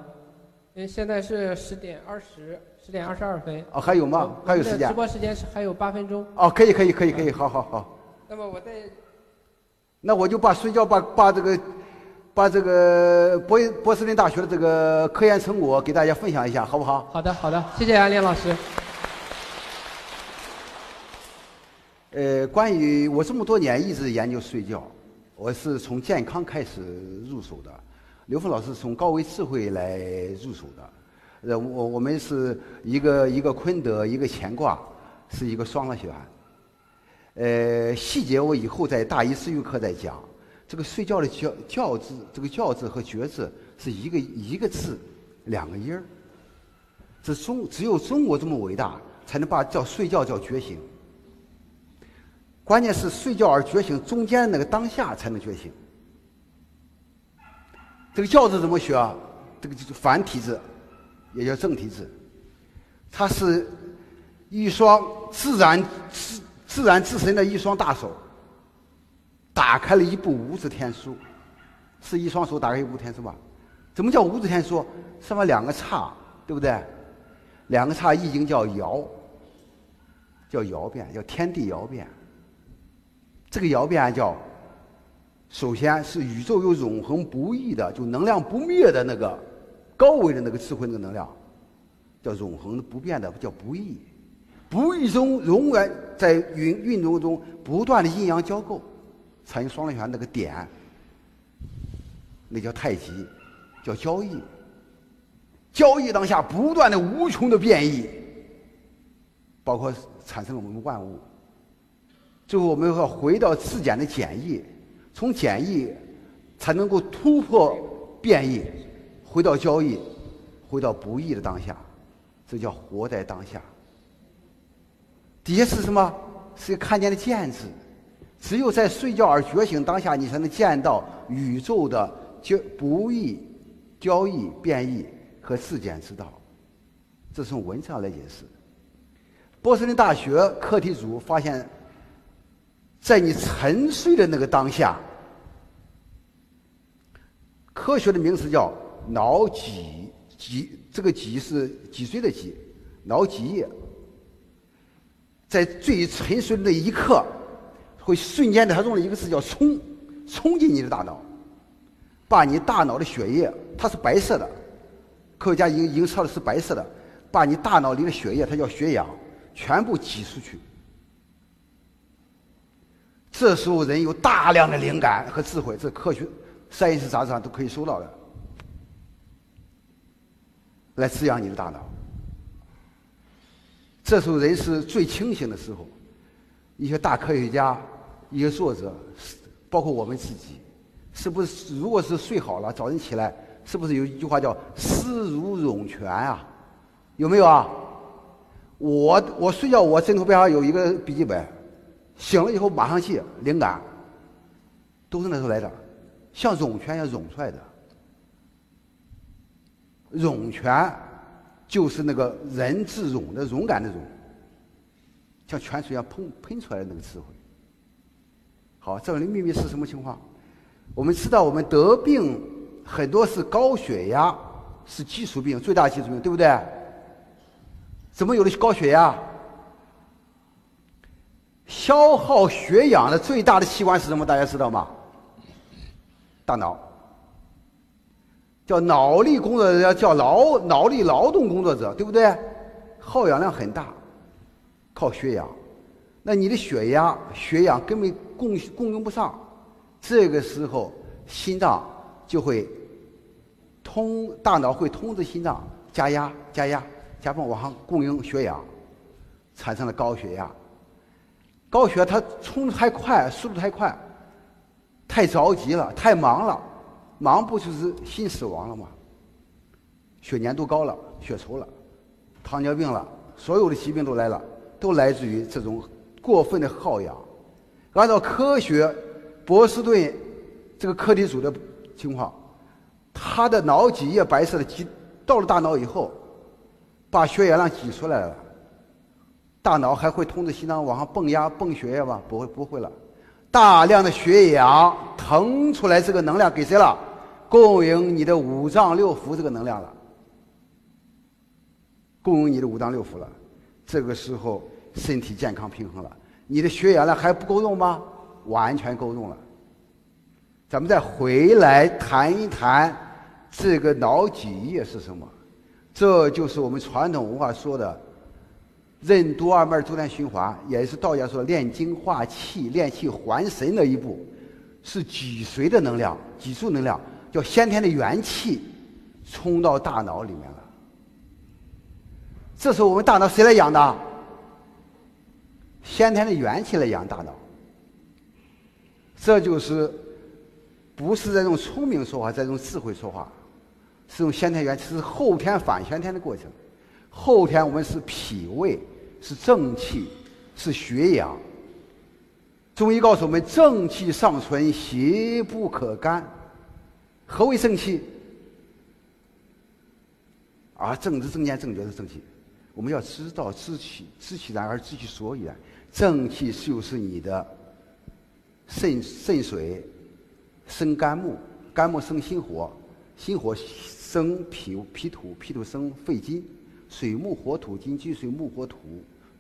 因为现在是十点二十，十点二十二分。哦，还有吗？还有时间？直播时间是还有八分钟。哦，可以，可以，可以，可以，好好好。那么我在。那我就把睡觉把把这个，把这个波波士顿大学的这个科研成果给大家分享一下，好不好？好的，好的，谢谢安林老师。呃，关于我这么多年一直研究睡觉，我是从健康开始入手的，刘峰老师从高维智慧来入手的，呃，我我们是一个一个坤德，一个乾卦，是一个双螺旋。呃，细节我以后在大一思域课再讲。这个睡觉的觉觉字，这个觉字和觉字是一个一个字，两个音儿。这中只有中国这么伟大，才能把叫睡觉叫觉醒。关键是睡觉而觉醒，中间那个当下才能觉醒。这个觉字怎么学啊？这个就是繁体字，也叫正体字。它是一双自然自。自然自身的一双大手，打开了一部无字天书，是一双手打开一部天书吧？怎么叫无字天书？上面两个叉，对不对？两个叉易经叫爻，叫爻变，叫天地爻变。这个爻变叫，首先是宇宙有永恒不易的，就能量不灭的那个高维的那个智慧那个能量，叫永恒不变的，叫不易。不易中永远在运运动中不断的阴阳交构，产生双螺旋那个点，那叫太极，叫交易。交易当下不断的无穷的变异，包括产生了我们万物。最后我们要回到自简的简易，从简易才能够突破变异，回到交易，回到不易的当下，这叫活在当下。底下是什么？是看见的见字。只有在睡觉而觉醒当下，你才能见到宇宙的交不易、交易、变异和自检之道。这是从文字上来解释。波士顿大学课题组发现，在你沉睡的那个当下，科学的名词叫脑脊脊，这个脊是脊髓的脊，脑脊液，在最沉睡的那一刻，会瞬间的，他用了一个字叫“冲”，冲进你的大脑，把你大脑的血液，它是白色的，科学家已经已经测的是白色的，把你大脑里的血液，它叫血氧，全部挤出去。这时候人有大量的灵感和智慧，这科学《实验室杂志上都可以收到的，来滋养你的大脑。这时候人是最清醒的时候，一些大科学家、一些作者，包括我们自己，是不是？如果是睡好了，早晨起来，是不是有一句话叫“思如涌泉”啊？有没有啊？我我睡觉，我枕头边上有一个笔记本。醒了以后马上记灵感，都是那时候来的，像涌泉一样涌出来的。涌泉就是那个人自涌的勇敢的涌，像泉水一样喷喷出来的那个智慧。好，这里的秘密是什么情况？我们知道，我们得病很多是高血压，是基础病，最大的基础病，对不对？怎么有的高血压？消耗血氧的最大的器官是什么？大家知道吗？大脑，叫脑力工作者，叫劳脑力劳动工作者，对不对？耗氧量很大，靠血氧。那你的血压、血氧根本供供应不上，这个时候心脏就会通，大脑会通知心脏加压、加压、加泵往上供应血氧，产生了高血压。高血压它冲的太快，速度太快，太着急了，太忙了，忙不就是心死亡了吗？血粘度高了，血稠了，糖尿病了，所有的疾病都来了，都来自于这种过分的耗氧。按照科学，波士顿这个课题组的情况，他的脑脊液白色的挤到了大脑以后，把血液量挤出来了。大脑还会通知心脏往上泵压、泵血液吗？不会，不会了。大量的血氧腾出来，这个能量给谁了？供应你的五脏六腑这个能量了，供应你的五脏六腑了。这个时候身体健康平衡了，你的血氧量还不够用吗？完全够用了。咱们再回来谈一谈这个脑脊液是什么？这就是我们传统文化说的。任督二脉周天循环，也是道家说炼精化气、炼气还神的一步，是脊髓的能量、脊柱能量，叫先天的元气冲到大脑里面了。这时候我们大脑谁来养的？先天的元气来养大脑。这就是不是在用聪明说话，在用智慧说话，是用先天元气，是后天反先天的过程。后天我们是脾胃，是正气，是血养。中医告诉我们：正气尚存，邪不可干。何为正气？而正知正见正觉是正气。我们要知道知其知其然而知其所以然。正气就是你的肾肾水生肝木，肝木生心火，心火生脾脾土，脾土生肺金。水木火土金，金水木火土，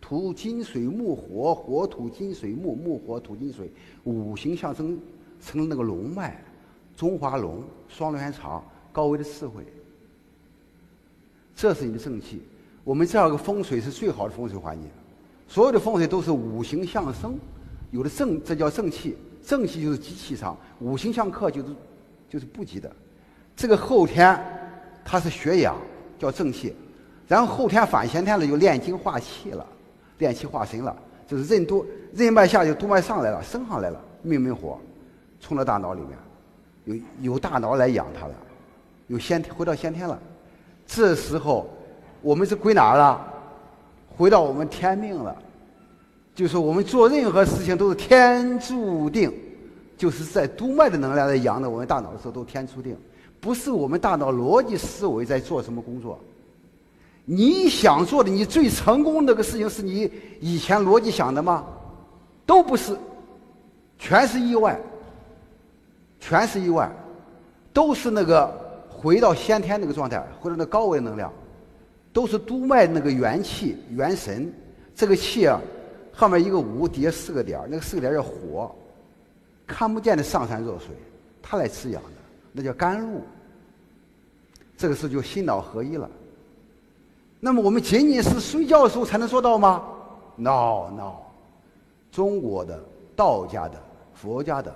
土金水木火，火土金水木，木火土金水，五行相生成了那个龙脉，中华龙，双龙泉场，高维的智慧，这是你的正气。我们这样个风水是最好的风水环境，所有的风水都是五行相生，有的正，这叫正气，正气就是吉气场，五行相克就是就是不吉的。这个后天它是血养，叫正气。然后后天反先天了，就炼精化气了，炼气化神了，就是任督任脉下就督脉上来了，升上来了，命门火冲到大脑里面，有有大脑来养它了，有先回到先天了。这时候我们是归哪了？回到我们天命了，就是我们做任何事情都是天注定，就是在督脉的能量在养着我们大脑的时候都天注定，不是我们大脑逻辑思维在做什么工作。你想做的，你最成功那个事情，是你以前逻辑想的吗？都不是，全是意外，全是意外，都是那个回到先天那个状态，回到那高维能量，都是督脉那个元气、元神。这个气啊，后面一个五，底下四个点那个四个点叫火，看不见的上善若水，它来滋养的，那叫甘露。这个时候就心脑合一了。那么我们仅仅是睡觉的时候才能做到吗？No No，中国的、道家的、佛家的，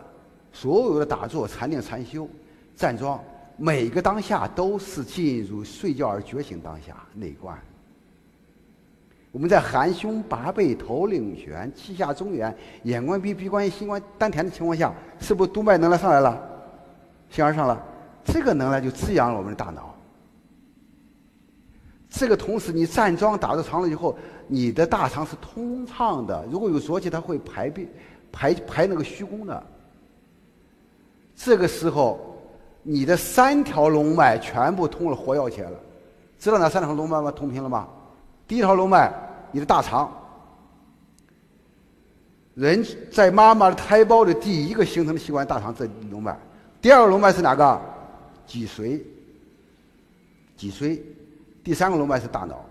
所有的打坐、禅定、禅修、站桩，每个当下都是进入睡觉而觉醒当下内观。我们在含胸拔背、头领悬、气下中原、眼观鼻、鼻观心观丹田的情况下，是不是督脉能量上来了？心而上了，这个能量就滋养了我们的大脑。这个同时，你站桩打坐长了以后，你的大肠是通畅的。如果有浊气，它会排便、排排那个虚功的。这个时候，你的三条龙脉全部通了，活跃起来了。知道哪三条龙脉吗？通平了吗？第一条龙脉，你的大肠。人在妈妈的胎胞的第一个形成的器官，大肠这龙脉。第二个龙脉是哪个？脊髓。脊髓。第三个龙脉是大脑，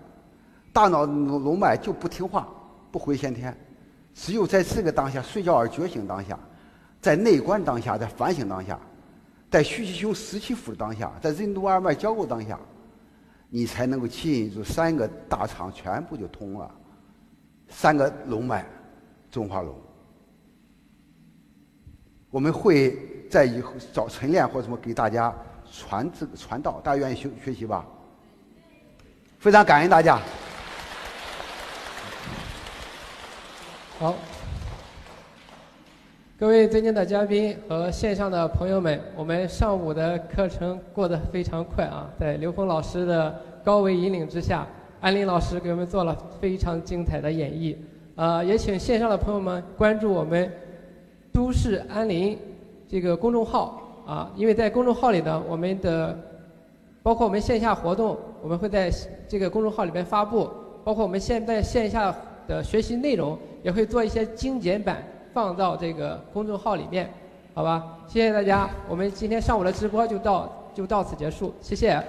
大脑龙脉就不听话，不回先天，只有在这个当下睡觉而觉醒当下，在内观当下，在反省当下，在虚气胸实气腹的当下，在任督二脉交构当下，你才能够进入三个大肠全部就通了，三个龙脉，中华龙。我们会在以后找晨练或什么给大家传这个传道，大家愿意学学习吧？非常感恩大家。好，各位尊敬的嘉宾和线上的朋友们，我们上午的课程过得非常快啊！在刘峰老师的高维引领之下，安林老师给我们做了非常精彩的演绎。呃，也请线上的朋友们关注我们“都市安林”这个公众号啊，因为在公众号里呢，我们的。包括我们线下活动，我们会在这个公众号里边发布；包括我们现在线下的学习内容，也会做一些精简版放到这个公众号里面，好吧？谢谢大家，我们今天上午的直播就到就到此结束，谢谢。